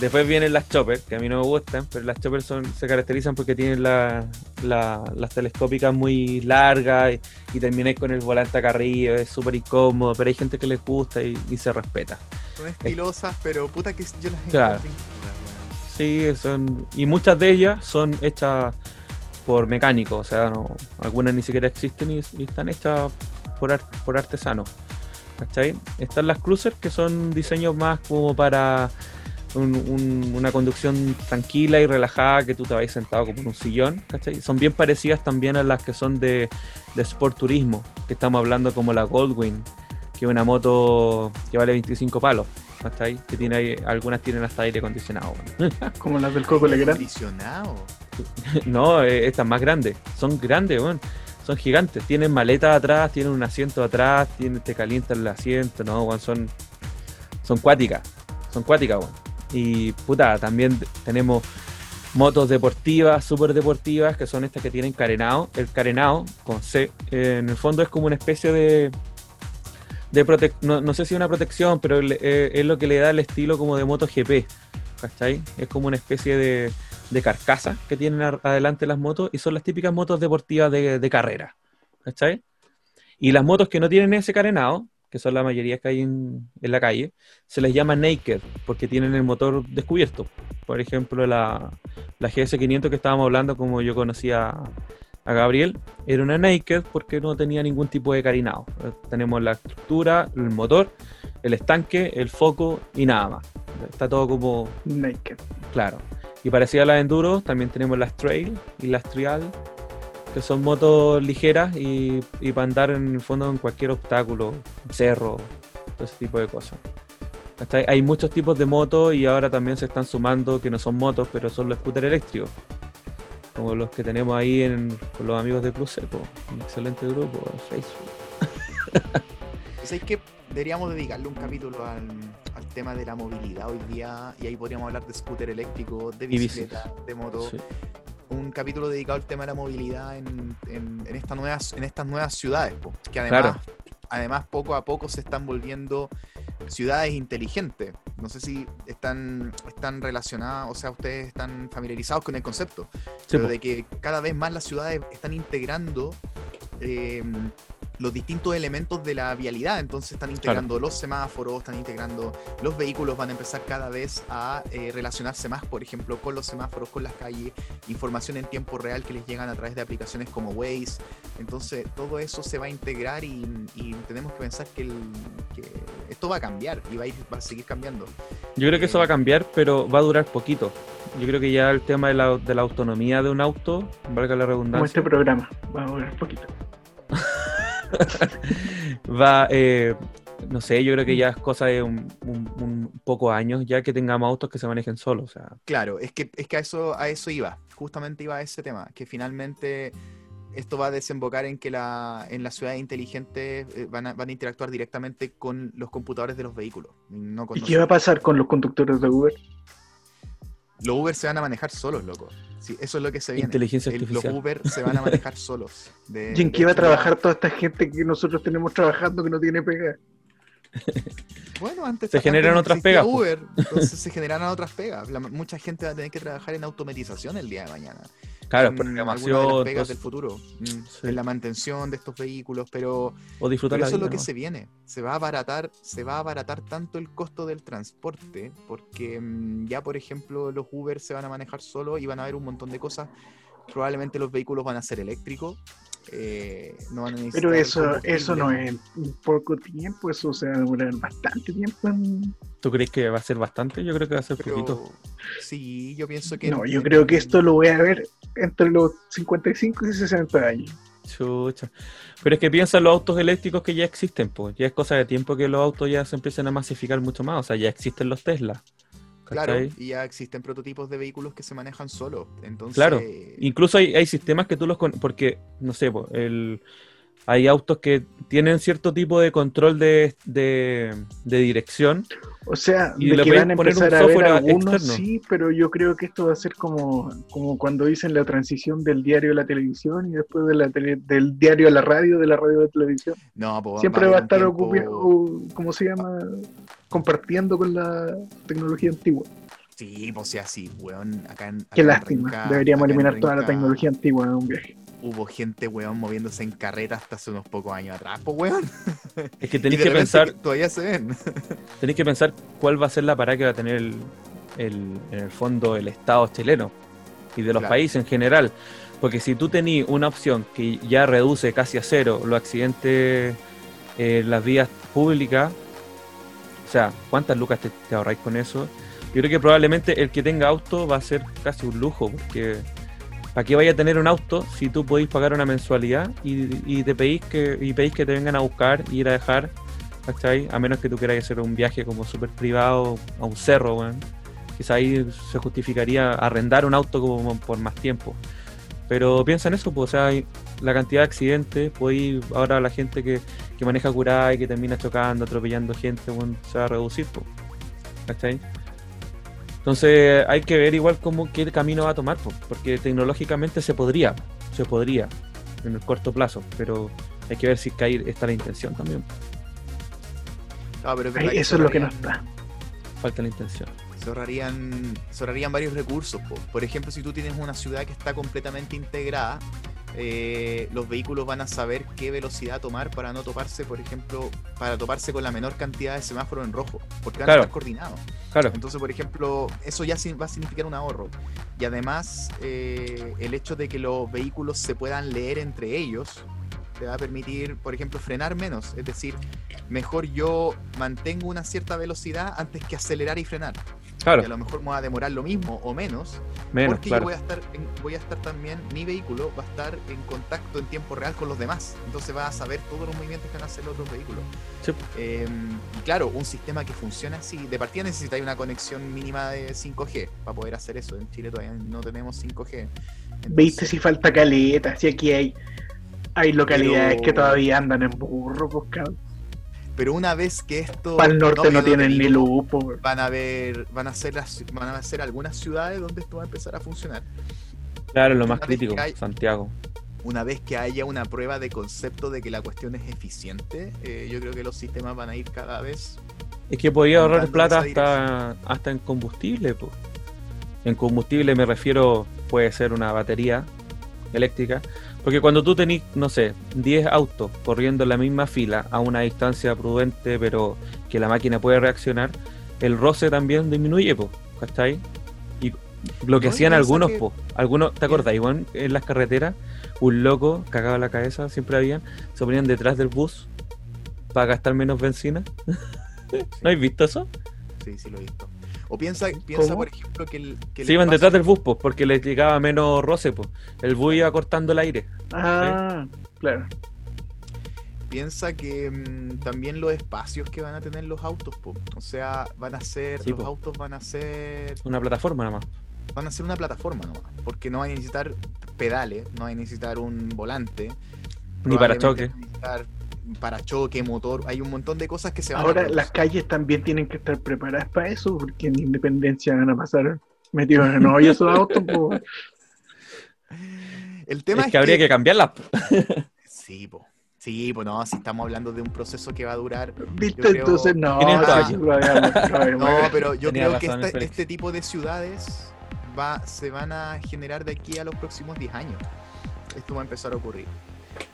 B: Después vienen las choppers, que a mí no me gustan, pero las choppers son, se caracterizan porque tienen la- la- las telescópicas muy largas y, y termináis con el volante acá arriba, es súper incómodo, pero hay gente que les gusta y, y se respeta.
C: Son estilosas, pero puta que yo las
B: Claro.
C: encuentro
B: Sí, son, y muchas de ellas son hechas por mecánicos, o sea, no, algunas ni siquiera existen y, y están hechas por, ar- por artesanos. ¿Cachai? Están las cruisers que son diseños más como para un- un- una conducción tranquila y relajada, que tú te vayas sentado como en un sillón. ¿cachai? Son bien parecidas también a las que son de, de Sport Turismo, que estamos hablando como la Goldwing, que es una moto que vale 25 palos. ¿cachai? Que tiene algunas tienen hasta aire acondicionado.
D: Como las del Coco Legrand.
C: Acondicionado.
B: No, eh, estas más grandes. Son grandes, weón. Son gigantes. Tienen maleta atrás, tienen un asiento atrás, tienen, te calientan el asiento, no. Son, son cuáticas. Son cuáticas, weón. Y puta, también tenemos motos deportivas, súper deportivas, que son estas que tienen carenado. El carenado, con C, eh, en el fondo es como una especie de. de protec- no, sé si una protección, pero eh, es lo que le da el estilo como de moto GP. ¿Cachai? Es como una especie de, de carcasa que tienen adelante las motos y son las típicas motos deportivas de, de carrera. ¿Cachai? Y las motos que no tienen ese carenado, que son la mayoría que hay en, en la calle, se les llama naked porque tienen el motor descubierto. Por ejemplo, la, la GS500 que estábamos hablando, como yo conocía a Gabriel, era una naked porque no tenía ningún tipo de carenado. Eh, Tenemos la estructura, el motor, el estanque, el foco y nada más. Está todo como
D: Naked.
B: Claro. Y parecida a las enduro, también tenemos las trail y las trial, que son motos ligeras y, y para andar en el fondo en cualquier obstáculo, cerro, todo ese tipo de cosas. Hay muchos tipos de motos y ahora también se están sumando que no son motos, pero son los scooters eléctricos. Como los que tenemos ahí en- con los amigos de Crucepo, un excelente grupo en Facebook.
C: ¿Sabéis que deberíamos dedicarle un capítulo al, al tema de la movilidad hoy día? Y ahí podríamos hablar de scooter eléctrico, de bicicleta, de moto.
B: Sí.
C: Un capítulo dedicado al tema de la movilidad en, en, en estas, nuevas, en estas nuevas ciudades, po, que además, además poco a poco se están volviendo ciudades inteligentes. No sé si están, están relacionadas, o sea, ustedes están familiarizados con el concepto,
B: Sí,
C: pero
B: po.
C: de que cada vez más las ciudades están integrando eh, los distintos elementos de la vialidad. Entonces están integrando los semáforos, están integrando los vehículos, van a empezar cada vez a eh, relacionarse más, por ejemplo, con los semáforos, con las calles, información en tiempo real que les llegan a través de aplicaciones como Waze. Entonces todo eso se va a integrar y, y tenemos que pensar que, el- que esto va a cambiar y va a, ir- va a seguir cambiando.
B: Yo creo que eso va a cambiar, pero va a durar poquito. Yo creo que ya el tema de la, de la autonomía de un auto, valga la
D: Como
B: redundancia,
D: este programa. Vamos a un poquito.
B: va, eh, no sé, yo creo que ya es cosa de un, un, un poco años ya que tengamos autos que se manejen solos. O sea,
C: Claro, es que, es que a, eso, a eso iba, justamente iba a ese tema, que finalmente esto va a desembocar en que la, en las ciudades inteligentes eh, van, a, van a interactuar directamente con los computadores de los vehículos. No con
D: ¿Y qué va a pasar con los conductores de Uber?
C: Los Uber se van a manejar solos, loco. Sí, eso es lo que se viene.
B: Inteligencia
C: El- los
B: artificial.
C: Uber se van a manejar solos. De-
D: ¿Y en qué va a trabajar toda esta gente que nosotros tenemos trabajando que no tiene pega?
C: Bueno, antes
B: Se generan otras pegas.
C: Uber, entonces se generan otras pegas. La- mucha gente va a tener que trabajar en automatización el día de mañana.
B: Claro,
C: en alguna de las
B: programación,
C: pegas del futuro. mm,
B: Sí.
C: En la mantención de estos vehículos, pero,
B: o disfrutar
C: pero eso es lo que
B: ¿no?
C: se viene. Se va a abaratar, se va a abaratar tanto el costo del transporte, porque mm, ya por ejemplo los Uber se van a manejar solos y van a haber un montón de cosas. Probablemente los vehículos van a ser eléctricos. Eh, no van a necesitar
D: Pero eso, eso no es en poco tiempo, eso se va a demorar bastante tiempo en...
B: ¿Tú crees que va a ser bastante? Yo creo que va a ser
C: Pero
B: poquito.
C: sí, yo pienso que.
D: No, yo creo que esto lo voy a ver entre los 55 y 60 años.
B: Chucha. Pero es que piensa en los autos eléctricos que ya existen, pues. Ya es cosa de tiempo que los autos ya se empiecen a masificar mucho más. O sea, ya existen los Tesla.
C: Claro,
B: ¿cachai?
C: y ya existen prototipos de vehículos que se manejan solos. Entonces,
B: Claro. Incluso hay, hay sistemas que tú los... con- Porque, no sé, el, hay autos que tienen cierto tipo de control de, de- de dirección.
D: O sea,
B: Y
D: de
B: le
D: que van a
B: poner un
D: empezar a ver
B: software
D: algunos,
B: externo.
D: sí, pero yo creo que esto va a ser como, como cuando dicen la transición del diario a la televisión y después de la tele- del diario a la radio, de la radio a la televisión.
C: No, pues,
D: Siempre va a estar ocupando, ¿cómo se llama? Compartiendo con la tecnología antigua.
C: Sí, pues sí, así, weón. Acá en, acá
D: Qué
C: en
D: lástima.
C: Renca-
D: Deberíamos
C: en
D: eliminar toda la tecnología antigua de un viaje.
C: Hubo gente, weón, moviéndose en carreta hasta hace unos pocos años atrás, pues, weón.
B: Es que tenéis que pensar,
C: que todavía se ven.
B: tenéis que pensar cuál va a ser la parada que va a tener el, el- en el fondo el Estado chileno y de los
C: Claro.
B: países en general. Porque si tú tenés una opción que ya reduce casi a cero los accidentes en las vías públicas, o sea, ¿cuántas lucas te, te ahorráis con eso? Yo creo que probablemente el que tenga auto va a ser casi un lujo, porque ¿para qué vaya a tener un auto si tú podéis pagar una mensualidad y, te pedís que, y pedís que te vengan a buscar y ir a dejar, ¿cachai? A menos que tú quieras hacer un viaje como súper privado a un cerro, weón. Quizá ahí se justificaría arrendar un auto como por más tiempo. Pero piensa en eso, pues, o sea, la cantidad de accidentes, pues ahí ahora la gente que, que maneja curada y que termina chocando, atropellando gente, se va a reducir, pues. ¿Cachai? Entonces hay que ver igual cómo qué camino va a tomar, pues, porque tecnológicamente se podría, se podría en el corto plazo, pero hay que ver si ahí está la intención también,
C: No, pero es
D: Ay,
C: verdad
D: eso es lo que no
C: ahorrarían-
D: está.
B: falta la intención.
C: se ahorrarían, se ahorrarían varios recursos. po. Por ejemplo, si tú tienes una ciudad que está completamente integrada, eh, los vehículos van a saber qué velocidad tomar para no toparse, por ejemplo, para toparse con la menor cantidad de semáforos en rojo, porque van
B: Claro.
C: a estar coordinados.
B: Claro,
C: Entonces, por ejemplo, eso ya va a significar un ahorro. Y además, eh, el hecho de que los vehículos se puedan leer entre ellos te va a permitir, por ejemplo, frenar menos. Es decir, mejor yo mantengo una cierta velocidad antes que acelerar y frenar.
B: claro,
C: Y a lo mejor me va a demorar lo mismo o menos,
B: menos,
C: porque
B: claro.
C: yo voy a estar en- voy a estar también, mi vehículo va a estar en contacto en tiempo real con los demás. Entonces va a saber todos los movimientos que van a hacer los otros vehículos.
B: Sí.
C: Eh, y claro, un sistema que funciona así, de partida necesitáis una conexión mínima de 5G para poder hacer eso. En Chile todavía no tenemos 5G. Entonces,
D: Viste si falta caleta, si aquí hay, hay localidades
C: Pero-
D: que todavía andan en burro, pues cabrón.
C: Pero una vez que esto.
D: Para el norte no, tienen ni luz, pues.
C: Van a ver, van a ser las, van a ser algunas ciudades donde esto va a empezar a funcionar.
B: Claro, lo más
C: Una vez
B: crítico,
C: hay-
B: Santiago.
C: Una vez que haya una prueba de concepto de que la cuestión es eficiente, eh, yo creo que los sistemas van a ir cada vez.
B: Es que podía ahorrar plata hasta, hasta en combustible. po. En combustible me refiero, puede ser una batería eléctrica. Porque cuando tú tenés, no sé, 10 autos corriendo en la misma fila a una distancia prudente, pero que la máquina puede reaccionar, el roce también disminuye, po, ¿cachai? Y lo que
C: No,
B: hacían algunos,
C: que-
B: po, algunos, ¿te acordás? Igual en las carreteras, un loco cagaba la cabeza, siempre habían, se ponían detrás del bus para gastar menos benzina. ¿No habéis visto eso?
C: Sí, sí lo he visto. O piensa, piensa
D: ¿Cómo?
C: por ejemplo, que el. Que el
B: Se iban
C: espacio-
B: detrás del bus, pues, porque les llegaba menos roce, pues. El bus iba cortando el aire.
D: Ah, claro.
C: Piensa que mm, también los espacios que van a tener los autos, po. o sea, van a ser,
B: Sí,
C: los
B: po.
C: autos van a ser,
B: Una plataforma nada más.
C: van a ser una plataforma nomás, porque no van a necesitar pedales, no van a necesitar un volante,
B: Ni para choque.
C: van a necesitar parachoque, motor, hay un montón de cosas que se van a
D: Ahora las calles también tienen que estar preparadas para eso, porque en Independencia van a pasar metidos en hoyos esos autos, pues.
C: El tema
B: Es
C: es,
B: que habría que cambiarlas.
C: Sí, po. Sí, pues no, si estamos hablando de un proceso que va a durar
D: ¿Viste?
C: Creo-
D: Entonces, no,
B: 500
D: sí,
B: años.
D: lo habíamos- lo habíamos-
C: No, pero yo
B: Tenía
C: creo que esta- este tipo de ciudades va, se van a generar de aquí a los próximos 10 años. Esto va a empezar a ocurrir.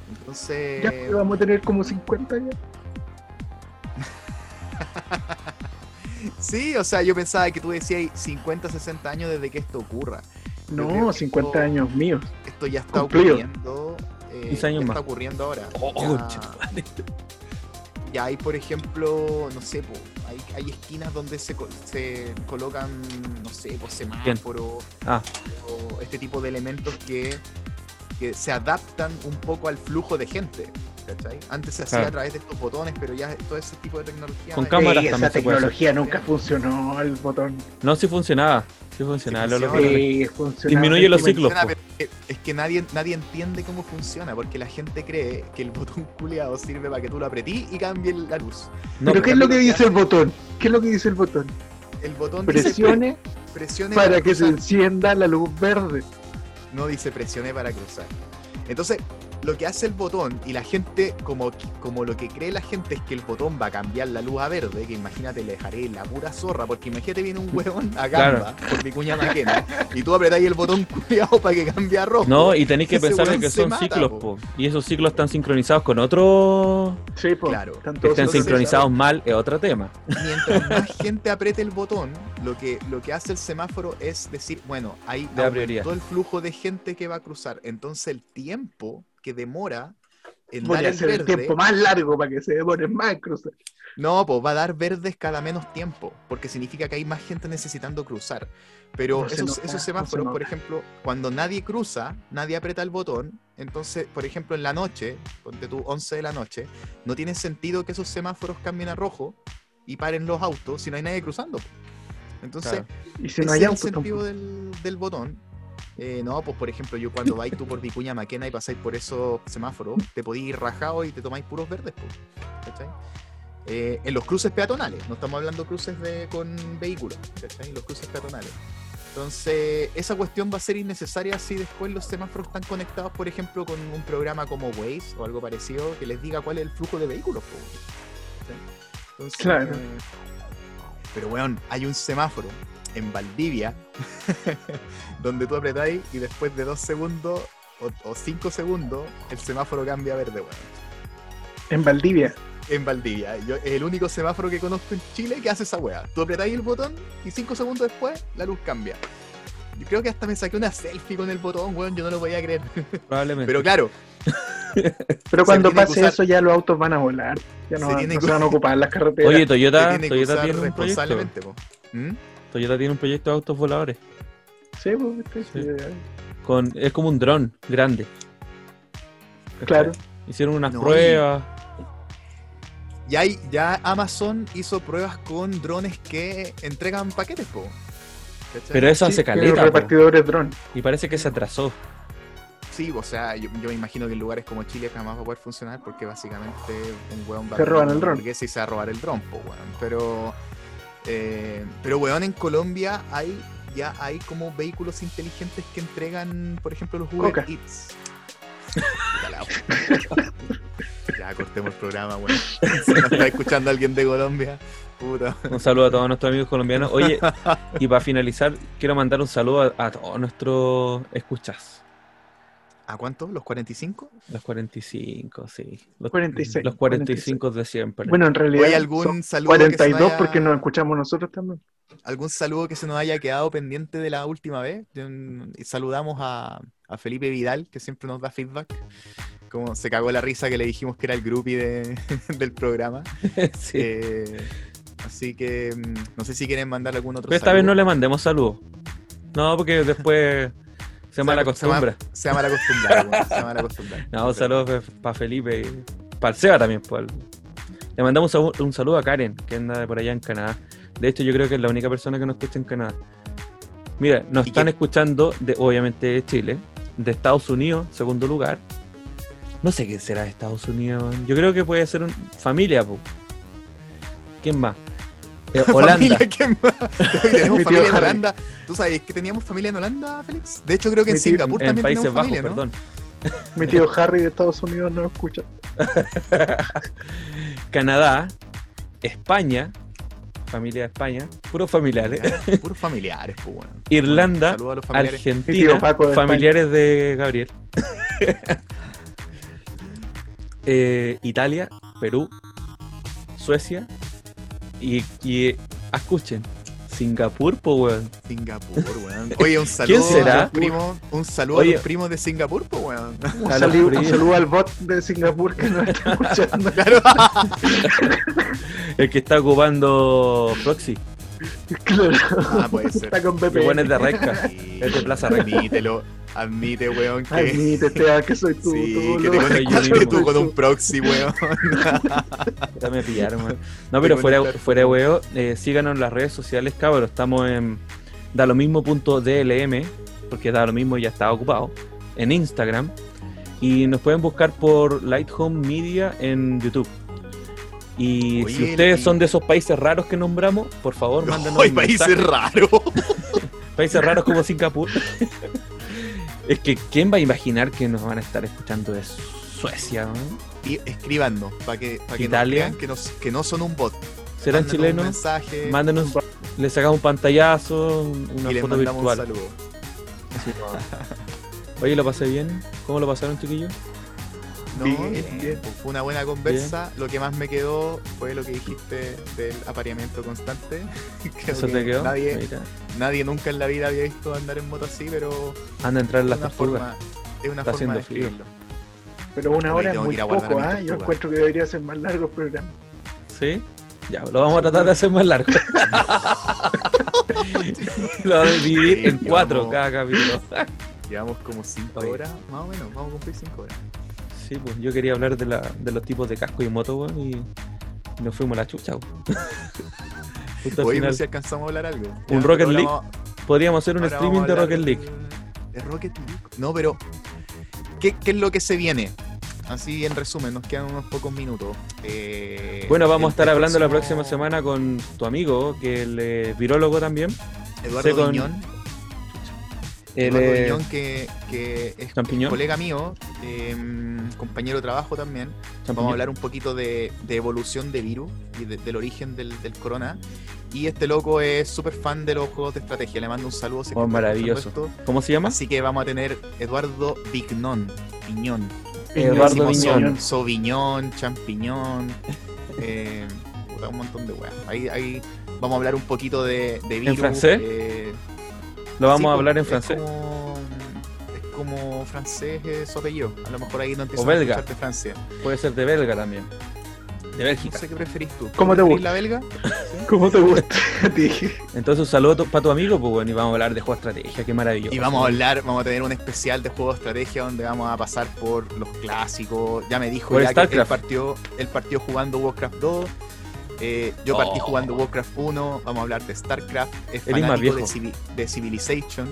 C: Entonces,
D: Ya pues, vamos a tener como 50 años.
C: sí, o sea, yo pensaba que tú decías 50, 60 años desde que esto ocurra.
D: No,
C: que
D: 50
C: esto-
D: años míos.
C: Esto ya está
D: Cumplido.
C: ocurriendo. eh,
B: 15 años
C: ya
B: más.
C: está ocurriendo ahora.
B: Oh,
C: Ya-. Ya hay, por ejemplo, no sé, po, hay, hay esquinas donde se, se colocan, no sé, pues semáforos
B: Ah.
C: o este tipo de elementos que, que se adaptan un poco al flujo de gente. ¿cachai? Antes se hacía
B: Claro.
C: a través de estos botones, pero ya todo ese tipo de tecnología.
B: Con cámaras
D: Sí,
B: también
D: esa tecnología nunca funcionó, el botón.
B: No, si funcionaba. Sí funciona, lo
C: funciona.
B: loco.
D: Sí.
B: Disminuye los ciclos.
C: Es- que nadie, nadie entiende cómo funciona, porque la gente cree que el botón culiado sirve para que tú lo apretís y cambie la luz.
B: No,
D: Pero ¿qué es lo que dice el botón? ¿Qué es lo que dice el botón?
C: El botón dice
D: Presione
C: pre- presione
D: para que se encienda la luz verde.
C: No dice presione para cruzar. Entonces, lo que hace el botón y la gente, como, como lo que cree la gente es que el botón va a cambiar la luz a verde, que imagínate, le dejaré la pura zorra, porque imagínate viene un huevón a
B: Claro.
C: gamba por mi cuña maquena y tú apretáis el botón culiado para que cambie a rojo.
B: No, y tenéis que pensar que son
C: mata,
B: ciclos,
C: po.
B: po. Y esos ciclos están sincronizados con otros
D: Sí, pues.
C: Claro.
B: que estén sincronizados mal, es otro tema.
C: Mientras más gente apriete el botón, lo que, lo que hace el semáforo es decir, bueno, hay todo el flujo de gente que va a cruzar. Entonces el tiempo que demora en
D: Voy
C: dar
D: a hacer el
C: verde,
D: tiempo más largo para que se demore más en cruzar.
C: no, pues va a dar verdes cada menos tiempo, porque significa que hay más gente necesitando cruzar. Pero
D: No se
C: esos,
D: nota,
C: esos
D: no se
C: semáforos, por ejemplo, cuando nadie cruza, nadie aprieta el botón, entonces, por ejemplo, en la noche, ponte tú 11 de la noche, no tiene sentido que esos semáforos cambien a rojo y paren los autos si no hay nadie cruzando. Entonces,
B: Claro.
D: Y si no hay
C: es el sentido del botón. Eh, no, pues por ejemplo, yo cuando vais tú por Vicuña Maquena y pasáis por esos semáforos, te podéis ir rajado y te tomáis puros verdes, pues, ¿cachai? Eh, en los cruces peatonales, no estamos hablando cruces de, con vehículos, ¿cachai? Los cruces peatonales. Entonces, esa cuestión va a ser innecesaria si después los semáforos están conectados, por ejemplo, con un programa como Waze o algo parecido que les diga cuál es el flujo de vehículos. ¿cachai? Entonces,
D: Claro.
C: eh, pero, weón, hay un semáforo en Valdivia donde tú apretáis y después de dos segundos o, o cinco segundos el semáforo cambia a verde, weón.
D: En Valdivia.
C: En Valdivia. Yo, es el único semáforo que conozco en Chile que hace esa weá. Tú apretáis el botón y cinco segundos después la luz cambia. Yo creo que hasta me saqué una selfie con el botón, weón. Yo no lo podía creer.
B: Probablemente.
C: Pero claro,
D: Pero cuando
C: tiene
D: pase
C: usar-
D: eso ya los autos van a volar. Ya
C: Se
D: no,
C: tiene
D: no
C: que-
D: se van a ocupar las carreteras.
B: Oye,
C: se
B: Toyota,
C: tiene que
B: Toyota
C: usar
B: tiene un
C: responsablemente, po. ¿Mm?
B: Toyota tiene un proyecto de autos voladores.
D: Sí, pues, viste,
B: Sí.
D: sí,
B: Con, es como un dron grande.
D: Claro.
B: Hicieron unas
C: No,
B: pruebas.
C: Y hay, ya Amazon hizo pruebas con drones que entregan paquetes, po. ¿Cachai?
B: Pero eso
D: Sí,
B: hace caleta.
D: repartidores dron.
B: Y parece que se atrasó.
C: Sí, o sea, yo, yo me imagino que en lugares como Chile jamás va a poder funcionar porque básicamente un weón va
D: Se
C: a
D: roban
C: comer
D: el
C: una
D: dron.
C: se va a robar el dron, po, weón. Pero, eh, pero weón, en Colombia hay ya hay como vehículos inteligentes que entregan, por ejemplo, los Uber
D: Coca.
C: Eats. Ya cortemos el programa, weón. Si nos está escuchando alguien de Colombia, puta.
B: Un saludo a todos nuestros amigos colombianos. Oye, y para finalizar, quiero mandar un saludo a, a todos nuestros escuchas.
C: ¿A cuánto? ¿Los 45?
B: Los 45, sí. Los,
D: 46.
B: los 45 de siempre.
D: Bueno, en realidad
C: ¿Hay algún
D: son
C: saludo que se nos
D: 42
C: haya-
D: porque nos escuchamos nosotros también.
C: ¿Algún saludo que se nos haya quedado pendiente de la última vez? Mm, Saludamos a, a Felipe Vidal, que siempre nos da feedback. Como se cagó la risa que le dijimos que era el groupie de- del programa.
B: sí.
C: Eh, así que mm, no sé si quieren mandar algún otro
B: Pero esta vez no
C: saludo.
B: le mandemos saludos. No, porque después se mala
C: Se va-
B: acostumbra.
C: Se va a mal acostumbrar, weón, se.
B: No, un saludo para Felipe y para el Seba también. pues. Le mandamos un saludo a Karen, que anda por allá en Canadá. De hecho, yo creo que es la única persona que nos escucha en Canadá. Mira, nos
C: ¿Y
B: están
C: qué?
B: escuchando, de, obviamente, de Chile, de Estados Unidos, segundo lugar. No sé qué será de Estados Unidos. Yo creo que puede ser un, familia, po. ¿Quién más? Eh, Holanda.
C: Familia, ¿quién más? tenemos familia en. Holanda. ¿Tú sabes que teníamos familia en Holanda, Félix? De hecho, creo que en Singapur
B: en
C: también
B: Países
C: tenemos
B: Bajos,
C: familia, ¿no?
B: perdón.
D: Mi tío Harry de Estados Unidos no escucha.
B: Canadá, España, familia de España, puros familiares.
C: Puros familiares, pues, bueno.
B: Irlanda,
C: Saludos a los familiares.
D: Mi
B: Argentina,
D: tío Paco de
B: familiares de Gabriel. Eh, Italia, Perú, Suecia y, y, escuchen, Singapur, po weón.
C: Singapur, weón. Oye, un saludo
B: será?
C: a los primos, un saludo
B: Oye.
C: a los primos de Singapur, pues, weón.
D: Un saludo, un
B: primos.
D: saludo al bot de Singapur que nos está escuchando.
C: Claro.
B: El que está ocupando Proxy.
D: Claro.
C: Ah, puede ser.
D: Está con
B: Que
D: VPN.
B: bueno es de Reca.
C: Sí,
B: Es de Plaza.
C: Admítelo, admite, weón, que...
D: Admítete ah, que soy tú.
C: Sí,
D: tú,
C: que te conectaste tú con un proxy, weón.
B: Ya me pillaron, weón. No, pero fuera, fuera de huevo, eh, síganos en las redes sociales, cabros. Estamos en da lo mismo.dlm, porque da lo mismo ya está ocupado, en Instagram. Y nos pueden buscar por Light Home Media en YouTube. Y
C: Oye,
B: si ustedes
C: el-
B: son de esos países raros que nombramos, por favor, mándenos
C: hay
B: un
C: países raros.
B: Países raros como Singapur. Es que, ¿quién va a imaginar que nos van a estar escuchando de Suecia? no?
C: Y escribando, para que, para que nos crean que, nos- que no son un bot.
B: ¿Serán
C: Un
B: chilenos?
C: mensaje
B: Mándenos, les sacamos un pantallazo, una
C: y les
B: foto
C: mandamos un
B: virtual.
C: saludo.
B: Sí, no. Oye, ¿lo pasé bien? ¿Cómo lo pasaron, chiquillos?
C: No, pues, fue una buena conversa. Lo que más me quedó fue lo que dijiste del apareamiento constante. Creo
B: ¿Eso
C: que
B: te quedó?
C: Nadie,
B: Mira,
C: nadie nunca en la vida había visto andar en moto así, pero
B: Anda a entrar en
C: es
B: las
C: forma, es una
B: Está
C: forma de
B: haciendo frío.
C: escribirlo.
D: Pero una hora es muy poco, ¿ah? Yo encuentro que debería ser más largo el programa.
B: ¿Sí? Ya, lo vamos a tratar de hacer más largo. lo vamos a dividir
C: Sí,
B: en cuatro
C: llevamos-
B: cada capítulo.
C: Llevamos como 5
B: Oye.
C: horas, más o menos, vamos a cumplir 5 horas.
B: Sí, pues yo quería hablar de, la, de los tipos de casco y moto, weón, y nos fuimos a la chucha, weón.
C: Hoy
B: final.
C: no si alcanzamos a hablar algo.
B: ¿Un
C: Ya,
B: Rocket League?
C: vamos-
B: Podríamos hacer un streaming de Rocket League.
C: De Rocket League. No, pero ¿qué, qué es lo que se viene? Así en resumen, nos quedan unos pocos minutos. Eh,
B: Bueno, vamos a
C: el-
B: estar
C: el
B: hablando la próxima semana con tu amigo, que él es virólogo también.
C: Eduardo
B: con-
C: Viñón.
B: Él
C: Eduardo
B: es
C: Viñón, que, que es
B: champiñón.
C: colega mío, eh, compañero de trabajo también. Vamos a hablar un poquito de, de evolución de virus y de- del origen del, del corona. Y este loco es súper fan de los juegos de estrategia. Le mando un saludo.
B: Oh, maravilloso.
C: esto.
B: ¿Cómo se llama?
C: Así que vamos a tener Eduardo Vignón. Viñón.
B: Eduardo Viñón.
C: so- Soviñón, champiñón. eh, un montón de weas. Ahí, ahí vamos a hablar un poquito de, de virus.
B: francés?
C: eh,
B: Lo vamos
C: sí,
B: a hablar en francés.
C: como- como francés eh, su apellido. A lo mejor ahí no empiezan
B: O
C: a
B: belga.
C: de Francia.
B: Puede ser de belga también. De
C: No
B: Bélgica.
C: sé qué preferís tú.
D: ¿Cómo te
C: ¿Preferís
D: gusta?
C: la belga?
D: ¿Cómo te gusta a ti?
B: Entonces un saludo para tu amigo, pues bueno, y vamos a hablar de juego de estrategia, qué maravilloso.
C: Y vamos a hablar, vamos a tener un especial de juego de estrategia donde vamos a pasar por los clásicos. Ya me dijo ya que él
B: StarCraft.
C: partió, él partió jugando Warcraft 2. eh, yo partí
B: Oh.
C: jugando Warcraft 1. Vamos a hablar de StarCraft. Es
B: es más
C: fanático de,
B: viejo.
C: Civi- de Civilization.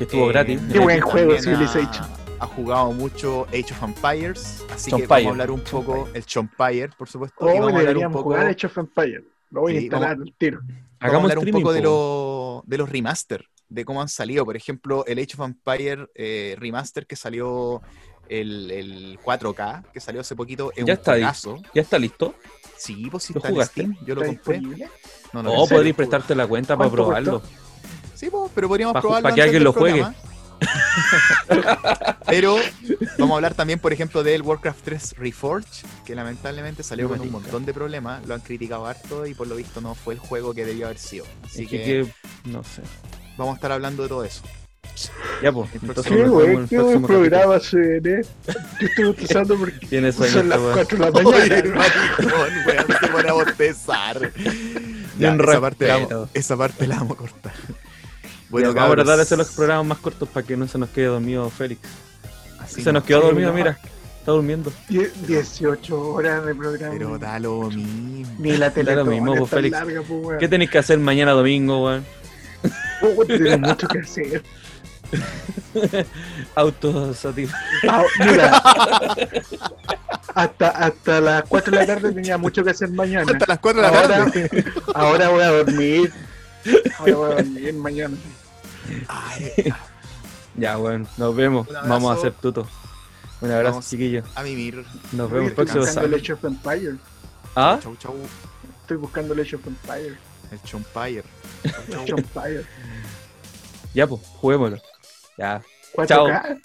B: Que estuvo
C: Eh,
B: gratis.
D: Qué buen juego,
C: ha-
D: Civilization.
C: Ha, jugado mucho Age of Empires. Así que vamos a hablar un poco.
B: Chompire.
C: El Chompire, por supuesto. y vamos a hablar un poco.
D: Age of. Lo voy a instalar al tiro.
C: Vamos a hablar un poco de, lo- de los remaster, de cómo han salido. Por ejemplo, el Age of Empire eh, remaster que salió el, el 4K, que salió hace poquito, es
B: Ya
C: un
B: está
C: juegazo.
B: ¿Ya está listo?
C: Sí, pues sí
B: ¿Lo
C: está en
B: jugaste?
C: Steam. Yo lo
D: ¿Está
C: compré.
D: disponible?
C: No,
B: oh, prestarte la cuenta para
D: ¿Cuánto
B: probarlo.
D: costó?
C: Sí, pues, pero podríamos
B: Pa'
C: probarlo
B: pa' que alguien lo juegue.
C: pero vamos a hablar también, por ejemplo, del Warcraft 3 Reforged, que lamentablemente salió con un montón de problemas. Lo han criticado harto y por lo visto no fue el juego que debió haber sido. Así
B: Es
C: que,
B: no sé.
C: vamos a estar hablando de todo eso.
B: Ya pues, entonces
D: Qué güey, buen programa se ve. Yo estoy utilizando porque
B: Tiene sueño
D: son las
B: esta weá.
D: 4 de la
C: Oye,
D: mañana.
C: maricón, weón, se pone a bostezar. Ya, esa, parte la, vamos- esa parte la vamos a cortar.
B: Bueno, vamos a tratar de hacer los programas más cortos para que no se nos quede dormido Félix.
C: así
B: se
C: no,
B: nos quedó
D: sí,
B: dormido,
D: no.
B: mira. Está durmiendo.
D: Die- 18 horas de programa.
C: Pero da lo mismo.
D: Ni la tele
B: lo mismo, pues, Félix.
D: larga, pues.
B: ¿Qué tenéis que hacer mañana domingo, weón?
D: Oh, Tengo mucho que hacer.
B: Autosatisfacción.
D: Ah, mira. Hasta, hasta las 4 de la tarde tenía mucho que hacer mañana.
C: Hasta las 4 de la
D: Ahora,
C: tarde.
D: ahora voy a dormir. Ahora voy a dormir mañana.
C: Ay,
B: Ya, weón, nos vemos. Vamos a hacer tuto. Un abrazo,
C: Vamos.
B: chiquillos.
C: a mimir.
B: Nos vemos el
D: Estoy
B: próximo
D: buscando el
B: sábado.
D: Age of Empire.
B: ¿Ah?
C: Chau, chau.
D: Estoy buscando el Age of Empire.
C: El Chompire.
D: Of Empire.
B: Ya, pues, juguémoslo. Ya.
D: 4K.